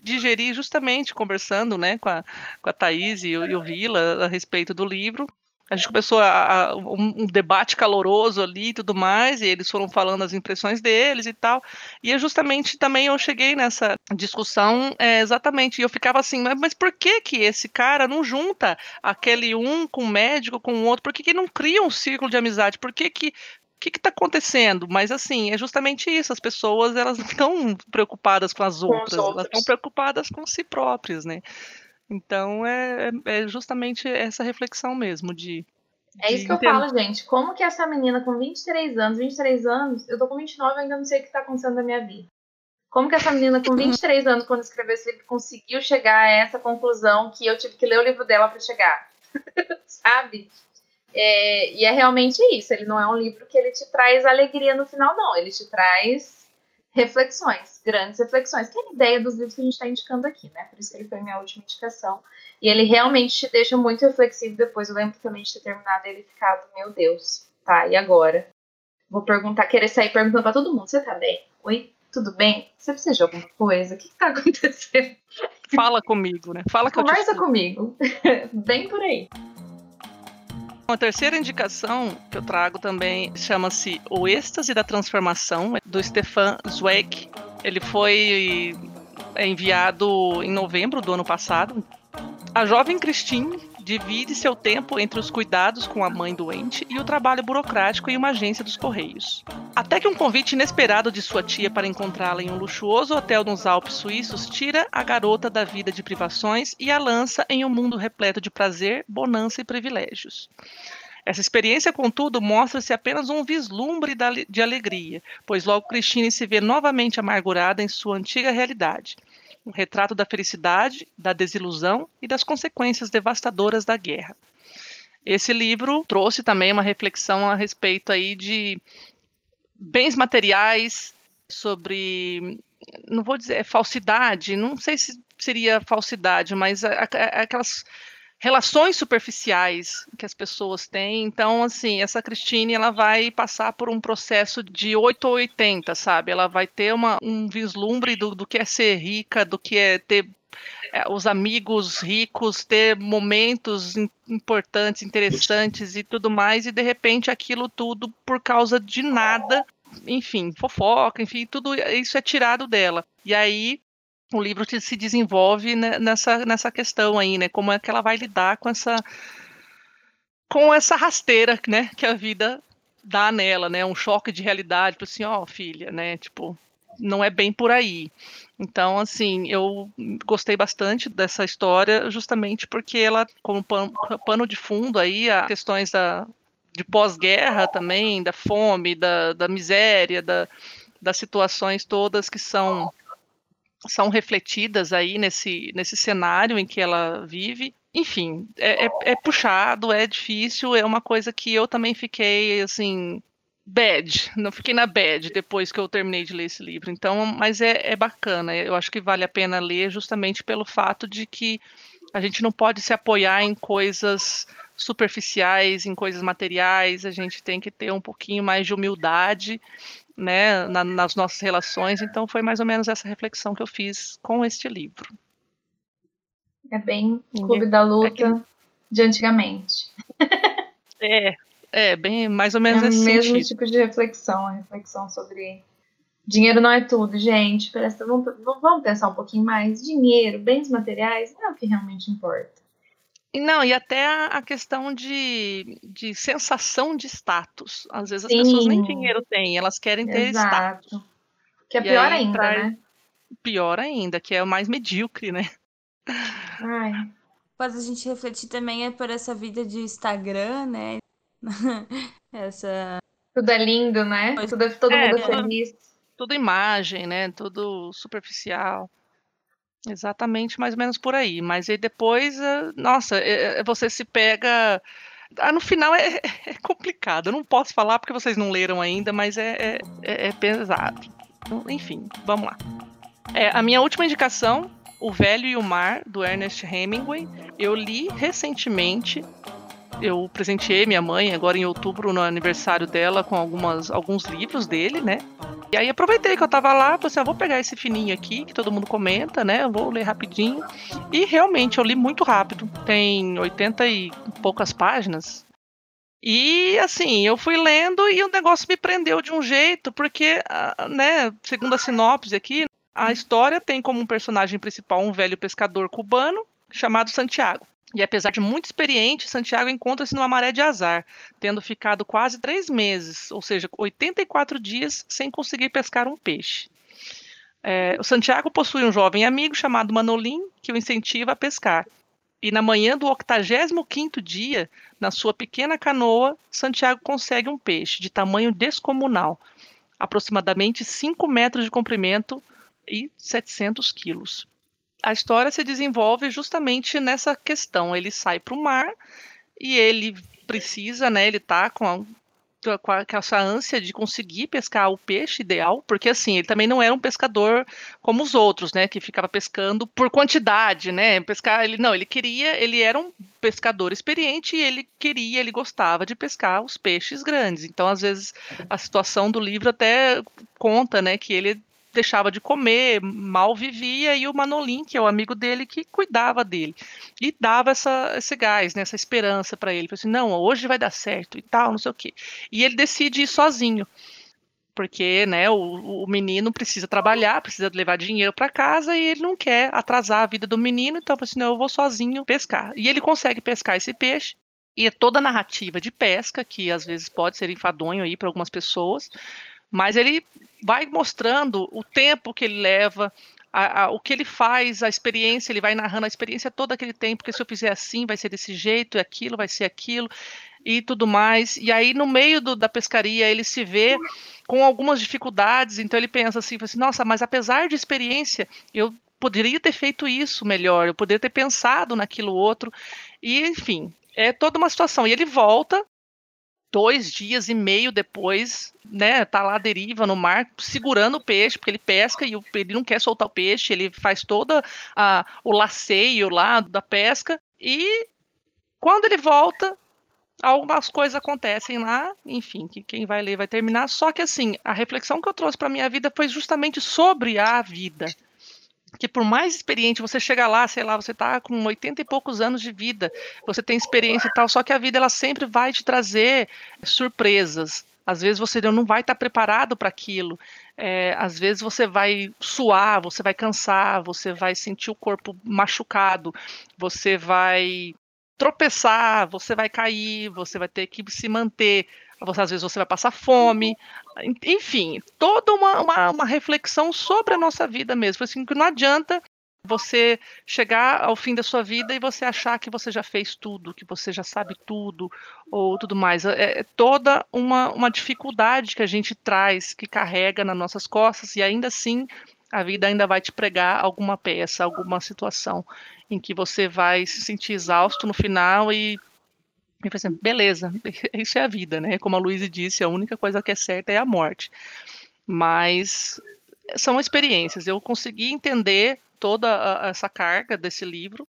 digerir, justamente conversando, né, com a, com a Thaís e, e o Vila a respeito do livro. A gente começou a, a- um, um debate caloroso ali e tudo mais, e eles foram falando as impressões deles e tal. E é justamente também eu cheguei nessa discussão é, exatamente, e eu ficava assim, mas, mas por que que esse cara não junta aquele um com o médico, com o outro? Por que que não cria um círculo de amizade? Por que que o que está acontecendo? Mas assim, é justamente isso. As pessoas elas não estão preocupadas com as
os
outras, elas estão preocupadas com si próprias, né? Então é, é é justamente essa reflexão mesmo de
É isso
de
que eu falo, gente. Como que essa menina com 23 anos, 23 anos, eu tô com 29 e ainda não sei o que tá acontecendo na minha vida. Como que essa menina com 23 anos, quando escreveu esse livro, conseguiu chegar a essa conclusão que eu tive que ler o livro dela para chegar? Sabe? É, e é realmente isso. Ele não é um livro que ele te traz alegria no final, não. Ele te traz reflexões, grandes reflexões, que é a ideia dos livros que a gente está indicando aqui, né? Por isso que ele foi minha última indicação. E ele realmente te deixa muito reflexivo depois. Eu lembro também de ter terminado ele ficado, meu Deus, tá, e agora? Vou perguntar, querer sair perguntando pra todo mundo: você tá bem? Oi, tudo bem? Você precisa de alguma coisa? O que, que tá acontecendo?
fala comigo, né? Fala que eu te
Conversa comigo. bem por aí.
A terceira indicação que eu trago também chama-se O Êxtase da Transformação, do Stefan Zweig. Ele foi enviado em novembro do ano passado. A jovem Christine divide seu tempo entre os cuidados com a mãe doente e o trabalho burocrático em uma agência dos Correios. Até que um convite inesperado de sua tia para encontrá-la em um luxuoso hotel nos Alpes suíços tira a garota da vida de privações e a lança em um mundo repleto de prazer, bonança e privilégios. Essa experiência, contudo, mostra-se apenas um vislumbre de alegria, pois logo Christine se vê novamente amargurada em sua antiga realidade. Um retrato da felicidade, da desilusão e das consequências devastadoras da guerra. Esse livro trouxe também uma reflexão a respeito aí de bens materiais, sobre, não vou dizer falsidade, não sei se seria falsidade, mas aquelas relações superficiais que as pessoas têm. Então, assim, essa Cristine, ela vai passar por um processo de 8 ou 80, sabe? Ela vai ter uma, um vislumbre do, do que é ser rica, do que é ter é, os amigos ricos, ter momentos im- importantes, interessantes e tudo mais, e de repente aquilo tudo por causa de nada, enfim, fofoca, enfim, tudo isso é tirado dela. E aí o livro se desenvolve ne- nessa, nessa questão aí, né? Como é que ela vai lidar com essa com essa rasteira, né, que a vida dá nela, né? Um choque de realidade, tipo assim, ó, filha, né? Tipo, não é bem por aí. Então, assim, eu gostei bastante dessa história, justamente porque ela, como pano, pano de fundo aí, a questões da, de pós-guerra também, da fome, da, da miséria, da, das situações todas que são são refletidas aí nesse, nesse cenário em que ela vive. Enfim, é, é, é puxado, é difícil, é uma coisa que eu também fiquei assim bad, não fiquei na bad depois que eu terminei de ler esse livro. Então, mas é, é bacana, eu acho que vale a pena ler justamente pelo fato de que a gente não pode se apoiar em coisas superficiais, em coisas materiais, a gente tem que ter um pouquinho mais de humildade né, na, nas nossas relações. Então, foi mais ou menos essa reflexão que eu fiz com este livro.
É bem Clube da
é
Luta de antigamente.
É, é bem mais ou
É
menos
o
nesse
mesmo
sentido.
tipo de reflexão, a reflexão sobre dinheiro não é tudo, gente. Presta, vamos, vamos pensar um pouquinho mais. Dinheiro, bens materiais, não é o que realmente importa.
Não, e até a, questão de, de sensação de status. Às vezes as
Sim.
pessoas nem dinheiro têm, elas querem ter status.
Exato. Que é
E
pior ainda,
traz-
né?
Pior ainda, que é o mais medíocre, né?
Ai,
Faz a gente refletir também é por essa vida de Instagram, né? Essa.
tudo é lindo, né? Tudo é, todo
É,
mundo é
tudo-
feliz.
Tudo imagem, né? Tudo superficial. Exatamente, mais ou menos por aí. Mas aí depois, eh, nossa, eh, eh, você se pega Ah, no final é, é complicado. Eu não posso falar porque vocês não leram ainda, mas é, é, é, é pesado. Enfim, vamos lá. É, a minha última indicação, O Velho e o Mar, do Ernest Hemingway. Eu li recentemente. Eu presenteei minha mãe agora em outubro, no aniversário dela, com algumas, alguns livros dele, né? E aí aproveitei que eu tava lá, falei assim, ah, vou pegar esse fininho aqui, que todo mundo comenta, né? Eu vou ler rapidinho. E realmente eu li muito rápido. Tem 80 e poucas páginas. E assim, eu fui lendo e o negócio me prendeu de um jeito, porque, ah, né, segundo a sinopse aqui, a história tem como um personagem principal um velho pescador cubano chamado Santiago. E apesar de muito experiente, Santiago encontra-se numa maré de azar, tendo ficado quase três meses, ou seja, 84 dias, sem conseguir pescar um peixe. É, o Santiago possui um jovem amigo chamado Manolim, que o incentiva a pescar. E na manhã do 85º dia, na sua pequena canoa, Santiago consegue um peixe de tamanho descomunal, aproximadamente 5 metros de comprimento e 700 quilos a história se desenvolve justamente nessa questão. Ele sai para o mar e ele precisa, né? Ele tá com, a, com, a, com, essa ânsia de conseguir pescar o peixe ideal, porque assim, ele também não era um pescador como os outros, né? Que ficava pescando por quantidade, né? Pescar, ele não, ele queria, ele era um pescador experiente e ele queria, ele gostava de pescar os peixes grandes. Então, às vezes, a situação do livro até conta, né, que ele deixava de comer, mal vivia, e o Manolim, que é o amigo dele, que cuidava dele. E dava essa, esse gás, né, essa esperança para ele. Falei assim, não, hoje vai dar certo e tal, não sei o quê. E ele decide ir sozinho. Porque né, o, o menino precisa trabalhar, precisa levar dinheiro para casa e ele não quer atrasar a vida do menino, então assim, não, eu vou sozinho pescar. E ele consegue pescar esse peixe, e é toda a narrativa de pesca, que às vezes pode ser enfadonho aí para algumas pessoas, mas ele vai mostrando o tempo que ele leva, a, a, o que ele faz, a experiência, ele vai narrando a experiência toda que ele tem, porque se eu fizer assim, vai ser desse jeito, e aquilo, vai ser aquilo, e tudo mais. E aí, no meio do, da pescaria, ele se vê com algumas dificuldades, então ele pensa assim, assim, nossa, mas apesar de experiência, eu poderia ter feito isso melhor, eu poderia ter pensado naquilo outro, e enfim, é toda uma situação. E ele volta dois dias e meio depois, né, tá lá à deriva no mar, segurando o peixe, porque ele pesca e ele não quer soltar o peixe, ele faz toda a, o laceio lá da pesca, e quando ele volta, algumas coisas acontecem lá, enfim, que quem vai ler vai terminar, só que assim, a reflexão que eu trouxe para minha vida foi justamente sobre a vida, que por mais experiente você chega lá, sei lá, você tá com 80 e poucos anos de vida, você tem experiência e tal, só que a vida ela sempre vai te trazer surpresas. Às vezes você não vai estar tá preparado para aquilo. É, às vezes você vai suar, você vai cansar, você vai sentir o corpo machucado, você vai tropeçar, você vai cair, você vai ter que se manter você, às vezes você vai passar fome, enfim, toda uma, uma, uma reflexão sobre a nossa vida mesmo. Assim, que não adianta você chegar ao fim da sua vida e você achar que você já fez tudo, que você já sabe tudo ou tudo mais. É, é toda uma, uma dificuldade que a gente traz, que carrega nas nossas costas e ainda assim a vida ainda vai te pregar alguma peça, alguma situação em que você vai se sentir exausto no final e e falei assim, beleza, isso é a vida, né? Como a Luísa disse, a única coisa que é certa é a morte. Mas são experiências. Eu consegui entender toda a, essa carga desse livro,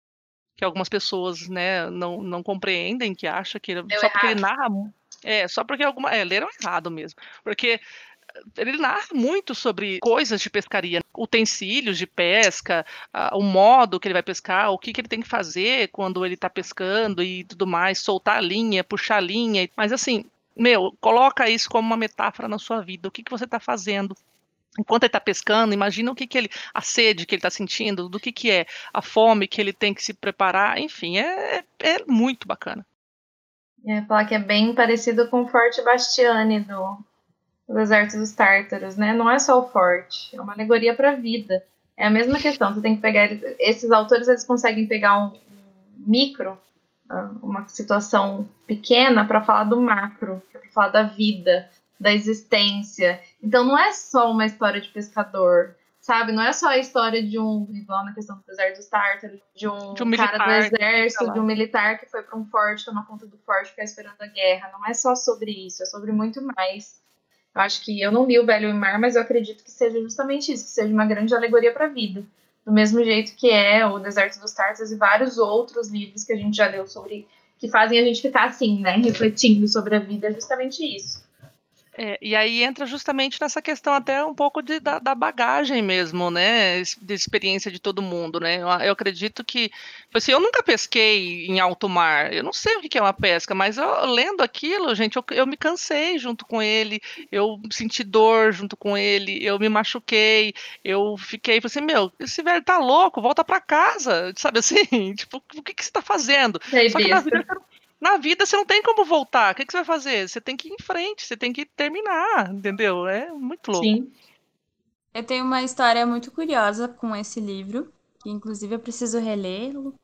que algumas pessoas né, não, não compreendem, que acham que
Deu
só porque
errado.
ele narra. É, só porque alguma. É, leram errado mesmo. Porque ele narra muito sobre coisas de pescaria, utensílios de pesca, uh, o modo que ele vai pescar, o que, que ele tem que fazer quando ele está pescando e tudo mais, soltar a linha, puxar a linha. Mas assim, meu, coloca isso como uma metáfora na sua vida. O que, que você está fazendo? Enquanto ele está pescando, imagina o que, que ele. a sede que ele está sentindo, do que, que é, a fome que ele tem que se preparar, enfim, é, é, é muito bacana.
É, falar que é bem parecido com o Forte Bastiani do o deserto dos tártaros, né? Não é só o forte, é uma alegoria para a vida. É a mesma questão, você tem que pegar esses autores eles conseguem pegar um micro, ah, uma situação pequena para falar do macro, para falar da vida, da existência. Então não é só uma história de pescador, Sabe? Não é só a história de um, igual na questão do deserto dos Tártaros, de um,
De um
cara do
militar,
exército,
lá.
de um militar que foi para um forte, tomar conta do forte, ficar esperando a guerra. Não é só sobre isso, é sobre muito mais. Eu acho que eu não li o Velho Mar, mas eu acredito que seja justamente isso, que seja uma grande alegoria para a vida. Do mesmo jeito que é o Deserto dos Tártaros e vários outros livros que a gente já leu sobre que fazem a gente ficar assim, né, refletindo sobre a vida, é justamente isso.
É, e aí entra justamente nessa questão até um pouco de, da, da bagagem mesmo, né? De experiência de todo mundo, né? Eu, eu acredito que, tipo assim, eu nunca pesquei em alto mar, eu não sei o que é uma pesca, mas eu, lendo aquilo, gente, eu, eu me cansei junto com ele, eu senti dor junto com ele, eu me machuquei, eu fiquei, falei assim, meu, esse velho tá louco, volta pra casa, sabe assim? Tipo, o que que você tá fazendo? Só que na vida, você não- na vida você não tem como voltar. O que, que você vai fazer? Você tem que ir em frente, você tem que terminar, entendeu? É muito louco.
Sim.
Eu tenho uma história muito curiosa com esse livro, que inclusive eu preciso relê-lo,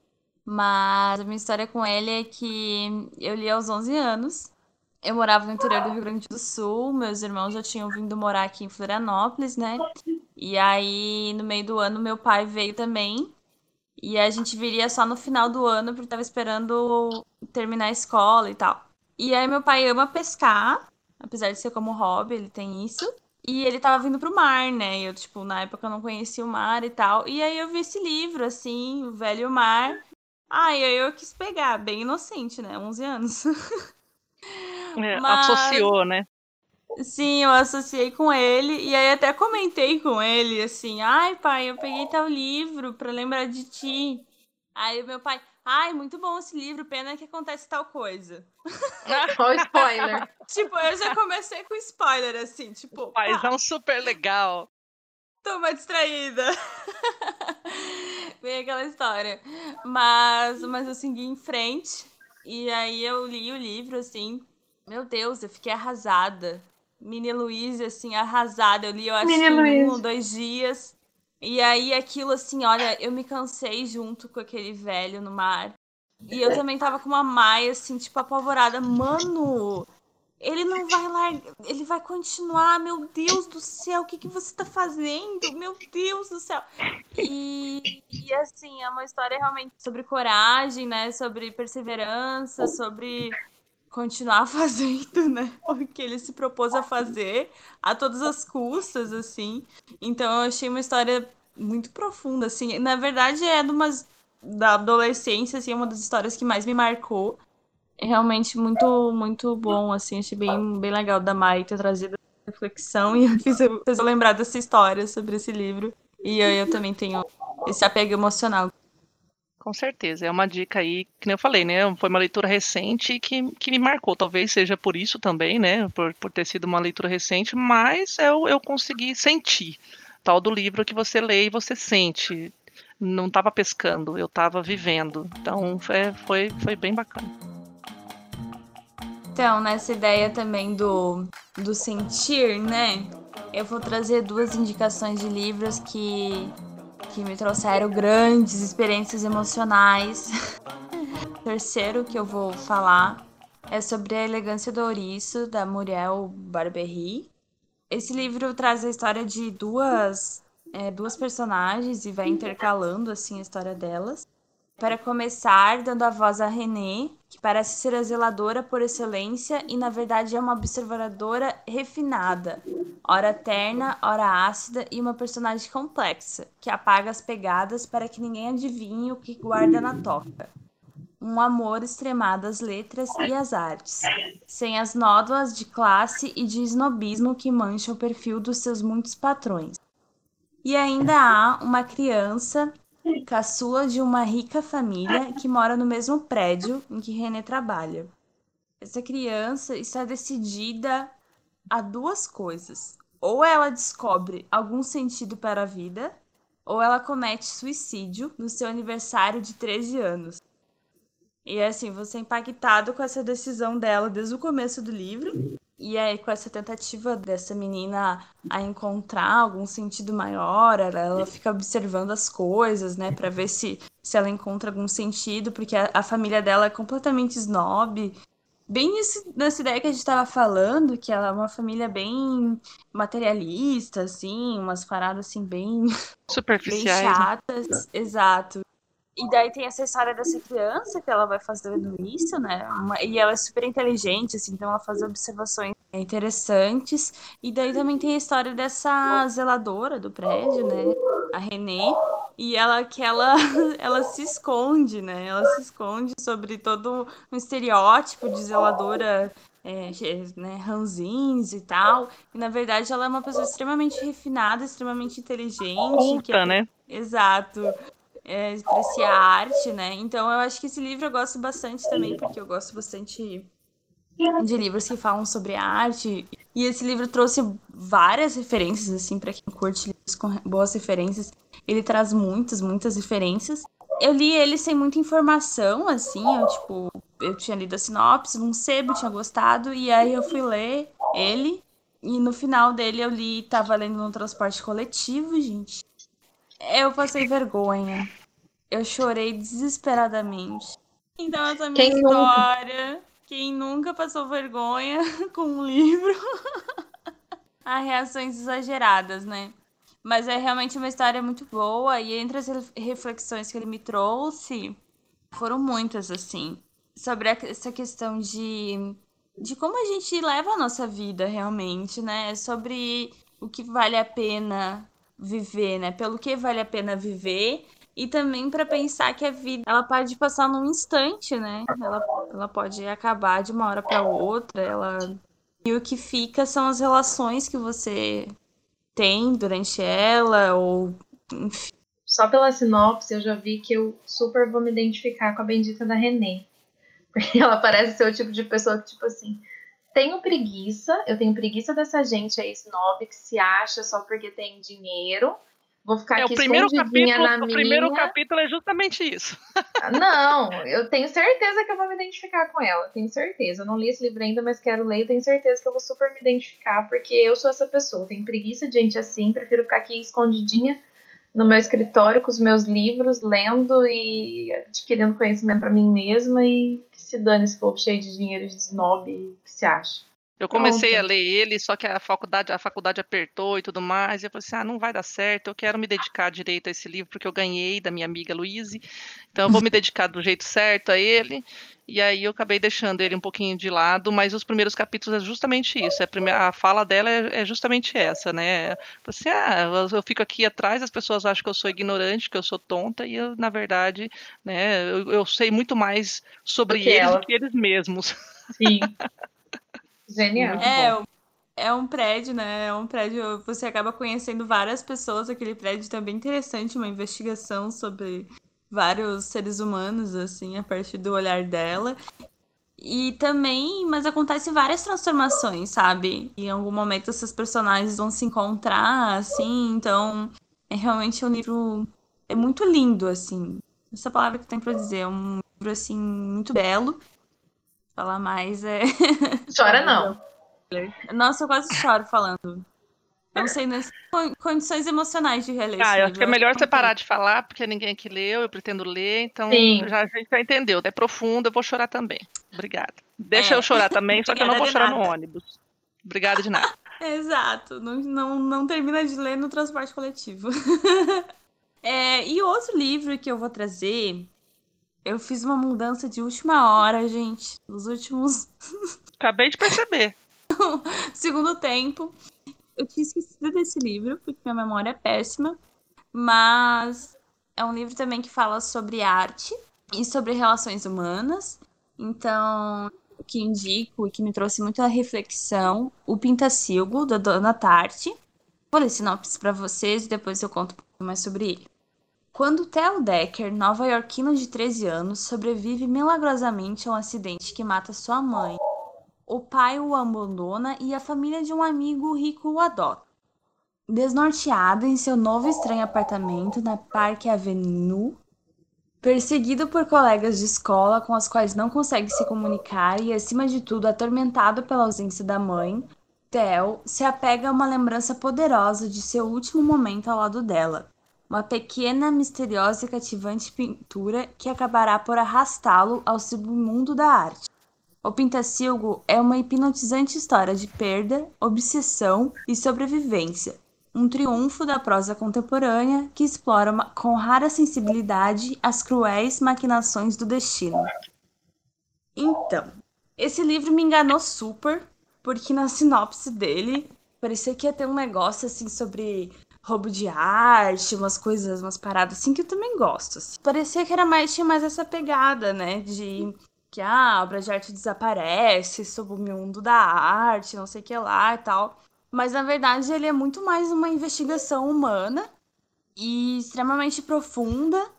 mas a minha história com ele é que eu li aos 11 anos. Eu morava no interior do Rio Grande do Sul, meus irmãos já tinham vindo morar aqui em Florianópolis, né? E aí, no meio do ano, meu pai veio também. E a gente viria só no final do ano, porque tava esperando terminar a escola e tal. E aí, meu pai ama pescar, apesar de ser como hobby, ele tem isso. E ele tava vindo pro mar, né? E eu, tipo, na época eu não conhecia o mar e tal. E aí eu vi esse livro, assim, O Velho Mar. Ah, e aí eu quis pegar, bem inocente, né? 11 anos.
É,
Mas-
Associou, né?
Sim, eu associei com ele. E aí até comentei com ele, assim, ai, pai, eu peguei tal livro pra lembrar de ti. Aí meu pai, ai, muito bom esse livro, pena que acontece tal coisa.
Olha o spoiler.
Tipo, eu já comecei com spoiler, assim, tipo, pá,
Paizão super legal.
Toma distraída. Bem aquela história. Mas, mas eu segui em frente. E aí eu li o livro, assim. Meu Deus, eu fiquei arrasada. Mini Luísa, assim, arrasada. Eu li, eu acho
Mini
um dois dias. E aí aquilo, assim, olha, eu me cansei junto com aquele velho no mar. E eu também tava com uma Maia, assim, tipo, apavorada. Mano, ele não vai largar, ele vai continuar, meu Deus do céu, o que, que você tá fazendo? Meu Deus do céu. E, e assim, é uma história realmente sobre coragem, né? Sobre perseverança, sobre continuar fazendo, né? O que ele se propôs a fazer a todas as custas, assim. Então eu achei uma história muito profunda, assim. Na verdade, é de umas da adolescência, assim, é uma das histórias que mais me marcou. É realmente muito, muito bom, assim, achei bem, bem legal da Mai ter trazido essa reflexão e eu fiz eu, eu lembrar dessa história sobre esse livro. E eu, eu também tenho esse apego emocional.
Com certeza. É uma dica aí, que nem eu falei, né? Foi uma leitura recente que, que me marcou. Talvez seja por isso também, né? Por, por ter sido uma leitura recente, mas eu, eu consegui sentir. Tal do livro que você lê e você sente. Não estava pescando, eu estava vivendo. Então é, foi, foi bem bacana.
Então, nessa ideia também do, do sentir, né? Eu vou trazer duas indicações de livros que, que me trouxeram grandes experiências emocionais. O terceiro que eu vou falar é sobre a elegância do ouriço, da Muriel Barberry. Esse livro traz a história de duas, é, duas personagens e vai intercalando assim a história delas. Para começar, dando a voz a René, que parece ser a zeladora por excelência e na verdade é uma observadora refinada, ora terna, ora ácida e uma personagem complexa, que apaga as pegadas para que ninguém adivinhe o que guarda na toca. Um amor extremado às letras e às artes, sem as nódoas de classe e de snobismo que mancham o perfil dos seus muitos patrões. E ainda há uma criança caçula de uma rica família que mora no mesmo prédio em que René trabalha. Essa criança está decidida a duas coisas. Ou ela descobre algum sentido para a vida, ou ela comete suicídio no seu aniversário de 13 anos. E assim, você é impactado com essa decisão dela desde o começo do livro. E aí, com essa tentativa dessa menina a encontrar algum sentido maior, ela, ela fica observando as coisas, né, para ver se, se ela encontra algum sentido, porque a, a família dela é completamente snob. bem nesse, nessa ideia que a gente estava falando, que ela é uma família bem materialista, assim, umas paradas assim bem, bem
Superficiais. né?
chatas. Exato. E daí tem essa história dessa criança que ela vai fazendo isso, né? Uma- e ela é super inteligente, assim, então ela faz observações interessantes. E daí também tem a história dessa zeladora do prédio, né? A Renê. E ela que ela, ela se esconde, né? Ela se esconde sobre todo um estereótipo de zeladora é, né, ranzins e tal. E na verdade ela é uma pessoa extremamente refinada, extremamente inteligente.
Culta, né?
Exato. É, aprecia a arte, né? Então eu acho que esse livro eu gosto bastante também, porque eu gosto bastante de livros que falam sobre arte. E esse livro trouxe várias referências, assim, para quem curte livros com boas referências. Ele traz muitas, muitas referências. Eu li ele sem muita informação, assim, eu, tipo, eu tinha lido a sinopse, num sebo, tinha gostado, e aí eu fui ler ele, e no final dele eu li, tava lendo no transporte coletivo, gente. Eu passei vergonha. Eu chorei desesperadamente. Então, essa minha
Quem nunca?
história. Quem nunca passou vergonha com um livro? Há reações exageradas, né? Mas é realmente uma história muito boa. E entre as ref- reflexões que ele me trouxe, foram muitas, assim. Sobre essa questão de, de como a gente leva a nossa vida realmente, né? Sobre o que vale a pena viver, né? Pelo que vale a pena viver e também para pensar que a vida ela pode passar num instante, né? Ela, ela pode acabar de uma hora para outra, ela e o que fica são as relações que você tem durante ela ou enfim.
Só pela sinopse eu já vi que eu super vou me identificar com a bendita da Renê. Porque ela parece ser o tipo de pessoa que, tipo assim, tenho preguiça, eu tenho preguiça dessa gente aí snob que se acha só porque tem dinheiro. Vou ficar
É, o
aqui
primeiro
escondidinha
capítulo,
na
o
minha.
primeiro capítulo é justamente isso.
Não, eu tenho certeza que eu vou me identificar com ela. Tenho certeza. Eu não li esse livro ainda, mas quero ler. Eu tenho certeza que eu vou super me identificar, porque eu sou essa pessoa. Tenho preguiça de gente assim. Prefiro ficar aqui escondidinha no meu escritório com os meus livros, lendo e adquirindo conhecimento pra mim mesma. E que se dane esse povo cheio de dinheiro de snob acha.
Eu comecei
Pronto.
a ler ele, só que a faculdade, a faculdade apertou e tudo mais. E eu falei assim: ah, não vai dar certo. Eu quero me dedicar direito a esse livro, porque eu ganhei da minha amiga Luíse. Então eu vou me dedicar do jeito certo a ele. E aí eu acabei deixando ele um pouquinho de lado, mas os primeiros capítulos é justamente isso. É a, primeira, a fala dela é, é justamente essa, né? Você, ah, eu- fico aqui atrás, as pessoas acham que eu sou ignorante, que eu sou tonta, e eu, na verdade, né, eu, eu sei muito mais sobre eles
ela.
do que eles mesmos.
Sim. Genial.
É, é um prédio, né? É um prédio, você acaba conhecendo várias pessoas, aquele prédio também interessante, uma investigação sobre vários seres humanos, assim, a partir do olhar dela. E também, mas acontecem várias transformações, sabe? Em algum momento essas personagens vão se encontrar, assim, então é realmente um livro é muito lindo, assim. Essa palavra que eu tenho pra dizer, é um livro assim muito belo. Falar mais é
Chora não.
Nossa, eu quase choro falando. Não sei, nas con- condições emocionais de reler
Ah, eu acho que é melhor você parar de falar, porque ninguém aqui leu, eu pretendo ler, então
Sim.
já, a gente já entendeu. É profundo, eu vou chorar também. Obrigada. Deixa
É.
eu chorar também, só que eu não vou chorar no
nada.
ônibus. Obrigada de nada.
Exato, não, não, não termina de ler no transporte coletivo. É, e outro livro que eu vou trazer, eu fiz uma mudança de última hora, gente, nos últimos
Acabei de perceber.
segundo tempo. Eu tinha esquecido desse livro, porque minha memória é péssima, mas é um livro também que fala sobre arte e sobre relações humanas. Então, o que indico e que me trouxe muita reflexão, o Pintacilgo, da Dona Tarte. Vou ler sinopse para vocês e depois eu conto um pouco mais sobre ele. Quando Theo Decker, nova-iorquino de 13 anos, sobrevive milagrosamente a um acidente que mata sua mãe, o pai o abandona e a família de um amigo rico o adota. Desnorteado em seu novo estranho apartamento na Park Avenue, perseguido por colegas de escola com as quais não consegue se comunicar e, acima de tudo, atormentado pela ausência da mãe, Theo se apega a uma lembrança poderosa de seu último momento ao lado dela. Uma pequena, misteriosa e cativante pintura que acabará por arrastá-lo ao submundo da arte. O Pintacilgo é uma hipnotizante história de perda, obsessão e sobrevivência. Um triunfo da prosa contemporânea que explora uma- com rara sensibilidade as cruéis maquinações do destino. Então, esse livro me enganou super, porque na sinopse dele parecia que ia ter um negócio assim sobre roubo de arte, umas coisas, umas paradas assim que eu também gosto. assim. Parecia que era mais tinha mais essa pegada, né, de que ah, a obra de arte desaparece sob o mundo da arte, não sei o que lá e tal. Mas na verdade ele é muito mais uma investigação humana e extremamente profunda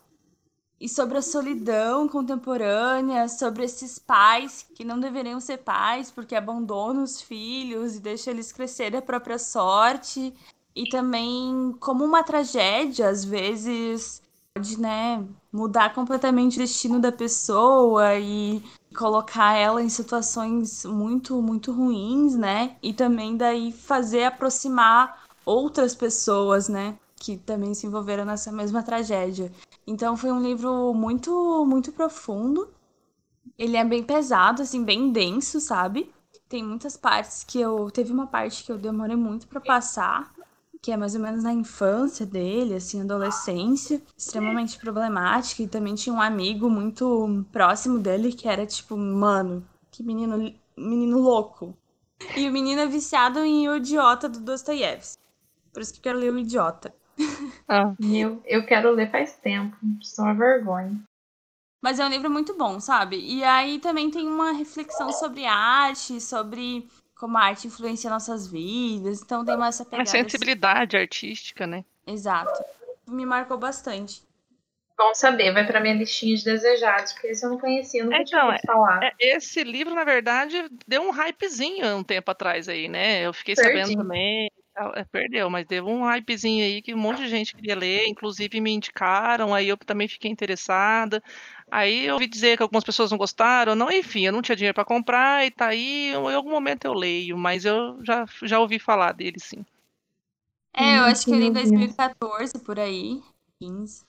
e sobre a solidão contemporânea, sobre esses pais que não deveriam ser pais porque abandonam os filhos e deixam eles crescerem à própria sorte. E também como uma tragédia, às vezes, pode, né, mudar completamente o destino da pessoa e colocar ela em situações muito, muito ruins, né? E também daí fazer aproximar outras pessoas, né? Que também se envolveram nessa mesma tragédia. Então foi um livro muito, muito profundo. Ele é bem pesado, assim, bem denso, sabe? Tem muitas partes que eu. Teve uma parte que eu demorei muito pra passar, que é mais ou menos na infância dele, assim, adolescência, extremamente problemática. E também tinha um amigo muito próximo dele que era tipo, mano, que menino, menino louco. E o menino é viciado em O Idiota do Dostoiévski. Por isso que eu quero ler O Idiota.
Ah,
Eu, eu quero ler faz tempo. Só uma vergonha.
Mas é um livro muito bom, sabe? E aí também tem uma reflexão sobre arte, sobre como a arte influencia nossas vidas. Então tem uma essa
a
pegada. assim.
sensibilidade artística, né?
Exato. Me marcou bastante.
Bom saber, vai pra minha listinha de desejados, porque esse eu não conhecia, nunca tinha
Então,
ouvido falar.
É, Esse livro, na verdade, deu um hypezinho um tempo atrás aí, né? Eu fiquei
Perdi.
sabendo também. e. É, perdeu, mas deu um hypezinho aí que um monte de gente queria ler, inclusive me indicaram, aí eu também fiquei interessada. Aí eu ouvi dizer que algumas pessoas não gostaram, não, enfim, eu não tinha dinheiro para comprar e tá aí, em algum momento eu leio, mas eu já, já ouvi falar dele, sim.
É, eu
Hum,
acho que ele em
meu Deus.
2014, por aí. 15.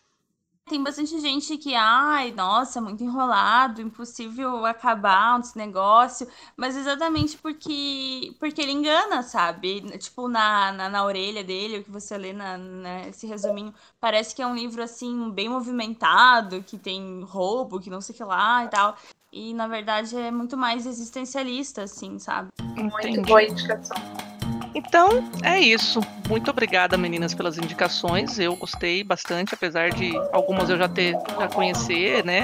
Tem bastante gente que, ai, nossa, muito enrolado, impossível acabar esse negócio. Mas exatamente porque, porque ele engana, sabe? Tipo, na, na, na orelha dele, o que você lê na, nesse resuminho, parece que é um livro, assim, bem movimentado, que tem roubo, que não sei o que lá e tal. E, na verdade, é muito mais existencialista, assim, sabe?
Muito
Entendi.
boa indicação.
Então, é isso. Muito obrigada, meninas, pelas indicações. Eu gostei bastante, apesar de algumas eu já ter já conhecer, né?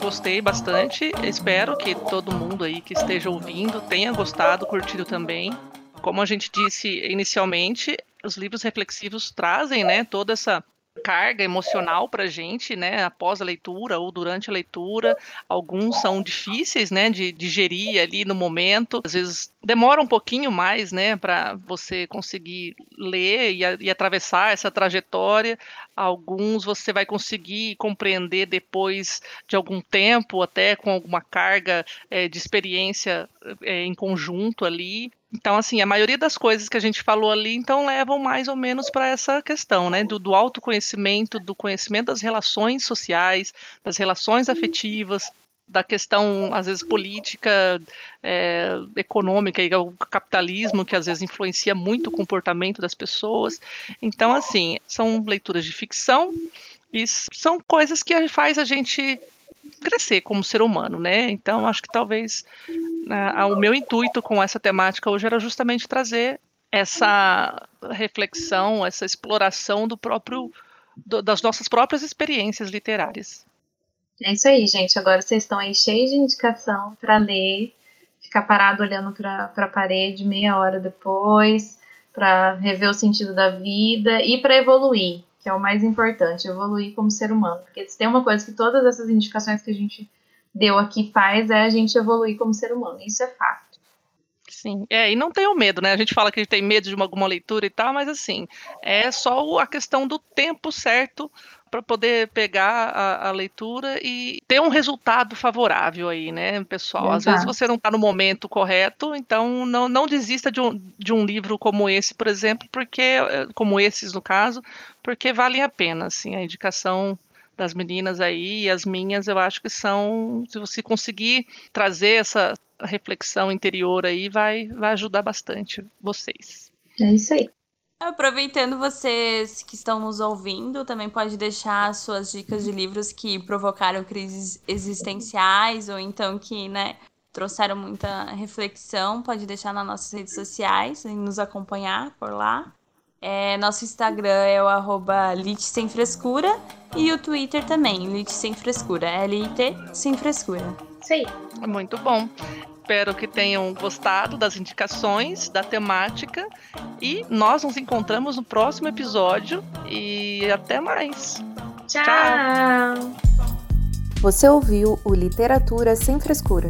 Gostei bastante. Espero que todo mundo aí que esteja ouvindo tenha gostado, curtido também. Como a gente disse inicialmente, os livros reflexivos trazem, né, toda essa carga emocional para gente, né, após a leitura ou durante a leitura. Alguns são difíceis, né, de digerir ali no momento. Às vezes demora um pouquinho mais, né, para você conseguir ler e, e atravessar essa trajetória. Alguns você vai conseguir compreender depois de algum tempo, até com alguma carga eh, de experiência eh, em conjunto ali. Então, assim, a maioria das coisas que a gente falou ali, então, levam mais ou menos para essa questão, né? Do, do autoconhecimento, do conhecimento das relações sociais, das relações afetivas, da questão, às vezes, política, é, econômica, e o capitalismo, que às vezes influencia muito o comportamento das pessoas. Então, assim, são leituras de ficção e são coisas que faz a gente crescer como ser humano, né? Então, acho que talvez né, o meu intuito com essa temática hoje era justamente trazer essa reflexão, essa exploração do próprio das nossas próprias experiências literárias.
É isso aí, gente. Agora vocês estão aí cheios de indicação para ler, ficar parado olhando para a parede meia hora depois, para rever o sentido da vida e para evoluir, que é o mais importante, evoluir como ser humano. Porque se tem uma coisa que todas essas indicações que a gente deu aqui faz é a gente evoluir como ser humano. Isso é fato.
Sim, é, e não tenham medo, né? A gente fala que a gente tem medo de uma, alguma leitura e tal, mas assim, é só a questão do tempo certo para poder pegar a, a leitura e ter um resultado favorável aí, né, pessoal? Às vezes
Exato.
você não está no momento correto, então não, não desista de um, de um livro como esse, por exemplo, porque, eh, como esses no caso, porque valem a pena, assim, a indicação das meninas aí e as minhas, eu acho que são, se você conseguir trazer essa reflexão interior aí vai, vai ajudar bastante vocês.
É isso aí.
Aproveitando vocês que estão nos ouvindo, também pode deixar suas dicas de livros que provocaram crises existenciais ou então que, né, trouxeram muita reflexão. Pode deixar nas nossas redes sociais e nos acompanhar por lá. É, nosso Instagram é o arroba Lit Sem Frescura e o Twitter também, Lit Sem Frescura, L-I-T Sem Frescura.
Isso aí.
Muito bom. Espero que tenham gostado das indicações, da temática. E nós nos encontramos no próximo episódio. E até mais.
Tchau.
Você ouviu o Literatura Sem Frescura